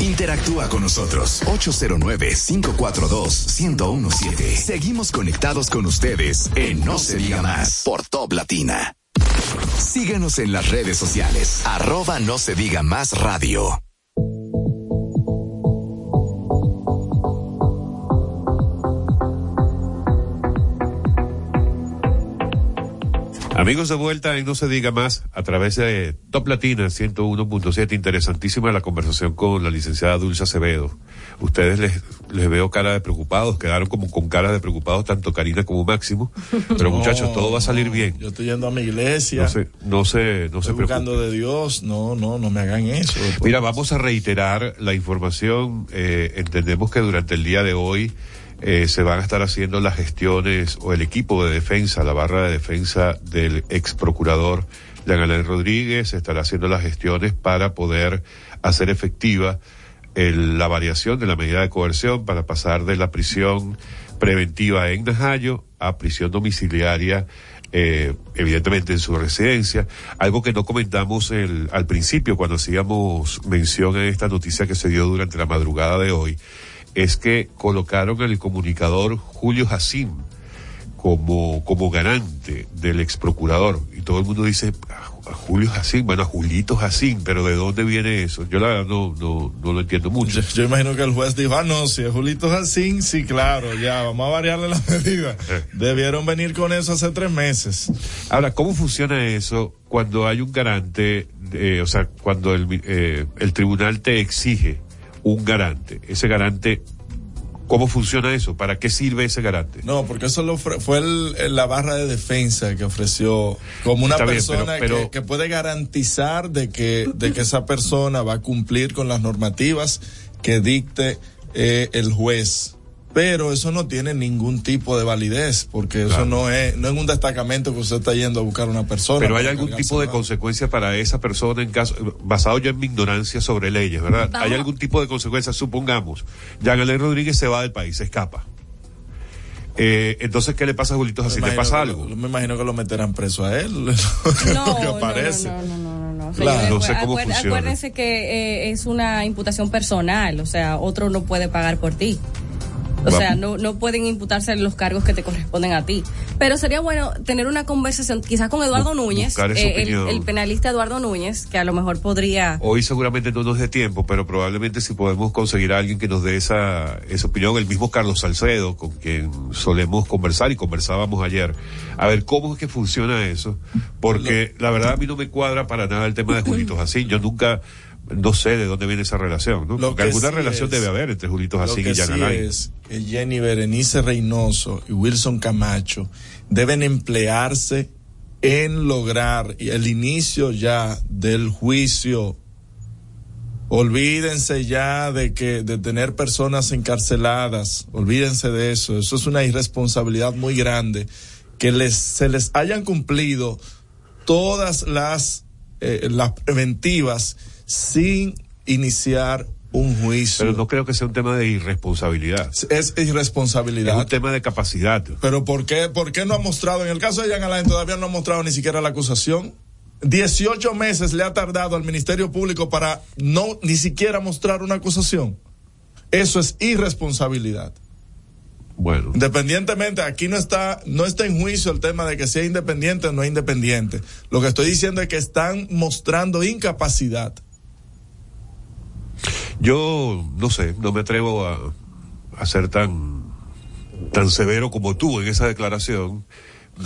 Interactúa con nosotros 809-542-1017. Seguimos conectados con ustedes en No se diga más por Top Latina. Síguenos en las redes sociales, arroba no se diga más radio. Amigos de vuelta y No se diga más a través de Top Latina 101.7. Interesantísima la conversación con la licenciada Dulce Acevedo. Ustedes les, les veo cara de preocupados, quedaron como con cara de preocupados tanto Karina como Máximo. Pero No, muchachos, todo va a salir bien. Yo estoy yendo a mi iglesia. No se, no se, no se estoy preocupen. buscando de Dios. No, no, no me hagan eso. Mira, vamos a reiterar la información. Eh, entendemos que durante el día de hoy eh, se van a estar haciendo las gestiones o el equipo de defensa, la barra de defensa del ex procurador Jean Alain Rodríguez, estará haciendo las gestiones para poder hacer efectiva el- la variación de la medida de coerción para pasar de la prisión preventiva en Najayo a prisión domiciliaria eh, evidentemente en su residencia. Algo que no comentamos el- al principio cuando hacíamos mención a esta noticia que se dio durante la madrugada de hoy, es que colocaron al comunicador Julio Jacín como, como garante del ex procurador. Y todo el mundo dice, a, a Julio Jacín, bueno, a Julito Jacín, pero ¿de dónde viene eso? Yo la verdad no, no, no lo entiendo mucho. Yo, yo imagino que el juez dijo, ah, no, si es Julito Jacín, sí, claro, ya, vamos a variarle la medida. Debieron venir con eso hace tres meses. Ahora, ¿cómo funciona eso cuando hay un garante, eh, o sea, cuando el, eh, el tribunal te exige un garante? Ese garante, ¿cómo funciona eso? ¿Para qué sirve ese garante? No, porque eso lo fue el- la barra de defensa que ofreció como una bien, persona pero- pero- que, que puede garantizar de que, de que esa persona va a cumplir con las normativas que dicte eh, el juez. Pero eso no tiene ningún tipo de validez, porque eso no es, no es un destacamento que usted está yendo a buscar a una persona. Pero hay algún tipo de consecuencia para esa persona en caso, basado ya en mi ignorancia sobre leyes, ¿verdad? Vamos. ¿Hay algún tipo de consecuencia? Supongamos, Jean Alain Rodríguez se va del país, se escapa. Eh, entonces, ¿qué le pasa a Julito? Me ¿Le pasa algo? lo- me imagino que lo meterán preso a él. No, que aparece. no, no, no, no, no. Claro. No sé cómo funciona. Acuérdense que eh, es una imputación personal, o sea, otro no puede pagar por ti. O Va- sea, no, no pueden imputarse los cargos que te corresponden a ti. Pero sería bueno tener una conversación quizás con Eduardo Bu- Núñez, eh, el, penalista Eduardo Núñez, que a lo mejor podría... Hoy seguramente no nos dé tiempo, pero probablemente si podemos conseguir a alguien que nos dé esa, esa opinión, el mismo Carlos Salcedo, con quien solemos conversar y conversábamos ayer, a ver cómo es que funciona eso, porque la verdad a mí no me cuadra para nada el tema de Julito Jacín, yo nunca, no sé de dónde viene esa relación, ¿no? Lo Porque alguna sí relación es- debe haber entre Julito Lo Jacín que y sí Alain. es que Jenny Berenice Reynoso y Wilson Camacho deben emplearse en lograr el inicio ya del juicio. Olvídense ya de que de tener personas encarceladas, olvídense de eso. Eso es una irresponsabilidad muy grande que les se les hayan cumplido todas las eh, las preventivas sin iniciar un juicio. Pero no creo que sea un tema de irresponsabilidad. Es irresponsabilidad. Es un tema de capacidad. Pero ¿por qué, ¿por qué no ha mostrado? En el caso de Jean Alain todavía no ha mostrado ni siquiera la acusación. 18 meses le ha tardado al Ministerio Público para no ni siquiera mostrar una acusación. Eso es irresponsabilidad. Bueno. Independientemente, aquí no está, no está en juicio el tema de que sea independiente o no independiente. Lo que estoy diciendo es que están mostrando incapacidad. Yo no sé, no me atrevo a, a ser tan, tan severo como tú en esa declaración.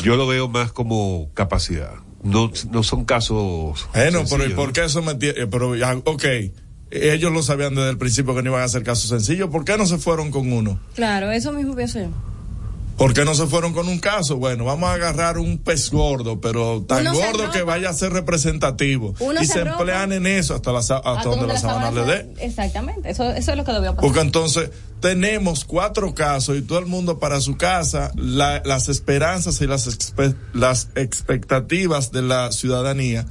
Yo lo veo más como capacidad. No, no son casos. Bueno, pero ¿y sencillos, por qué eso me eh, Pero ok, ellos lo sabían desde el principio que no iban a hacer caso sencillo. ¿Por qué no se fueron con uno? Claro, eso mismo pienso yo. ¿Por qué no se fueron con un caso? Bueno, vamos a agarrar un pez gordo, pero tan Uno gordo que vaya a ser representativo. Uno y se emplean en eso hasta, la, hasta donde la sábana le dé. Exactamente, eso, eso es lo que debió pasar. Porque entonces tenemos cuatro casos y todo el mundo para su casa, la- las esperanzas y las, expe- las expectativas de la ciudadanía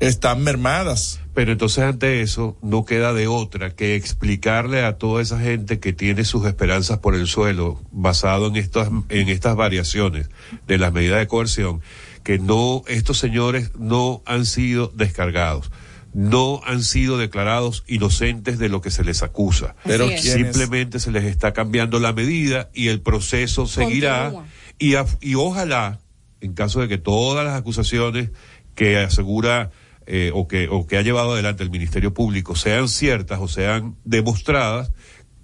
están mermadas. Pero entonces ante eso no queda de otra que explicarle a toda esa gente que tiene sus esperanzas por el suelo basado en estas en estas variaciones de las medidas de coerción que no estos señores no han sido descargados. no han sido declarados inocentes de lo que se les acusa. Pero simplemente se les está cambiando la medida y el proceso seguirá y, a- y ojalá, en caso de que todas las acusaciones que asegura eh, o, que, o que ha llevado adelante el Ministerio Público sean ciertas o sean demostradas,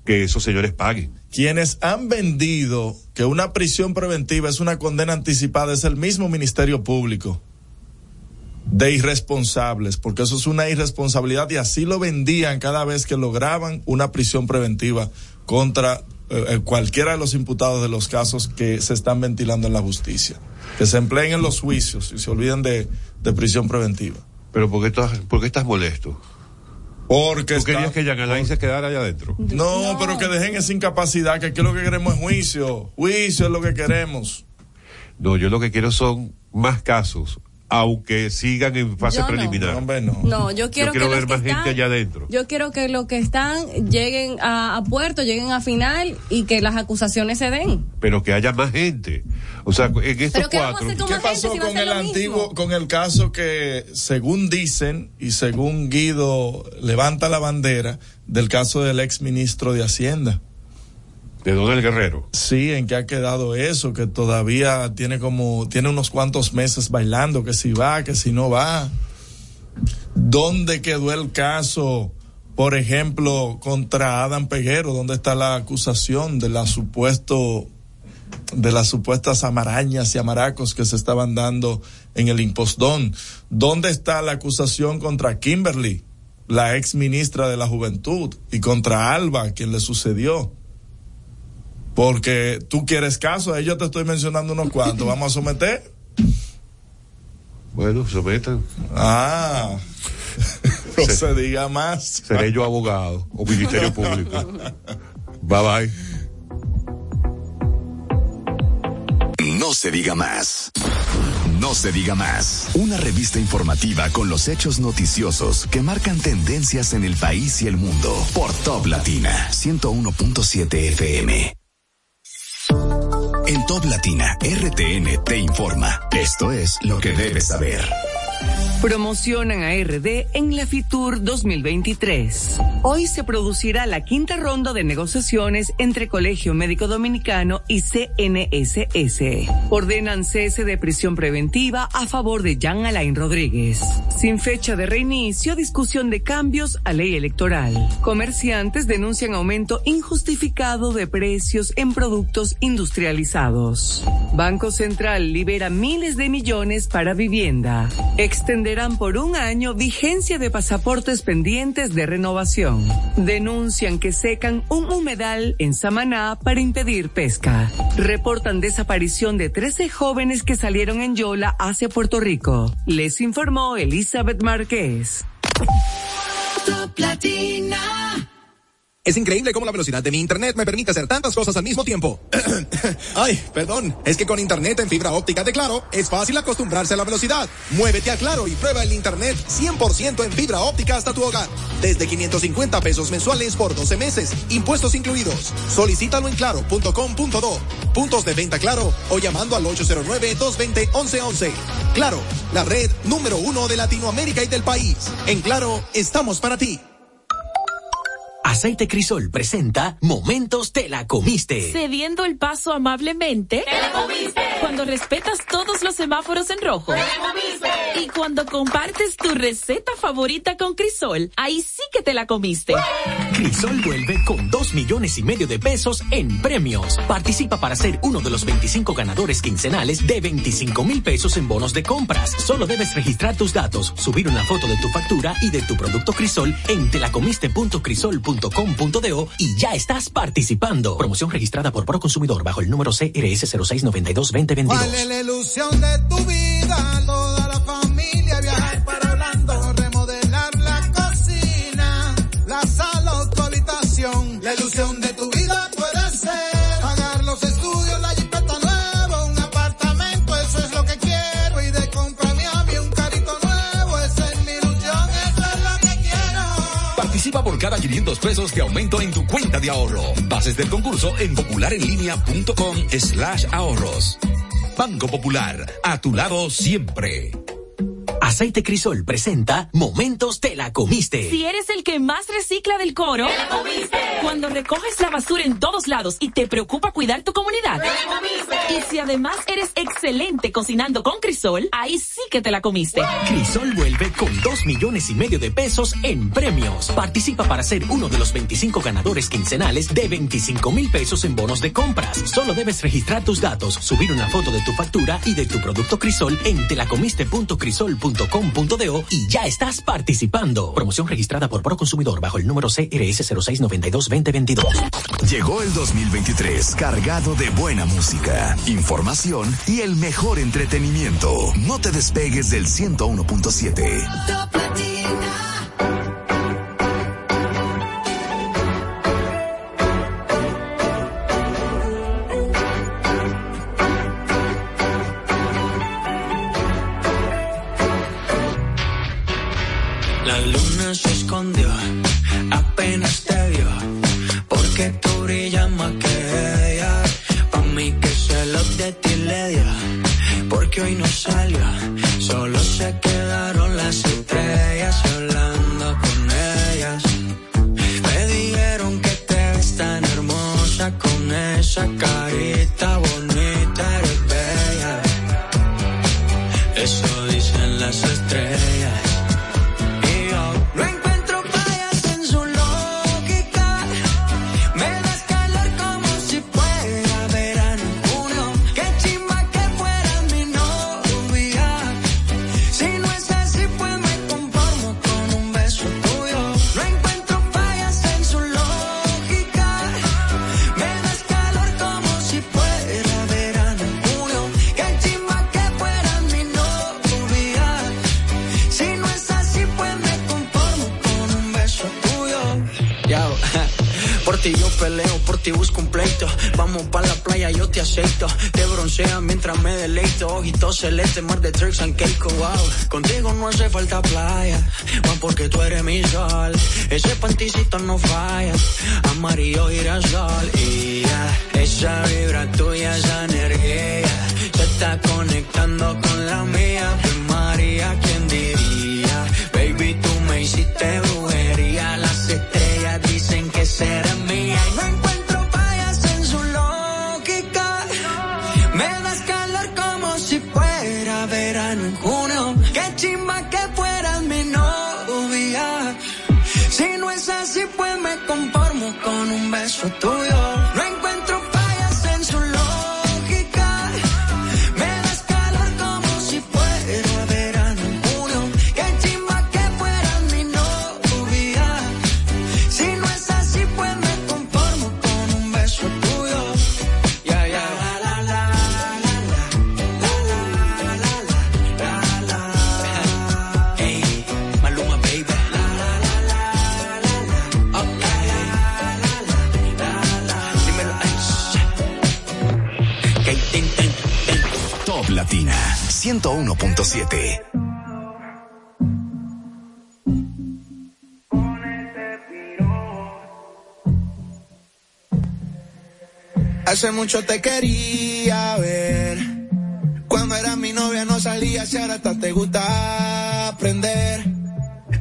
que esos señores paguen. Quienes han vendido que una prisión preventiva es una condena anticipada es el mismo Ministerio Público de irresponsables, porque eso es una irresponsabilidad y así lo vendían cada vez que lograban una prisión preventiva contra eh, eh, cualquiera de los imputados de los casos que se están ventilando en la justicia. Que se empleen en los juicios y se olviden de, de prisión preventiva. Pero ¿por qué estás, por qué estás molesto? Porque ¿Tú está- querías que Jean Alain se quedara allá adentro? No, pero que dejen esa incapacidad, que aquí lo que queremos es juicio. Juicio es lo que queremos. No, yo lo que quiero son más casos, aunque sigan en fase Yo no. preliminar. Hombre, no. No, yo quiero, quiero que ver los que más gente están- allá adentro. Yo quiero que los que están lleguen a, a puerto, lleguen a final y que las acusaciones se den. Pero que haya más gente. O sea, en estos Pero ¿qué vamos a cuatro. ¿Qué gente pasó si con el antiguo, con el caso que, según dicen y según Guido levanta la bandera del caso del ex ministro de Hacienda? De Don El Guerrero. Sí, en qué ha quedado eso, que todavía tiene como, tiene unos cuantos meses bailando, que si va, que si no va. ¿Dónde quedó el caso, por ejemplo, contra Adam Peguero? ¿Dónde está la acusación de la supuesto, de las supuestas amarañas y amaracos que se estaban dando en el impostón? ¿Dónde está la acusación contra Kimberly, la ex ministra de la Juventud, y contra Alba, quien le sucedió? Porque tú quieres caso, ahí yo te estoy mencionando unos cuantos. ¿Vamos a someter? Bueno, sometan. Ah, no se diga más. Seré yo abogado o Ministerio Público. Bye bye. No se diga más. No se diga más. Una revista informativa con los hechos noticiosos que marcan tendencias en el país y el mundo. Por Top Latina 101.7 FM. En Top Latina, RTN te informa. Esto es lo que debes saber. Promocionan a RD en la FITUR 2023. Hoy se producirá la quinta ronda de negociaciones entre Colegio Médico Dominicano y CNSS. Ordenan cese de prisión preventiva a favor de Jean Alain Rodríguez. Sin fecha de reinicio, discusión de cambios a ley electoral. Comerciantes denuncian aumento injustificado de precios en productos industrializados. Banco Central libera miles de millones para vivienda. Extenderán por un año vigencia de pasaportes pendientes de renovación. Denuncian que secan un humedal en Samaná para impedir pesca. Reportan desaparición de 13 jóvenes que salieron en Yola hacia Puerto Rico. Les informó Elizabeth Márquez. Es increíble cómo la velocidad de mi internet me permite hacer tantas cosas al mismo tiempo. Ay, perdón. Es que con internet en fibra óptica de Claro es fácil acostumbrarse a la velocidad. Muévete a Claro y prueba el internet 100% en fibra óptica hasta tu hogar. Desde 550 pesos mensuales por 12 meses, impuestos incluidos. Solicítalo en claro.com.do. Puntos de venta Claro o llamando al 809-220-1111. Claro, la red número uno de Latinoamérica y del país. En Claro, estamos para ti. Aceite Crisol presenta Momentos te la comiste. Cediendo el paso amablemente. ¡Te la comiste! Cuando respetas todos los semáforos en rojo. ¡Te la comiste! Y cuando compartes tu receta favorita con Crisol, ahí sí que te la comiste. Crisol vuelve con dos millones y medio de pesos en premios. Participa para ser uno de los 25 ganadores quincenales de 25 mil pesos en bonos de compras. Solo debes registrar tus datos, subir una foto de tu factura y de tu producto Crisol en telacomiste.crisol.com.do y ya estás participando. Promoción registrada por Proconsumidor bajo el número CRS 0692-2022. ¿Cuál es la ilusión de tu vida? Toda la familia viajar para Orlando, remodelar la cocina, la sala. La ilusión de Por cada 500 pesos de aumento en tu cuenta de ahorro. Bases del concurso en popularenlinea.com slash ahorros. Banco Popular, a tu lado siempre. Aceite Crisol presenta Momentos te la comiste. Si eres el que más recicla del coro, ¡Te la comiste! cuando recoges la basura en todos lados y te preocupa cuidar tu comunidad, ¡Te la comiste! y si además eres excelente cocinando con Crisol, ahí sí que te la comiste. Crisol vuelve con 2 millones y medio de pesos en premios. Participa para ser uno de los 25 ganadores quincenales de 25 mil pesos en bonos de compras. Solo debes registrar tus datos, subir una foto de tu factura y de tu producto Crisol en telacomiste.crisol.com.do y ya estás participando. Promoción registrada por Proconsumidor bajo el número CRS 0692-2022. Llegó el 2023 cargado de buena música, información y el mejor entretenimiento. No te despegues del 101.7. solo se quedaron las estrellas hablando con ellas. Me dijeron que te ves tan hermosa con esa carita ti busco un pleito. Vamos pa' la playa, yo te aceito. Te broncea mientras me deleito. Ojitos celeste, mar de tricks and cake, wow. Contigo no hace falta playa, más porque tú eres mi sol. Ese panticito no falla, amarillo girasol. Y ya, esa vibra tuya, esa energía, se está conectando con la mía. María, ¿quién diría? Baby, tú me hiciste brujería. Las estrellas dicen que serás así, pues me conformo con un beso tuyo. 101.7. Hace mucho te quería ver. Cuando era mi novia no salías y ahora hasta te gusta aprender.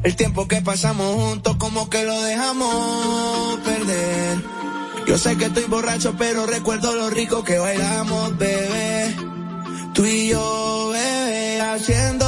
El tiempo que pasamos juntos como que lo dejamos perder. Yo sé que estoy borracho pero recuerdo lo rico que bailamos, bebé. Tú y yo, haciendo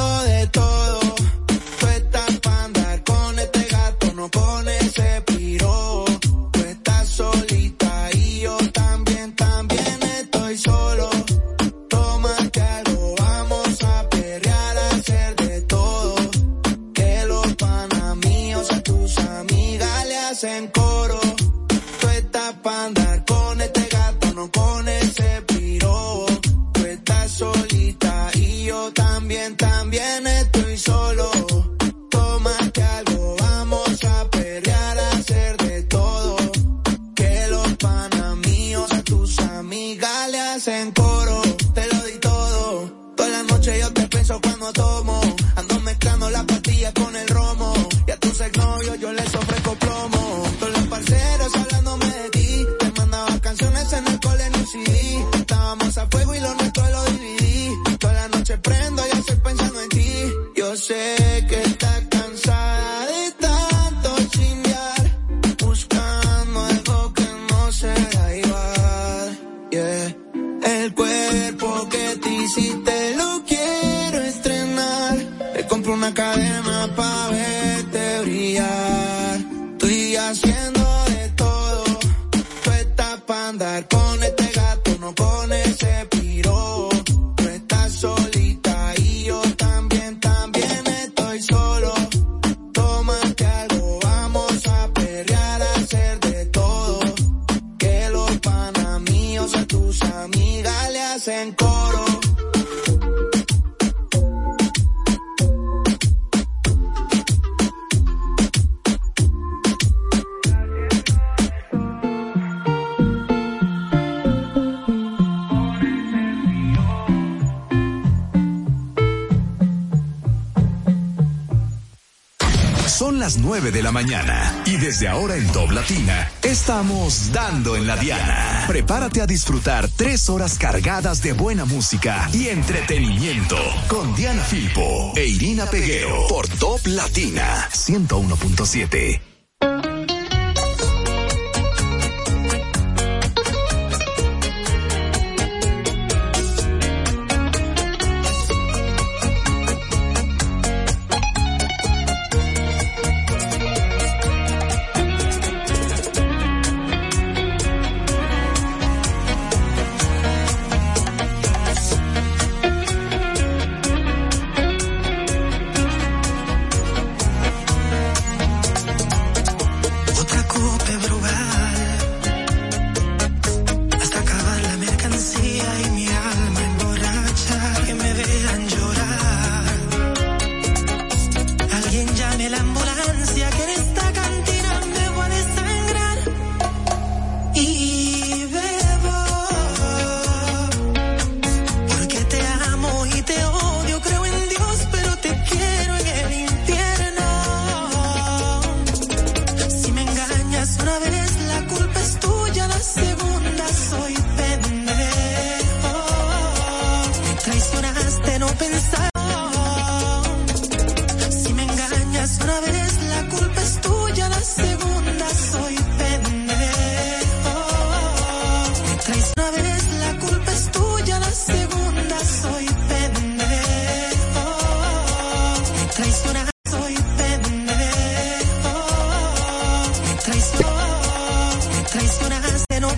Prepárate a disfrutar tres horas cargadas de buena música y entretenimiento con Diana Filpo e Irina Peguero por Top Latina 101.7.